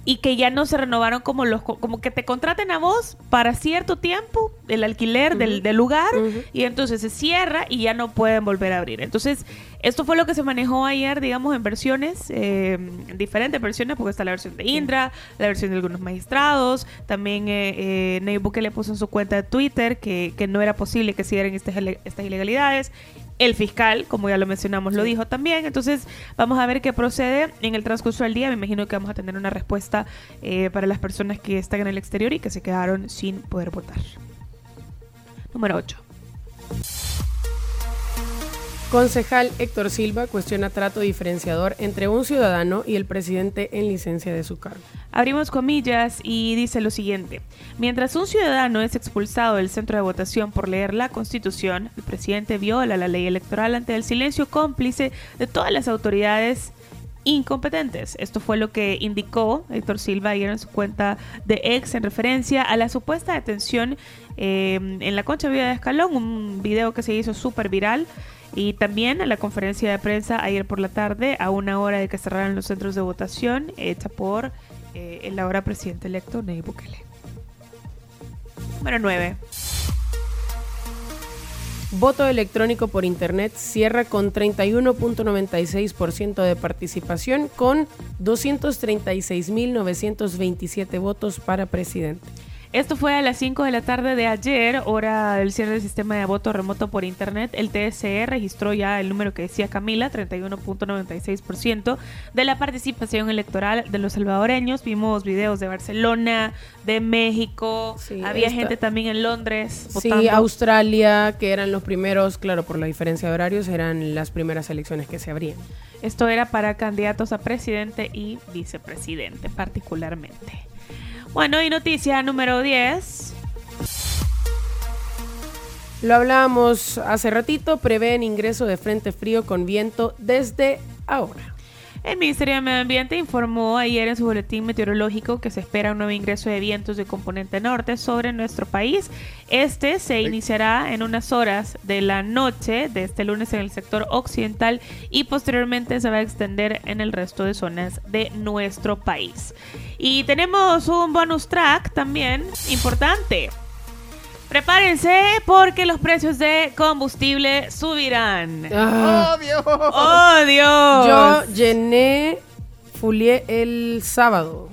y que ya no se renovaron como los como que te contraten a vos para cierto tiempo el alquiler del, del, lugar y entonces se cierra y ya no pueden volver a abrir. Entonces esto fue lo que se manejó ayer digamos en versiones eh, diferentes versiones porque está la versión de Indra la versión de algunos magistrados también eh, eh, Nayib le puso en su cuenta de Twitter que, que no era posible que siguieran estas, estas ilegalidades el fiscal, como ya lo mencionamos, lo dijo también. Entonces, vamos a ver qué procede en el transcurso del día. Me imagino que vamos a tener una respuesta eh, para las personas que están en el exterior y que se quedaron sin poder votar. Número 8. Concejal Héctor Silva cuestiona trato diferenciador entre un ciudadano y el presidente en licencia de su cargo. Abrimos comillas y dice lo siguiente. Mientras un ciudadano es expulsado del centro de votación por leer la Constitución, el presidente viola la ley electoral ante el silencio cómplice de todas las autoridades incompetentes. Esto fue lo que indicó Héctor Silva ayer en su cuenta de ex en referencia a la supuesta detención eh, en la Concha Vía de Escalón, un video que se hizo súper viral y también a la conferencia de prensa ayer por la tarde, a una hora de que cerraran los centros de votación, hecha por eh, el ahora presidente electo Nayib Bukele. Número 9. Voto electrónico por Internet cierra con 31.96% de participación con 236.927 votos para presidente. Esto fue a las 5 de la tarde de ayer, hora del cierre del sistema de voto remoto por internet. El TSE registró ya el número que decía Camila, 31.96% de la participación electoral de los salvadoreños. Vimos videos de Barcelona, de México, había gente también en Londres. Sí, Australia, que eran los primeros, claro, por la diferencia de horarios, eran las primeras elecciones que se abrían. Esto era para candidatos a presidente y vicepresidente particularmente. Bueno, y noticia número 10. Lo hablábamos hace ratito, prevén ingreso de frente frío con viento desde ahora. El Ministerio de Medio Ambiente informó ayer en su boletín meteorológico que se espera un nuevo ingreso de vientos de componente norte sobre nuestro país. Este se iniciará en unas horas de la noche de este lunes en el sector occidental y posteriormente se va a extender en el resto de zonas de nuestro país. Y tenemos un bonus track también importante. Prepárense porque los precios de combustible subirán. Ah. ¡Oh, Dios! ¡Oh, Dios! Yo llené fulié el sábado.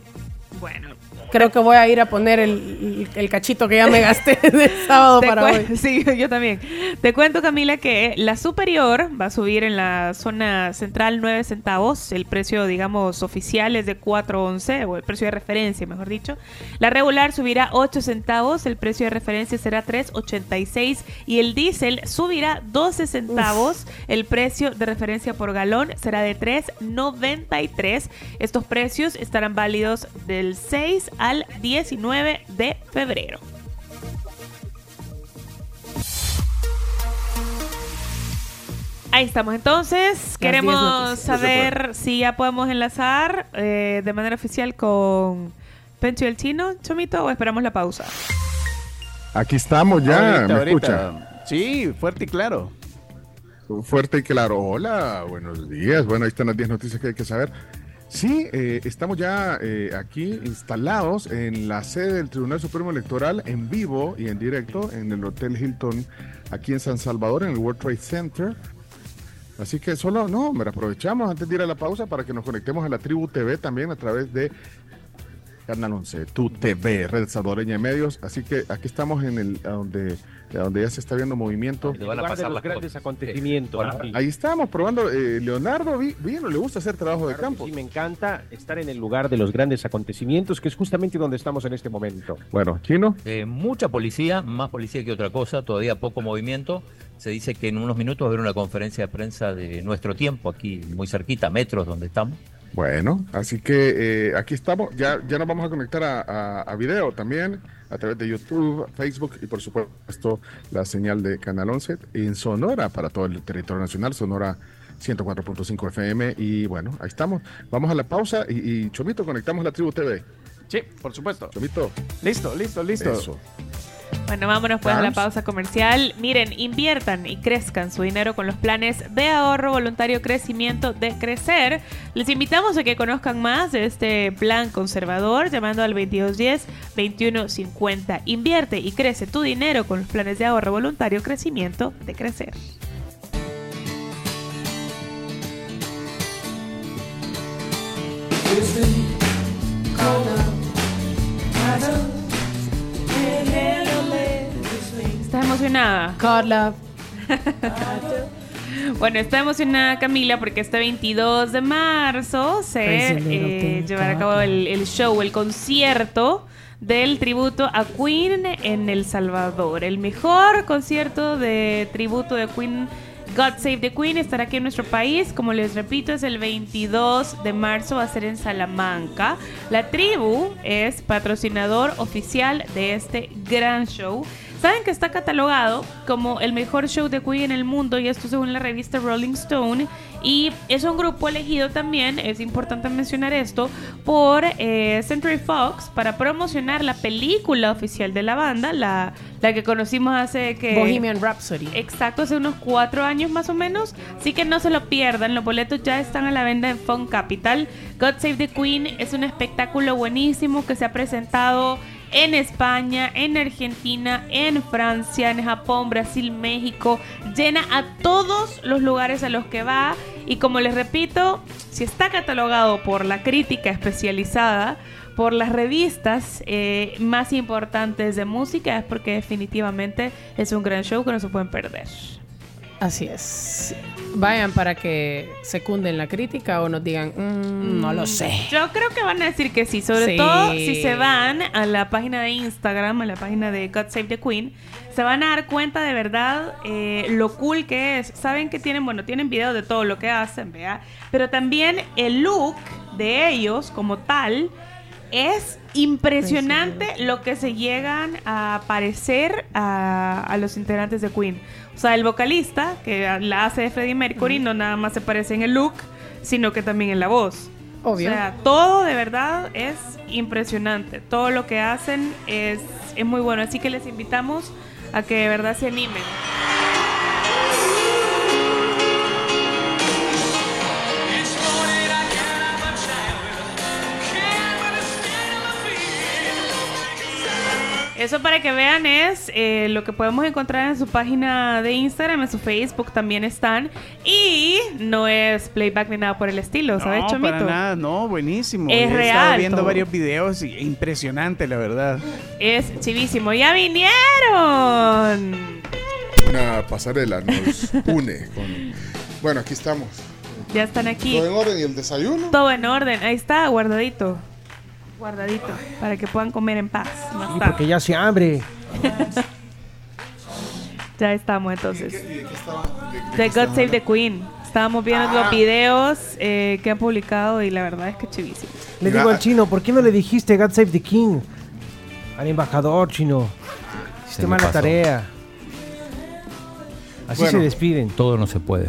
Bueno. Creo que voy a ir a poner el, el cachito que ya me gasté de sábado para hoy. Sí, yo también. Te cuento, Camila, que la superior va a subir en la zona central 9 centavos. El precio, digamos, oficial es de 4.11, o el precio de referencia, mejor dicho. La regular subirá 8 centavos, el precio de referencia será 3.86 y el diésel subirá 12 centavos. El precio de referencia por galón será de 3.93. Estos precios estarán válidos del 6 al 19 de febrero. Ahí estamos entonces. 10 Queremos saber si ya podemos enlazar eh, de manera oficial con Pencho y el Chino, Chomito, o esperamos la pausa. Aquí estamos ya, Ahorita, ¿me ahorita. escucha? Sí, fuerte y claro. Fuerte y claro. Hola, buenos días. Bueno, ahí están las 10 noticias que hay que saber. Sí, eh, estamos ya eh, aquí instalados en la sede del Tribunal Supremo Electoral en vivo y en directo en el Hotel Hilton aquí en San Salvador, en el World Trade Center. Así que solo, no, me aprovechamos antes de ir a la pausa para que nos conectemos a la Tribu TV también a través de Canal 11, Tu TV, Red Salvadoreña de Medios. Así que aquí estamos en el donde, donde ya se está viendo movimiento. En lugar de los grandes acontecimientos. sí. Ahí estamos probando. eh, Leonardo vino, le gusta hacer trabajo de campo. Sí, me encanta estar en el lugar de los grandes acontecimientos, que es justamente donde estamos en este momento. Bueno, Chino. Eh, mucha policía, más policía que otra cosa, todavía poco movimiento. Se dice que en unos minutos va a haber una conferencia de prensa de nuestro tiempo, aquí muy cerquita, metros donde estamos. Bueno, así que eh, aquí estamos. Ya, ya nos vamos a conectar a, a- a video también a través de YouTube, Facebook y por supuesto la señal de Canal 11 en Sonora para todo el territorio nacional, Sonora 104.5 FM. Y bueno, ahí estamos. Vamos a la pausa y, y Chomito, conectamos la Tribu TV. Sí, por supuesto. Chomito. Listo, listo, listo. Eso. Bueno, vámonos pues a la pausa comercial. Miren, inviertan y crezcan su dinero con los planes de ahorro voluntario crecimiento de Crecer. Les invitamos a que conozcan más de este plan conservador llamando al 2210-2150. Invierte y crece tu dinero con los planes de ahorro voluntario crecimiento de Crecer. ¿Estás emocionada? Carla. Bueno, está emocionada Camila porque este 22 de marzo se eh, llevará a cabo el, el show, el concierto del tributo a Queen en El Salvador. El mejor concierto de tributo de Queen, God Save the Queen, estará aquí en nuestro país. Como les repito, es el 22 de marzo, va a ser en Salamanca. La tribu es patrocinador oficial de este gran show. Saben que está catalogado como el mejor show de Queen en el mundo y esto según la revista Rolling Stone y es un grupo elegido también, es importante mencionar esto, por eh, Century Fox para promocionar la película oficial de la banda, la, la que conocimos hace que... Bohemian Rhapsody. Exacto, hace unos cuatro años más o menos. Así que no se lo pierdan. Los boletos ya están a la venta en Fun Capital. God Save the Queen es un espectáculo buenísimo que se ha presentado en España, en Argentina, en Francia, en Japón, Brasil, México. Llena a todos los lugares a los que va. Y como les repito, si está catalogado por la crítica especializada, por las revistas eh, más importantes de música, es porque definitivamente es un gran show que no se pueden perder. Así es. Vayan para que secunden la crítica o nos digan, "Mm, no lo sé. Yo creo que van a decir que sí, sobre Sí. todo si se van a la página de Instagram, a la página de God Save the Queen, se van a dar cuenta de verdad eh, lo cool que es. Saben que tienen, bueno, tienen videos de todo lo que hacen, ¿vea? Pero también el look de ellos como tal es impresionante lo que se llegan a parecer a, a los integrantes de Queen. O sea, el vocalista, que la hace de Freddie Mercury, no nada más se parece en el look, sino que también en la voz. Obvio. O sea, todo de verdad es impresionante. Todo lo que hacen es, es muy bueno. Así que les invitamos a que de verdad se animen. Eso para que vean es eh, lo que podemos encontrar en su página de Instagram, en su Facebook también están. Y no es playback ni nada por el estilo, ¿sabes, no, Chomito? para nada, no, buenísimo. Es He estado real viendo todo. varios videos y impresionante, la verdad. Es chivísimo. ¡Ya vinieron! Una pasarela nos une con... Bueno, aquí estamos. Ya están aquí. ¿Todo en orden y el desayuno? Todo en orden. Ahí está, guardadito. Guardadito. Para que puedan comer en paz. más Sí, tarde. porque ya se hambre. Ya estamos entonces. The God Save the Queen. Estábamos viendo los videos eh, que han publicado y la verdad es que chivísimo. Le digo al chino, ¿por qué no le dijiste God Save the King? Al embajador chino. Hiciste mala tarea. Así se despiden. Todo no se puede.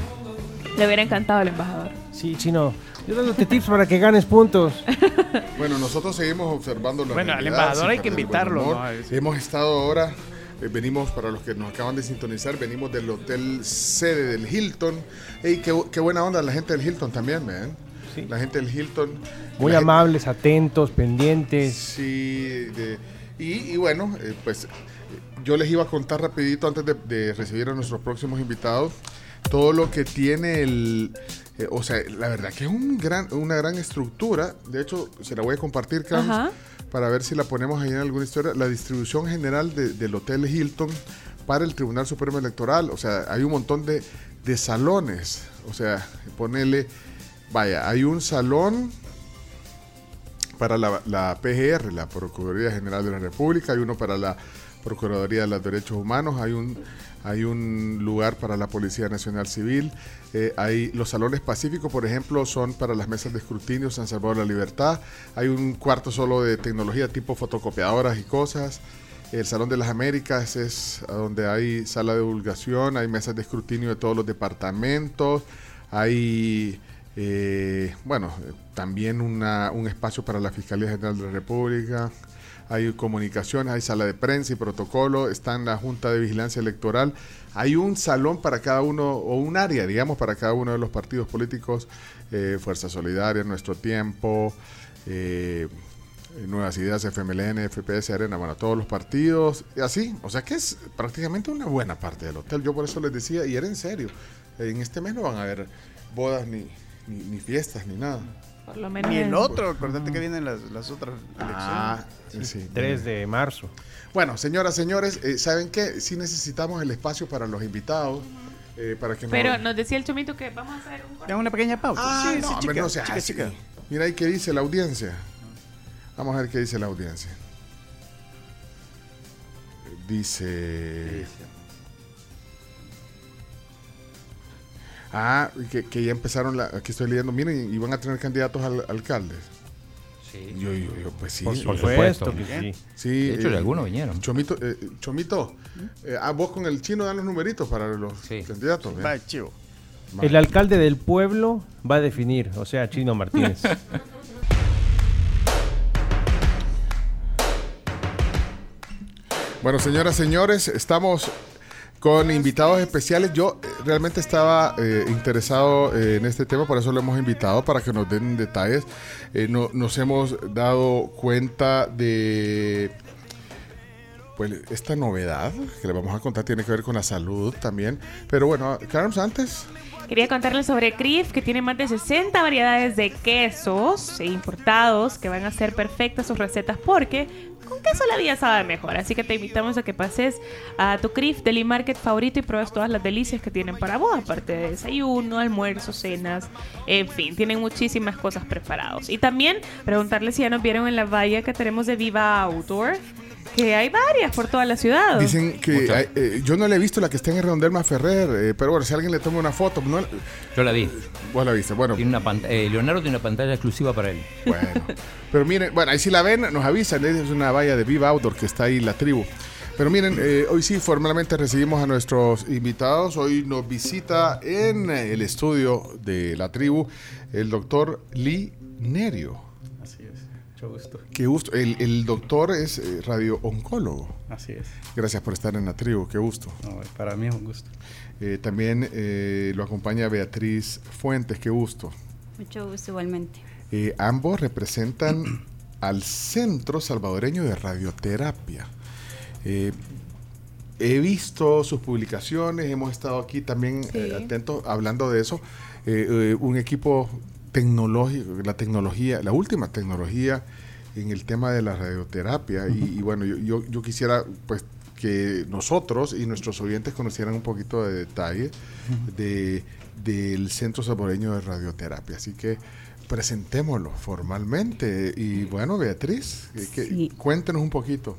Le hubiera encantado al embajador. Sí, chino. Yo dándote tips para que ganes puntos. Bueno, nosotros seguimos observando la Bueno, al embajador hay que invitarlo. ¿no? Hemos estado ahora, eh, venimos, para los que nos acaban de sintonizar, venimos del hotel sede del Hilton. Ey, qué, qué buena onda la gente del Hilton también, ¿ven? La gente del Hilton. Muy gente- amables, atentos, pendientes. Sí, de- y, y bueno, eh, pues yo les iba a contar rapidito antes de, de recibir a nuestros próximos invitados todo lo que tiene el... eh, o sea, la verdad que es un gran, una gran estructura. De hecho, se la voy a compartir, Carlos, Ajá. para ver si la ponemos ahí en alguna historia. La distribución general de- del Hotel Hilton para el Tribunal Supremo Electoral. O sea, hay un montón de, de salones. O sea, ponele... Vaya, hay un salón para la, la PGR, la Procuraduría General de la República, hay uno para la Procuraduría de los Derechos Humanos, hay un, hay un lugar para la Policía Nacional Civil, eh, hay los salones pacíficos, por ejemplo, son para las mesas de escrutinio San Salvador de la Libertad, hay un cuarto solo de tecnología tipo fotocopiadoras y cosas, el Salón de las Américas es donde hay sala de divulgación, hay mesas de escrutinio de todos los departamentos, hay, eh, bueno, eh, también un espacio para la Fiscalía General de la República, hay comunicaciones, hay sala de prensa y protocolo, está en la Junta de Vigilancia Electoral, hay un salón para cada uno, o un área, digamos, para cada uno de los partidos políticos, eh, Fuerza Solidaria, Nuestro Tiempo, eh, Nuevas Ideas, FMLN, FPS, Arena, bueno, todos los partidos, y así, o sea que es prácticamente una buena parte del hotel, yo por eso les decía, y era en serio, en este mes no van a haber bodas ni, ni, ni fiestas ni nada. Por lo menos. Ni el otro, acordate que vienen las, las otras Ah, elecciones. sí. 3 de marzo. Bueno, señoras, señores, eh, ¿saben qué? Sí necesitamos el espacio para los invitados, eh, para que no... Pero nos decía el chomito que vamos a hacer un una pequeña pausa. Ah, sí, no, sí, hombre, chica, no sea chica, así. chica. Mira ahí qué dice la audiencia. Vamos a ver qué dice la audiencia. Dice... Ah, que, que ya empezaron, la, aquí estoy leyendo, miren, y van a tener candidatos al, alcaldes. Sí. Yo, yo, yo, pues sí. Por sí, supuesto sí. que sí. Sí, De hecho, eh, algunos vinieron. Chomito, eh, Chomito, eh, ah, vos con el chino dan los numeritos para los candidatos. ¿eh? Va, chivo. El alcalde del pueblo va a definir, o sea, Chino Martínez. Bueno, señoras, señores, estamos con invitados especiales. Yo eh, realmente estaba eh, interesado eh, en este tema, por eso lo hemos invitado, para que nos den detalles. Eh, no- nos hemos dado cuenta de pues esta novedad que le vamos a contar tiene que ver con la salud también. Pero bueno, Carms, antes. Quería contarles sobre Crif, que tiene más de 60 variedades de quesos importados que van a ser perfectas sus recetas porque con queso la vida sabe mejor. Así que te invitamos a que pases a tu Crif Deli Market favorito y pruebes todas las delicias que tienen para vos, aparte de desayuno, almuerzo, cenas, en fin, tienen muchísimas cosas preparados. Y también preguntarles si ya nos vieron en la valla que tenemos de Viva Outdoor, que hay varias por toda la ciudad. Dicen que hay- eh, yo no le he visto la que está en el Redondel Ferrer, eh, pero bueno, si alguien le toma una foto, no, Yo la vi. vos la viste. Bueno, Tiene una eh, Leonardo tiene una pantalla exclusiva para él. Bueno, pero miren, bueno, ahí si la ven, nos avisan, es una valla de Viva Outdoor que está ahí la tribu. Pero miren, eh, hoy sí formalmente recibimos a nuestros invitados. Hoy nos visita en el estudio de la tribu el doctor Lee Nerio. Mucho gusto. Qué gusto. El, el doctor es eh, radio-oncólogo. Así es. Gracias por estar en la tribu, qué gusto. No, para mí es un gusto. Eh, también eh, lo acompaña Beatriz Fuentes, qué gusto. Mucho gusto igualmente. Eh, ambos representan al Centro Salvadoreño de Radioterapia. Eh, he visto sus publicaciones, hemos estado aquí también Sí. eh, atentos hablando de eso. Eh, eh, un equipo tecnológico, la tecnología, la última tecnología en el tema de la radioterapia. y, y bueno, yo, yo, yo quisiera pues que nosotros y nuestros oyentes conocieran un poquito de detalle de, del Centro Saboreño de Radioterapia. Así que presentémoslo formalmente. Y bueno, Beatriz, eh, que- Sí. cuéntenos un poquito.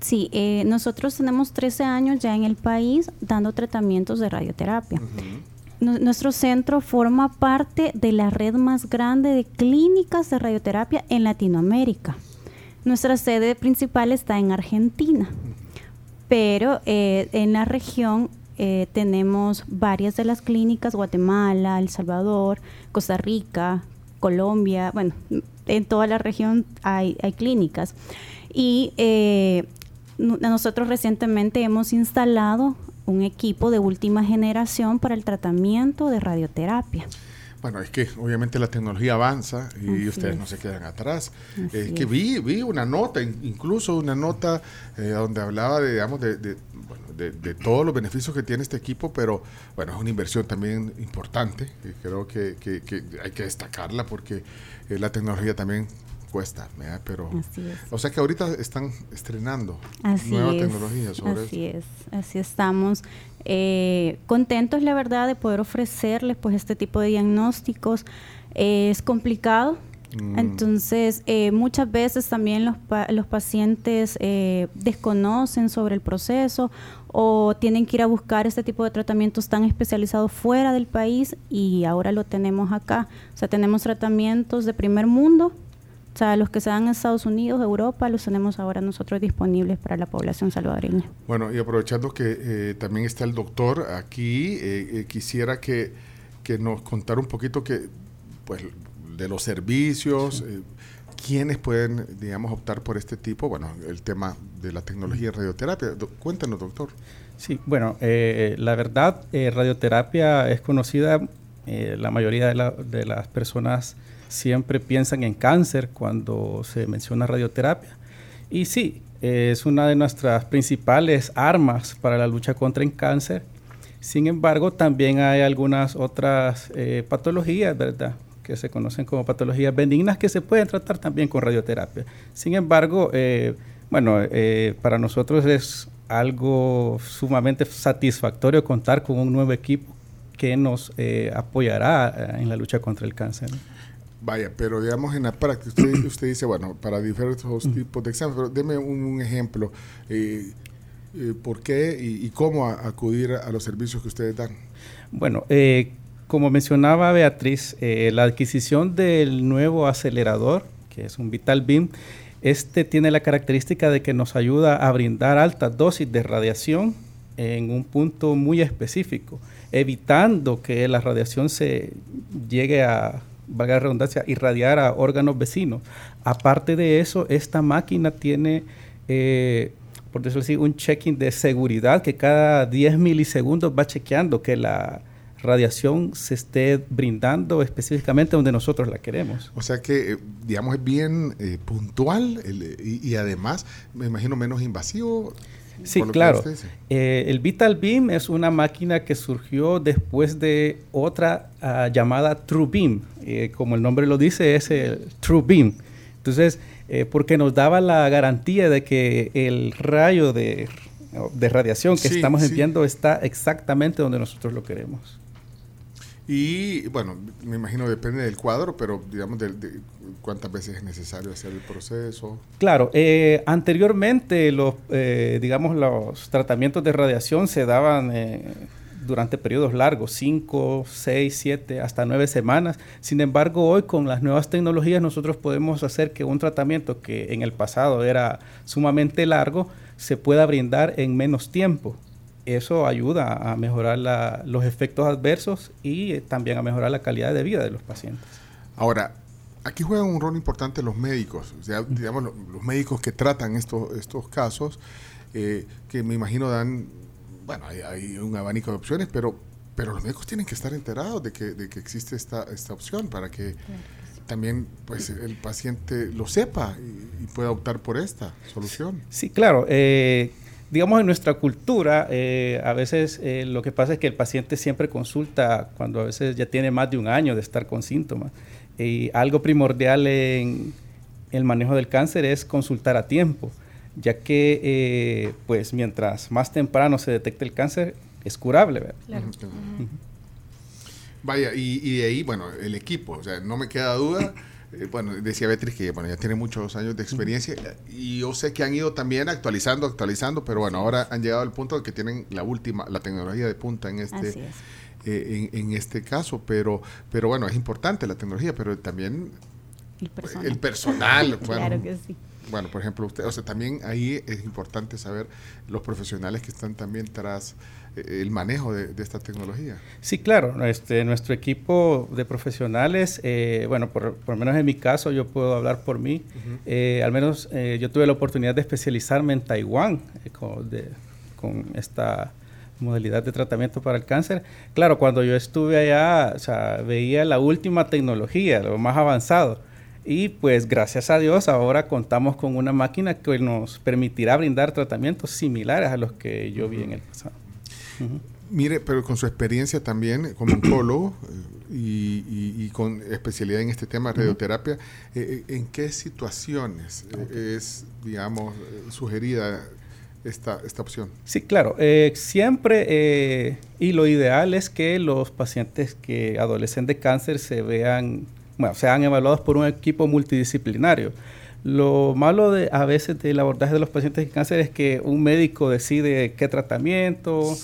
Sí, eh, nosotros tenemos 13 años ya en el país dando tratamientos de radioterapia. Nu- Nuestro centro forma parte de la red más grande de clínicas de radioterapia en Latinoamérica. Nuestra sede principal está en Argentina, pero eh, en la región eh, tenemos varias de las clínicas, Guatemala, El Salvador, Costa Rica, Colombia, bueno, en toda la región hay, hay clínicas. Y eh, nosotros recientemente hemos instalado un equipo de última generación para el tratamiento de radioterapia. Bueno, es que obviamente la tecnología avanza y Así ustedes es. no se quedan atrás. Es que vi, vi una nota, in- incluso una nota eh, donde hablaba de, digamos, de, de, bueno, de- de todos los beneficios que tiene este equipo, pero bueno, es una inversión también importante y creo que, que- que hay que destacarla porque eh, la tecnología también cuesta, ¿verdad? Pero, Así es. o sea que ahorita están estrenando Así nueva es, tecnología sobre así es, así estamos eh, contentos, la verdad, de poder ofrecerles pues este tipo de diagnósticos. Eh, es complicado, Mm. entonces eh, muchas veces también los, pa- los pacientes eh, desconocen sobre el proceso o tienen que ir a buscar este tipo de tratamientos tan especializados fuera del país y ahora lo tenemos acá. O sea, tenemos tratamientos de primer mundo sea, los que se dan en Estados Unidos, Europa, los tenemos ahora nosotros disponibles para la población salvadoreña. Bueno, y aprovechando que eh, también está el doctor aquí, eh, eh, quisiera que, que nos contara un poquito que, pues, de los servicios, eh, quiénes pueden, digamos, optar por este tipo, bueno, el tema de la tecnología de radioterapia. Do- cuéntanos, doctor. Sí, bueno, eh, la verdad, eh, radioterapia es conocida, eh, la mayoría de, la- de las personas siempre piensan en cáncer cuando se menciona radioterapia. Y sí, es una de nuestras principales armas para la lucha contra el cáncer. Sin embargo, también hay algunas otras eh, patologías, ¿verdad? Que se conocen como patologías benignas que se pueden tratar también con radioterapia. Sin embargo, eh, bueno, eh, para nosotros es algo sumamente satisfactorio contar con un nuevo equipo que nos apoyará en la lucha contra el cáncer. Vaya, pero digamos en la práctica, usted, usted dice, bueno, para diferentes tipos de exámenes, pero deme un, un ejemplo. eh, eh, ¿Por qué y, y cómo a- acudir a los servicios que ustedes dan? Bueno, eh, como mencionaba Beatriz, eh, la adquisición del nuevo acelerador, que es un Vital Beam, este tiene la característica de que nos ayuda a brindar altas dosis de radiación en un punto muy específico, evitando que la radiación se llegue a, valga la redundancia, irradiar a órganos vecinos. Aparte de eso, esta máquina tiene, eh, por decirlo así, un checking de seguridad que cada 10 milisegundos va chequeando que la radiación se esté brindando específicamente donde nosotros la queremos. O sea que, eh, digamos, es bien eh, puntual y además, me imagino, menos invasivo. Sí, claro. Eh, el Vital Beam es una máquina que surgió después de otra ah, llamada True Beam. Eh, como el nombre lo dice, es el True Beam. Entonces, eh, porque nos daba la garantía de que el rayo de, de radiación que Sí, estamos sí. enviando está exactamente donde nosotros lo queremos. Y bueno, me imagino depende del cuadro, pero digamos de, de cuántas veces es necesario hacer el proceso. Claro, eh, anteriormente los, eh, digamos, los tratamientos de radiación se daban eh, durante periodos largos, 5, 6, 7, hasta 9 semanas. Sin embargo, hoy con las nuevas tecnologías nosotros podemos hacer que un tratamiento que en el pasado era sumamente largo se pueda brindar en menos tiempo. Eso ayuda a mejorar la- los efectos adversos y eh, también a mejorar la calidad de vida de los pacientes. Ahora, aquí juegan un rol importante los médicos, o sea, digamos, lo- los médicos que tratan estos, estos casos, eh, que me imagino dan, bueno, hay, hay un abanico de opciones, pero, pero los médicos tienen que estar enterados de que, de que existe esta, esta opción para que también pues el paciente lo sepa y, y pueda optar por esta solución. Sí, claro. eh, digamos, en nuestra cultura, eh, a veces eh, lo que pasa es que el paciente siempre consulta cuando a veces ya tiene más de un año de estar con síntomas. Y algo primordial en el manejo del cáncer es consultar a tiempo, ya que eh, pues mientras más temprano se detecte el cáncer, es curable. ¿verdad? Claro. Ujú. Vaya, y, y de ahí, bueno, el equipo, o sea, no me queda duda. eh, bueno, decía Beatriz que bueno, ya tiene muchos años de experiencia y yo sé que han ido también actualizando, actualizando, pero bueno, ahora han llegado al punto de que tienen la última, la tecnología de punta en este, Así es. eh, en, en este caso, pero, pero bueno, es importante la tecnología, pero también El personal. el personal. bueno, claro que sí. Bueno, por ejemplo, usted, o sea, también ahí es importante saber los profesionales que están también tras el manejo de, de esta tecnología. Sí, claro. Este, nuestro equipo de profesionales, eh, bueno, por, por lo menos en mi caso, yo puedo hablar por mí. Eh, al menos eh, yo tuve la oportunidad de especializarme en Taiwán con, de- con esta modalidad de tratamiento para el cáncer. Claro, cuando yo estuve allá, o sea, veía la última tecnología, lo más avanzado. Y pues gracias a Dios ahora contamos con una máquina que nos permitirá brindar tratamientos similares a los que yo vi en el pasado. Mire, pero con su experiencia también como oncólogo eh, y, y- y con especialidad en este tema, radioterapia, eh, eh, ¿en qué situaciones es, digamos, sugerida esta, esta opción? Sí, claro. eh, siempre, eh, y lo ideal es que los pacientes que adolecen de cáncer se vean, bueno, sean evaluados por un equipo multidisciplinario. Lo malo de, a veces del abordaje de los pacientes de cáncer es que un médico decide qué tratamiento,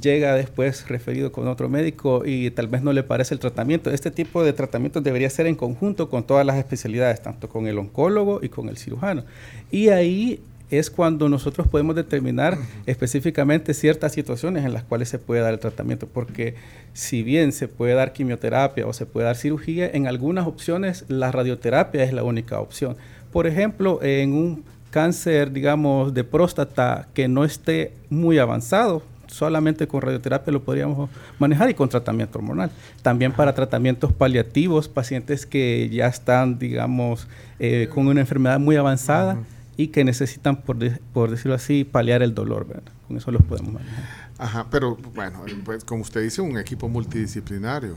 llega después referido con otro médico y tal vez no le parece el tratamiento. Este tipo de tratamientos debería ser en conjunto con todas las especialidades, tanto con el oncólogo y con el cirujano. Y ahí es cuando nosotros podemos determinar específicamente ciertas situaciones en las cuales se puede dar el tratamiento, porque si bien se puede dar quimioterapia o se puede dar cirugía, en algunas opciones la radioterapia es la única opción. Por ejemplo, en un cáncer, digamos, de próstata que no esté muy avanzado, solamente con radioterapia lo podríamos manejar y con tratamiento hormonal. También para tratamientos paliativos, pacientes que ya están, digamos, eh, con una enfermedad muy avanzada y que necesitan, por, de- por decirlo así, paliar el dolor. ¿verdad? Con eso los podemos manejar. Ajá, pero bueno, pues, como usted dice, un equipo multidisciplinario.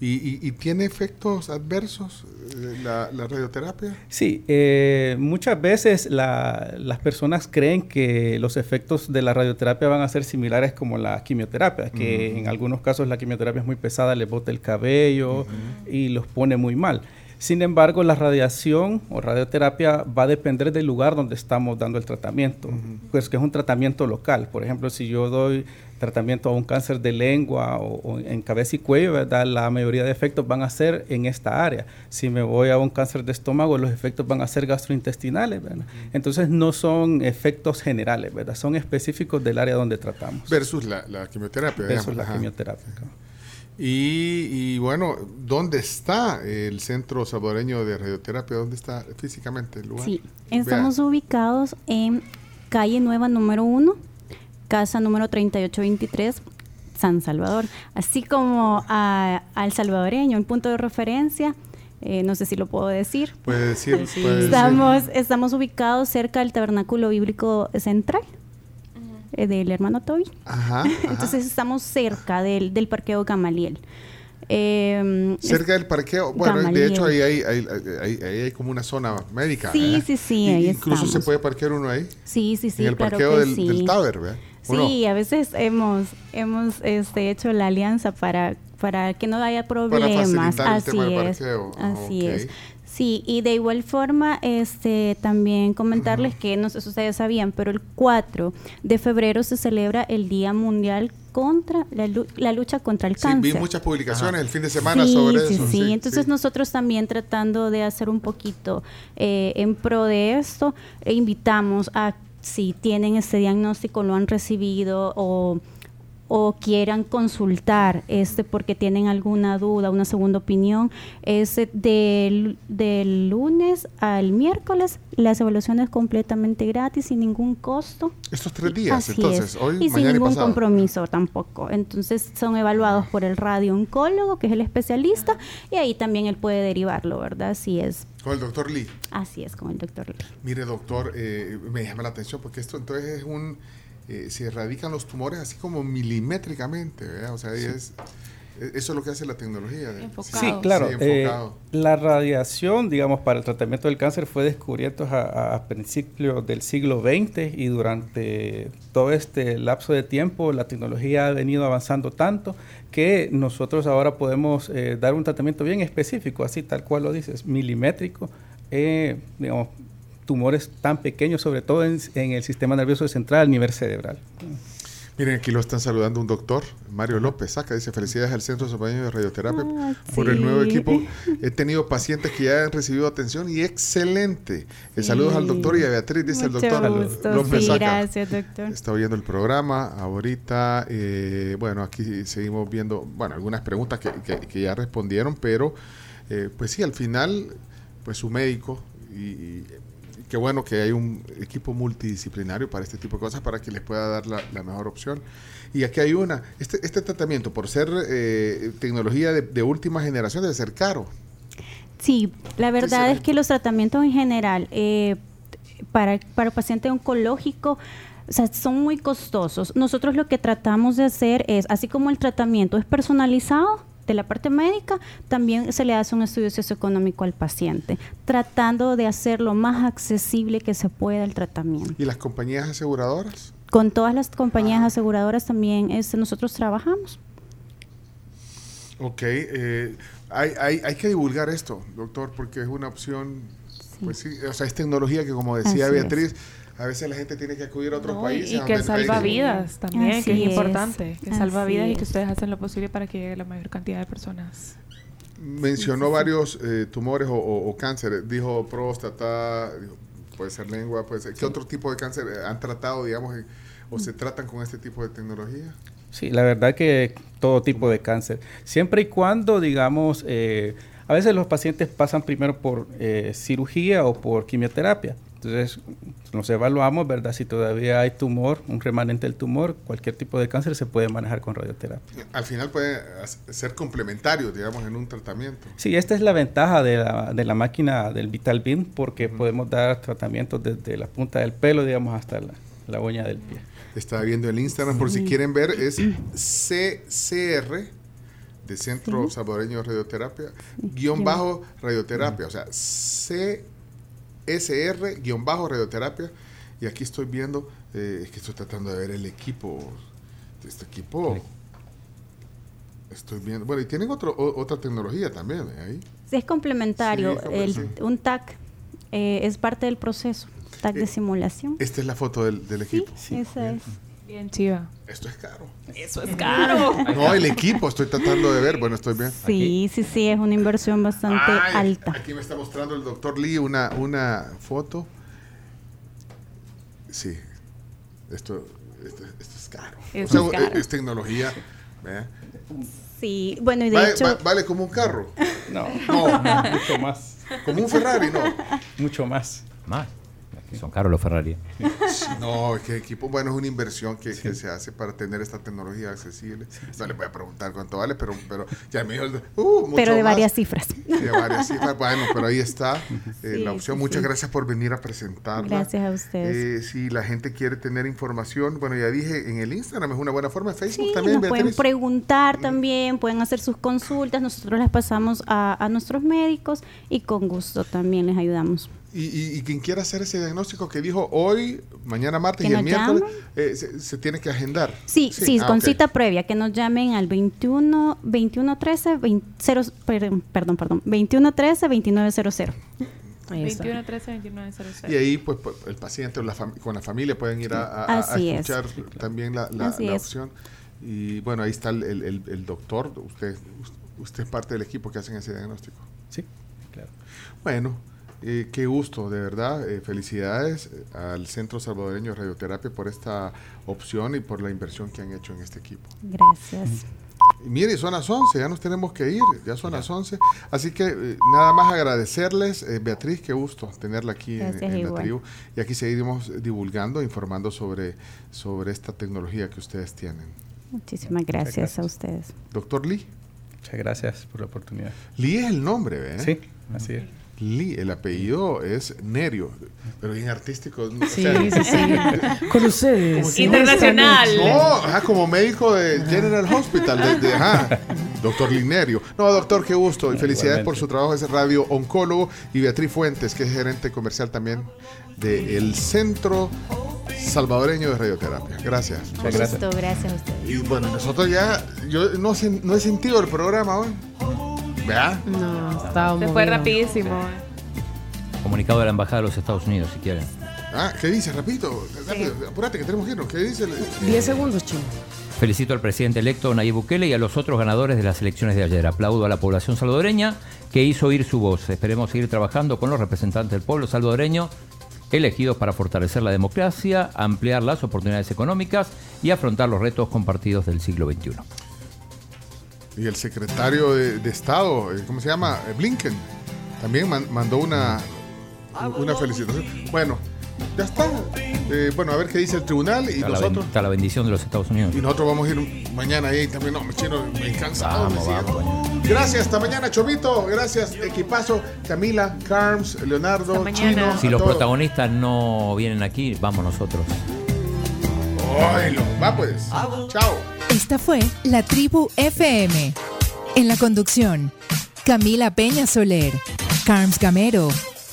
¿Y, y- y tiene efectos adversos eh, la, la radioterapia? Sí, eh, muchas veces la- las personas creen que los efectos de la radioterapia van a ser similares como la quimioterapia, que en algunos casos la quimioterapia es muy pesada, les bota el cabello y los pone muy mal. Sin embargo, la radiación o radioterapia va a depender del lugar donde estamos dando el tratamiento, pues que es un tratamiento local. Por ejemplo, si yo doy tratamiento a un cáncer de lengua o, o en cabeza y cuello, ¿verdad? la mayoría de efectos van a ser en esta área. Si me voy a un cáncer de estómago, los efectos van a ser gastrointestinales. ¿verdad? Entonces no son efectos generales, ¿verdad? son específicos del área donde tratamos. Versus la, la quimioterapia. Versus digamos, la ajá. quimioterapia. Y, y bueno, ¿dónde está el Centro Salvadoreño de Radioterapia? ¿Dónde está físicamente el lugar? Sí, estamos ubicados en calle Nueva número 1, casa número 3823, San Salvador. Así como a- al salvadoreño, el punto de referencia, eh, no sé si lo puedo decir. Puede decir, puede decir. Estamos, estamos ubicados cerca del Tabernáculo Bíblico Central del hermano Toby. Ajá, ajá. Entonces estamos cerca del, del parqueo Gamaliel. Eh, Cerca del parqueo. Bueno, de hecho, ahí hay, hay, hay- hay como una zona médica. Sí, ¿verdad? sí, sí, ahí Incluso se puede parquear uno ahí. Sí, sí, sí. En el claro parqueo que del, sí. del Taber, ¿verdad? Sí, a veces hemos, hemos este, hecho la alianza para, para que no haya problemas. facilitar el Así tema del es. parqueo. Así es. Sí, y de igual forma, este, también comentarles que, no sé si ustedes sabían, pero el 4 de febrero se celebra el Día Mundial contra la, la lucha contra el Sí, cáncer. vi muchas publicaciones el fin de semana Sí, sobre sí, eso. Sí, entonces nosotros también tratando de hacer un poquito eh, en pro de esto, e invitamos a si tienen este diagnóstico, lo han recibido o, o quieran consultar este porque tienen alguna duda, una segunda opinión, es del, del lunes al miércoles, las evaluaciones completamente gratis, sin ningún costo. Estos tres días, Así entonces, es. hoy, y sin mañana ningún compromiso tampoco. Entonces son evaluados por el radiooncólogo, que es el especialista, y ahí también él puede derivarlo, ¿verdad? Así es. Con el doctor Lee. Así es con el doctor Lee. Mire, doctor, eh, me llama la atención porque esto entonces es un eh, se erradican los tumores así como milimétricamente, ¿verdad? O sea, es, e- eso es lo que hace la tecnología. de- Sí, claro. Sí, eh, enfocado. la radiación, digamos, para el tratamiento del cáncer fue descubierto a, a principios del siglo XX y durante todo este lapso de tiempo la tecnología ha venido avanzando tanto que nosotros ahora podemos eh, dar un tratamiento bien específico, así tal cual lo dices, milimétrico, eh, digamos, tumores tan pequeños, sobre todo en, en el sistema nervioso central, a nivel cerebral. Miren, aquí lo están saludando un doctor, Mario López Saca, dice felicidades al Centro Salvadoreño de Radioterapia Ah, por el sí. nuevo equipo. He tenido pacientes que ya han recibido atención y excelente. Eh, saludos al doctor y a Beatriz, dice el doctor gusto. López Sí, Saca. gracias, doctor. Está oyendo el programa ahorita. eh, bueno, aquí seguimos viendo, bueno, algunas preguntas que, que- que ya respondieron, pero eh, pues sí, al final, pues su médico y, y qué bueno que hay un equipo multidisciplinario para este tipo de cosas para que les pueda dar la, la mejor opción. Y aquí hay una, este, este tratamiento por ser eh, tecnología de, de última generación debe ser caro. Sí, la verdad es que los tratamientos en general eh, para, para el paciente oncológico o sea, son muy costosos. Nosotros lo que tratamos de hacer es, así como el tratamiento es personalizado de la parte médica, también se le hace un estudio socioeconómico al paciente, tratando de hacer lo más accesible que se pueda el tratamiento. ¿Y las compañías aseguradoras? Con todas las compañías aseguradoras también este, nosotros trabajamos. Ok, eh, hay, hay, hay que divulgar esto, doctor, porque es una opción, pues sí, o sea, es tecnología que como decía Así es. A veces la gente tiene que acudir a otros No, países. y que salva vidas también, Así que es es. importante, que salva Así vidas y que ustedes hacen lo posible para que llegue la mayor cantidad de personas. Mencionó varios eh, tumores o, o- o cánceres, dijo próstata, dijo, puede ser lengua, puede ser. ¿Qué otro tipo de cáncer eh, han tratado, digamos, en- o se tratan con este tipo de tecnología? Sí, la verdad que todo tipo de cáncer. Siempre y cuando, digamos, eh, a veces los pacientes pasan primero por eh, cirugía o por quimioterapia. Entonces, nos evaluamos, ¿verdad? Si todavía hay tumor, un remanente del tumor, cualquier tipo de cáncer se puede manejar con radioterapia. Al final puede ser complementario, digamos, en un tratamiento. Sí, esta es la ventaja de la, de la máquina del Vital Beam porque podemos dar tratamientos desde la punta del pelo, digamos, hasta la, la uña del pie. Estaba viendo el Instagram, por si quieren ver, es CCR de Centro Sí. Salvadoreño de Radioterapia, guion bajo radioterapia, o sea, CSR guion bajo radioterapia. Y aquí estoy viendo, eh, es que estoy tratando de ver el equipo, este equipo. Estoy viendo, bueno, y tienen otro, o- otra tecnología también ¿eh? ahí. Es complementario. Sí, el- sí. Un TAC eh, es parte del proceso, TAC de simulación. Esta es la foto del, del equipo. Esa es. Bien chiva. Esto es caro. Eso es caro. No, el equipo, estoy tratando de ver, bueno, estoy bien. Sí, sí, sí, es una inversión bastante Ay, alta. Aquí me está mostrando el doctor Lee una, una foto. Sí, esto, esto, esto es caro. Eso O sea, es caro. es tecnología. ¿eh? Sí, bueno, y de Vale, hecho... va- vale como un carro. No, No. mucho más. Como un Ferrari, no. Mucho más. Más. Son caros los Ferrari. No, es que equipo, bueno, es una inversión que, que se hace para tener esta tecnología accesible. No les voy a preguntar cuánto vale, pero, pero ya me dijo, el- uh, mucho pero de más. varias cifras. De varias cifras. Bueno, pero ahí está eh, Sí, la opción. sí, Muchas sí. gracias por venir a presentarla. Gracias a ustedes. Eh, si la gente quiere tener información, bueno, ya dije, en el Instagram es una buena forma, Facebook Sí, también, nos pueden preguntar también, pueden hacer sus consultas, nosotros las pasamos a, a nuestros médicos y con gusto también les ayudamos. Y, y- y quien quiera hacer ese diagnóstico que dijo hoy, mañana martes y el miércoles, eh, se, se tiene que agendar. Sí, sí, ah, con cita previa, que nos llamen al 21 21 13 20, cero- perdón, perdón, perdón, 21 13 2900. Ahí está. 21 13 29 00. Y ahí, pues, pues, el paciente o la con la familia pueden ir a, a- a Así es. escuchar también la, la- la es. opción. Y bueno, ahí está el, el- el- el doctor. Usted, usted es parte del equipo que hacen ese diagnóstico. Sí, claro. Bueno, eh, qué gusto, de verdad. eh, felicidades eh, al Centro Salvadoreño de Radioterapia por esta opción y por la inversión que han hecho en este equipo. Gracias. Y mire, son las 11, ya nos tenemos que ir, ya son las 11. Así que eh, nada más agradecerles, eh, Beatriz, qué gusto tenerla aquí en, Gracias, en la tribu. Y aquí seguiremos divulgando, informando sobre, sobre esta tecnología que ustedes tienen. Muchísimas gracias, a ustedes. Doctor Lee. Muchas gracias por la oportunidad. Lee es el nombre, ¿eh? Sí, así es. Lee, el apellido es Nerio, pero bien artístico. o Sí, sea, sí, sí. Con ustedes. Internacional. No, ajá, como médico de General Hospital, de, de- ajá, doctor Linerio. No, doctor, qué gusto y felicidades por su trabajo, es radio oncólogo y Beatriz Fuentes, que es gerente comercial también del Centro Salvadoreño de Radioterapia. Gracias. Listo, gracias a ustedes. Y bueno, nosotros ya, yo no, no he sentido el programa hoy. ¿Vea? No, estaba Se fue rapidísimo. Comunicado de la Embajada de los Estados Unidos, si quieren. Ah, ¿qué dice? Rapidito, rápido, apúrate que tenemos que irnos. ¿Qué dice? el- 10 segundos, chino. Felicito al presidente electo Nayib Bukele y a los otros ganadores de las elecciones de ayer. Aplaudo a la población salvadoreña que hizo oír su voz. Esperemos seguir trabajando con los representantes del pueblo salvadoreño elegidos para fortalecer la democracia, ampliar las oportunidades económicas y afrontar los retos compartidos del siglo XXI. Y el secretario de, de Estado, eh, ¿cómo se llama? Eh, Blinken, también man- mandó una, una felicitación. Bueno, ya está. Eh, bueno, a ver qué dice el tribunal y Está la, nosotros. está la bendición de los Estados Unidos. Y nosotros vamos a ir mañana ahí también. No, me chino, me cansado. Vamos, vamos, Gracias, hasta mañana, Chomito. Gracias, equipazo. Camila, Carms, Leonardo, Chino. Si los todos. protagonistas no vienen aquí, vamos nosotros. Oilo, va pues. Chao. Esta fue La Tribu FM. En la conducción, Camila Peña Soler, Carms Gamero,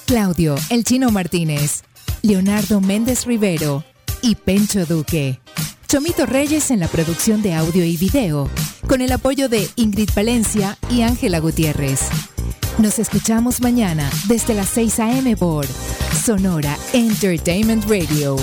Claudio El Chino Martínez, Leonardo Méndez Rivero y Pencho Duque. Chomito Reyes en la producción de audio y video, con el apoyo de Ingrid Valencia y Ángela Gutiérrez. Nos escuchamos mañana desde las 6 a.m. por Sonora Entertainment Radio.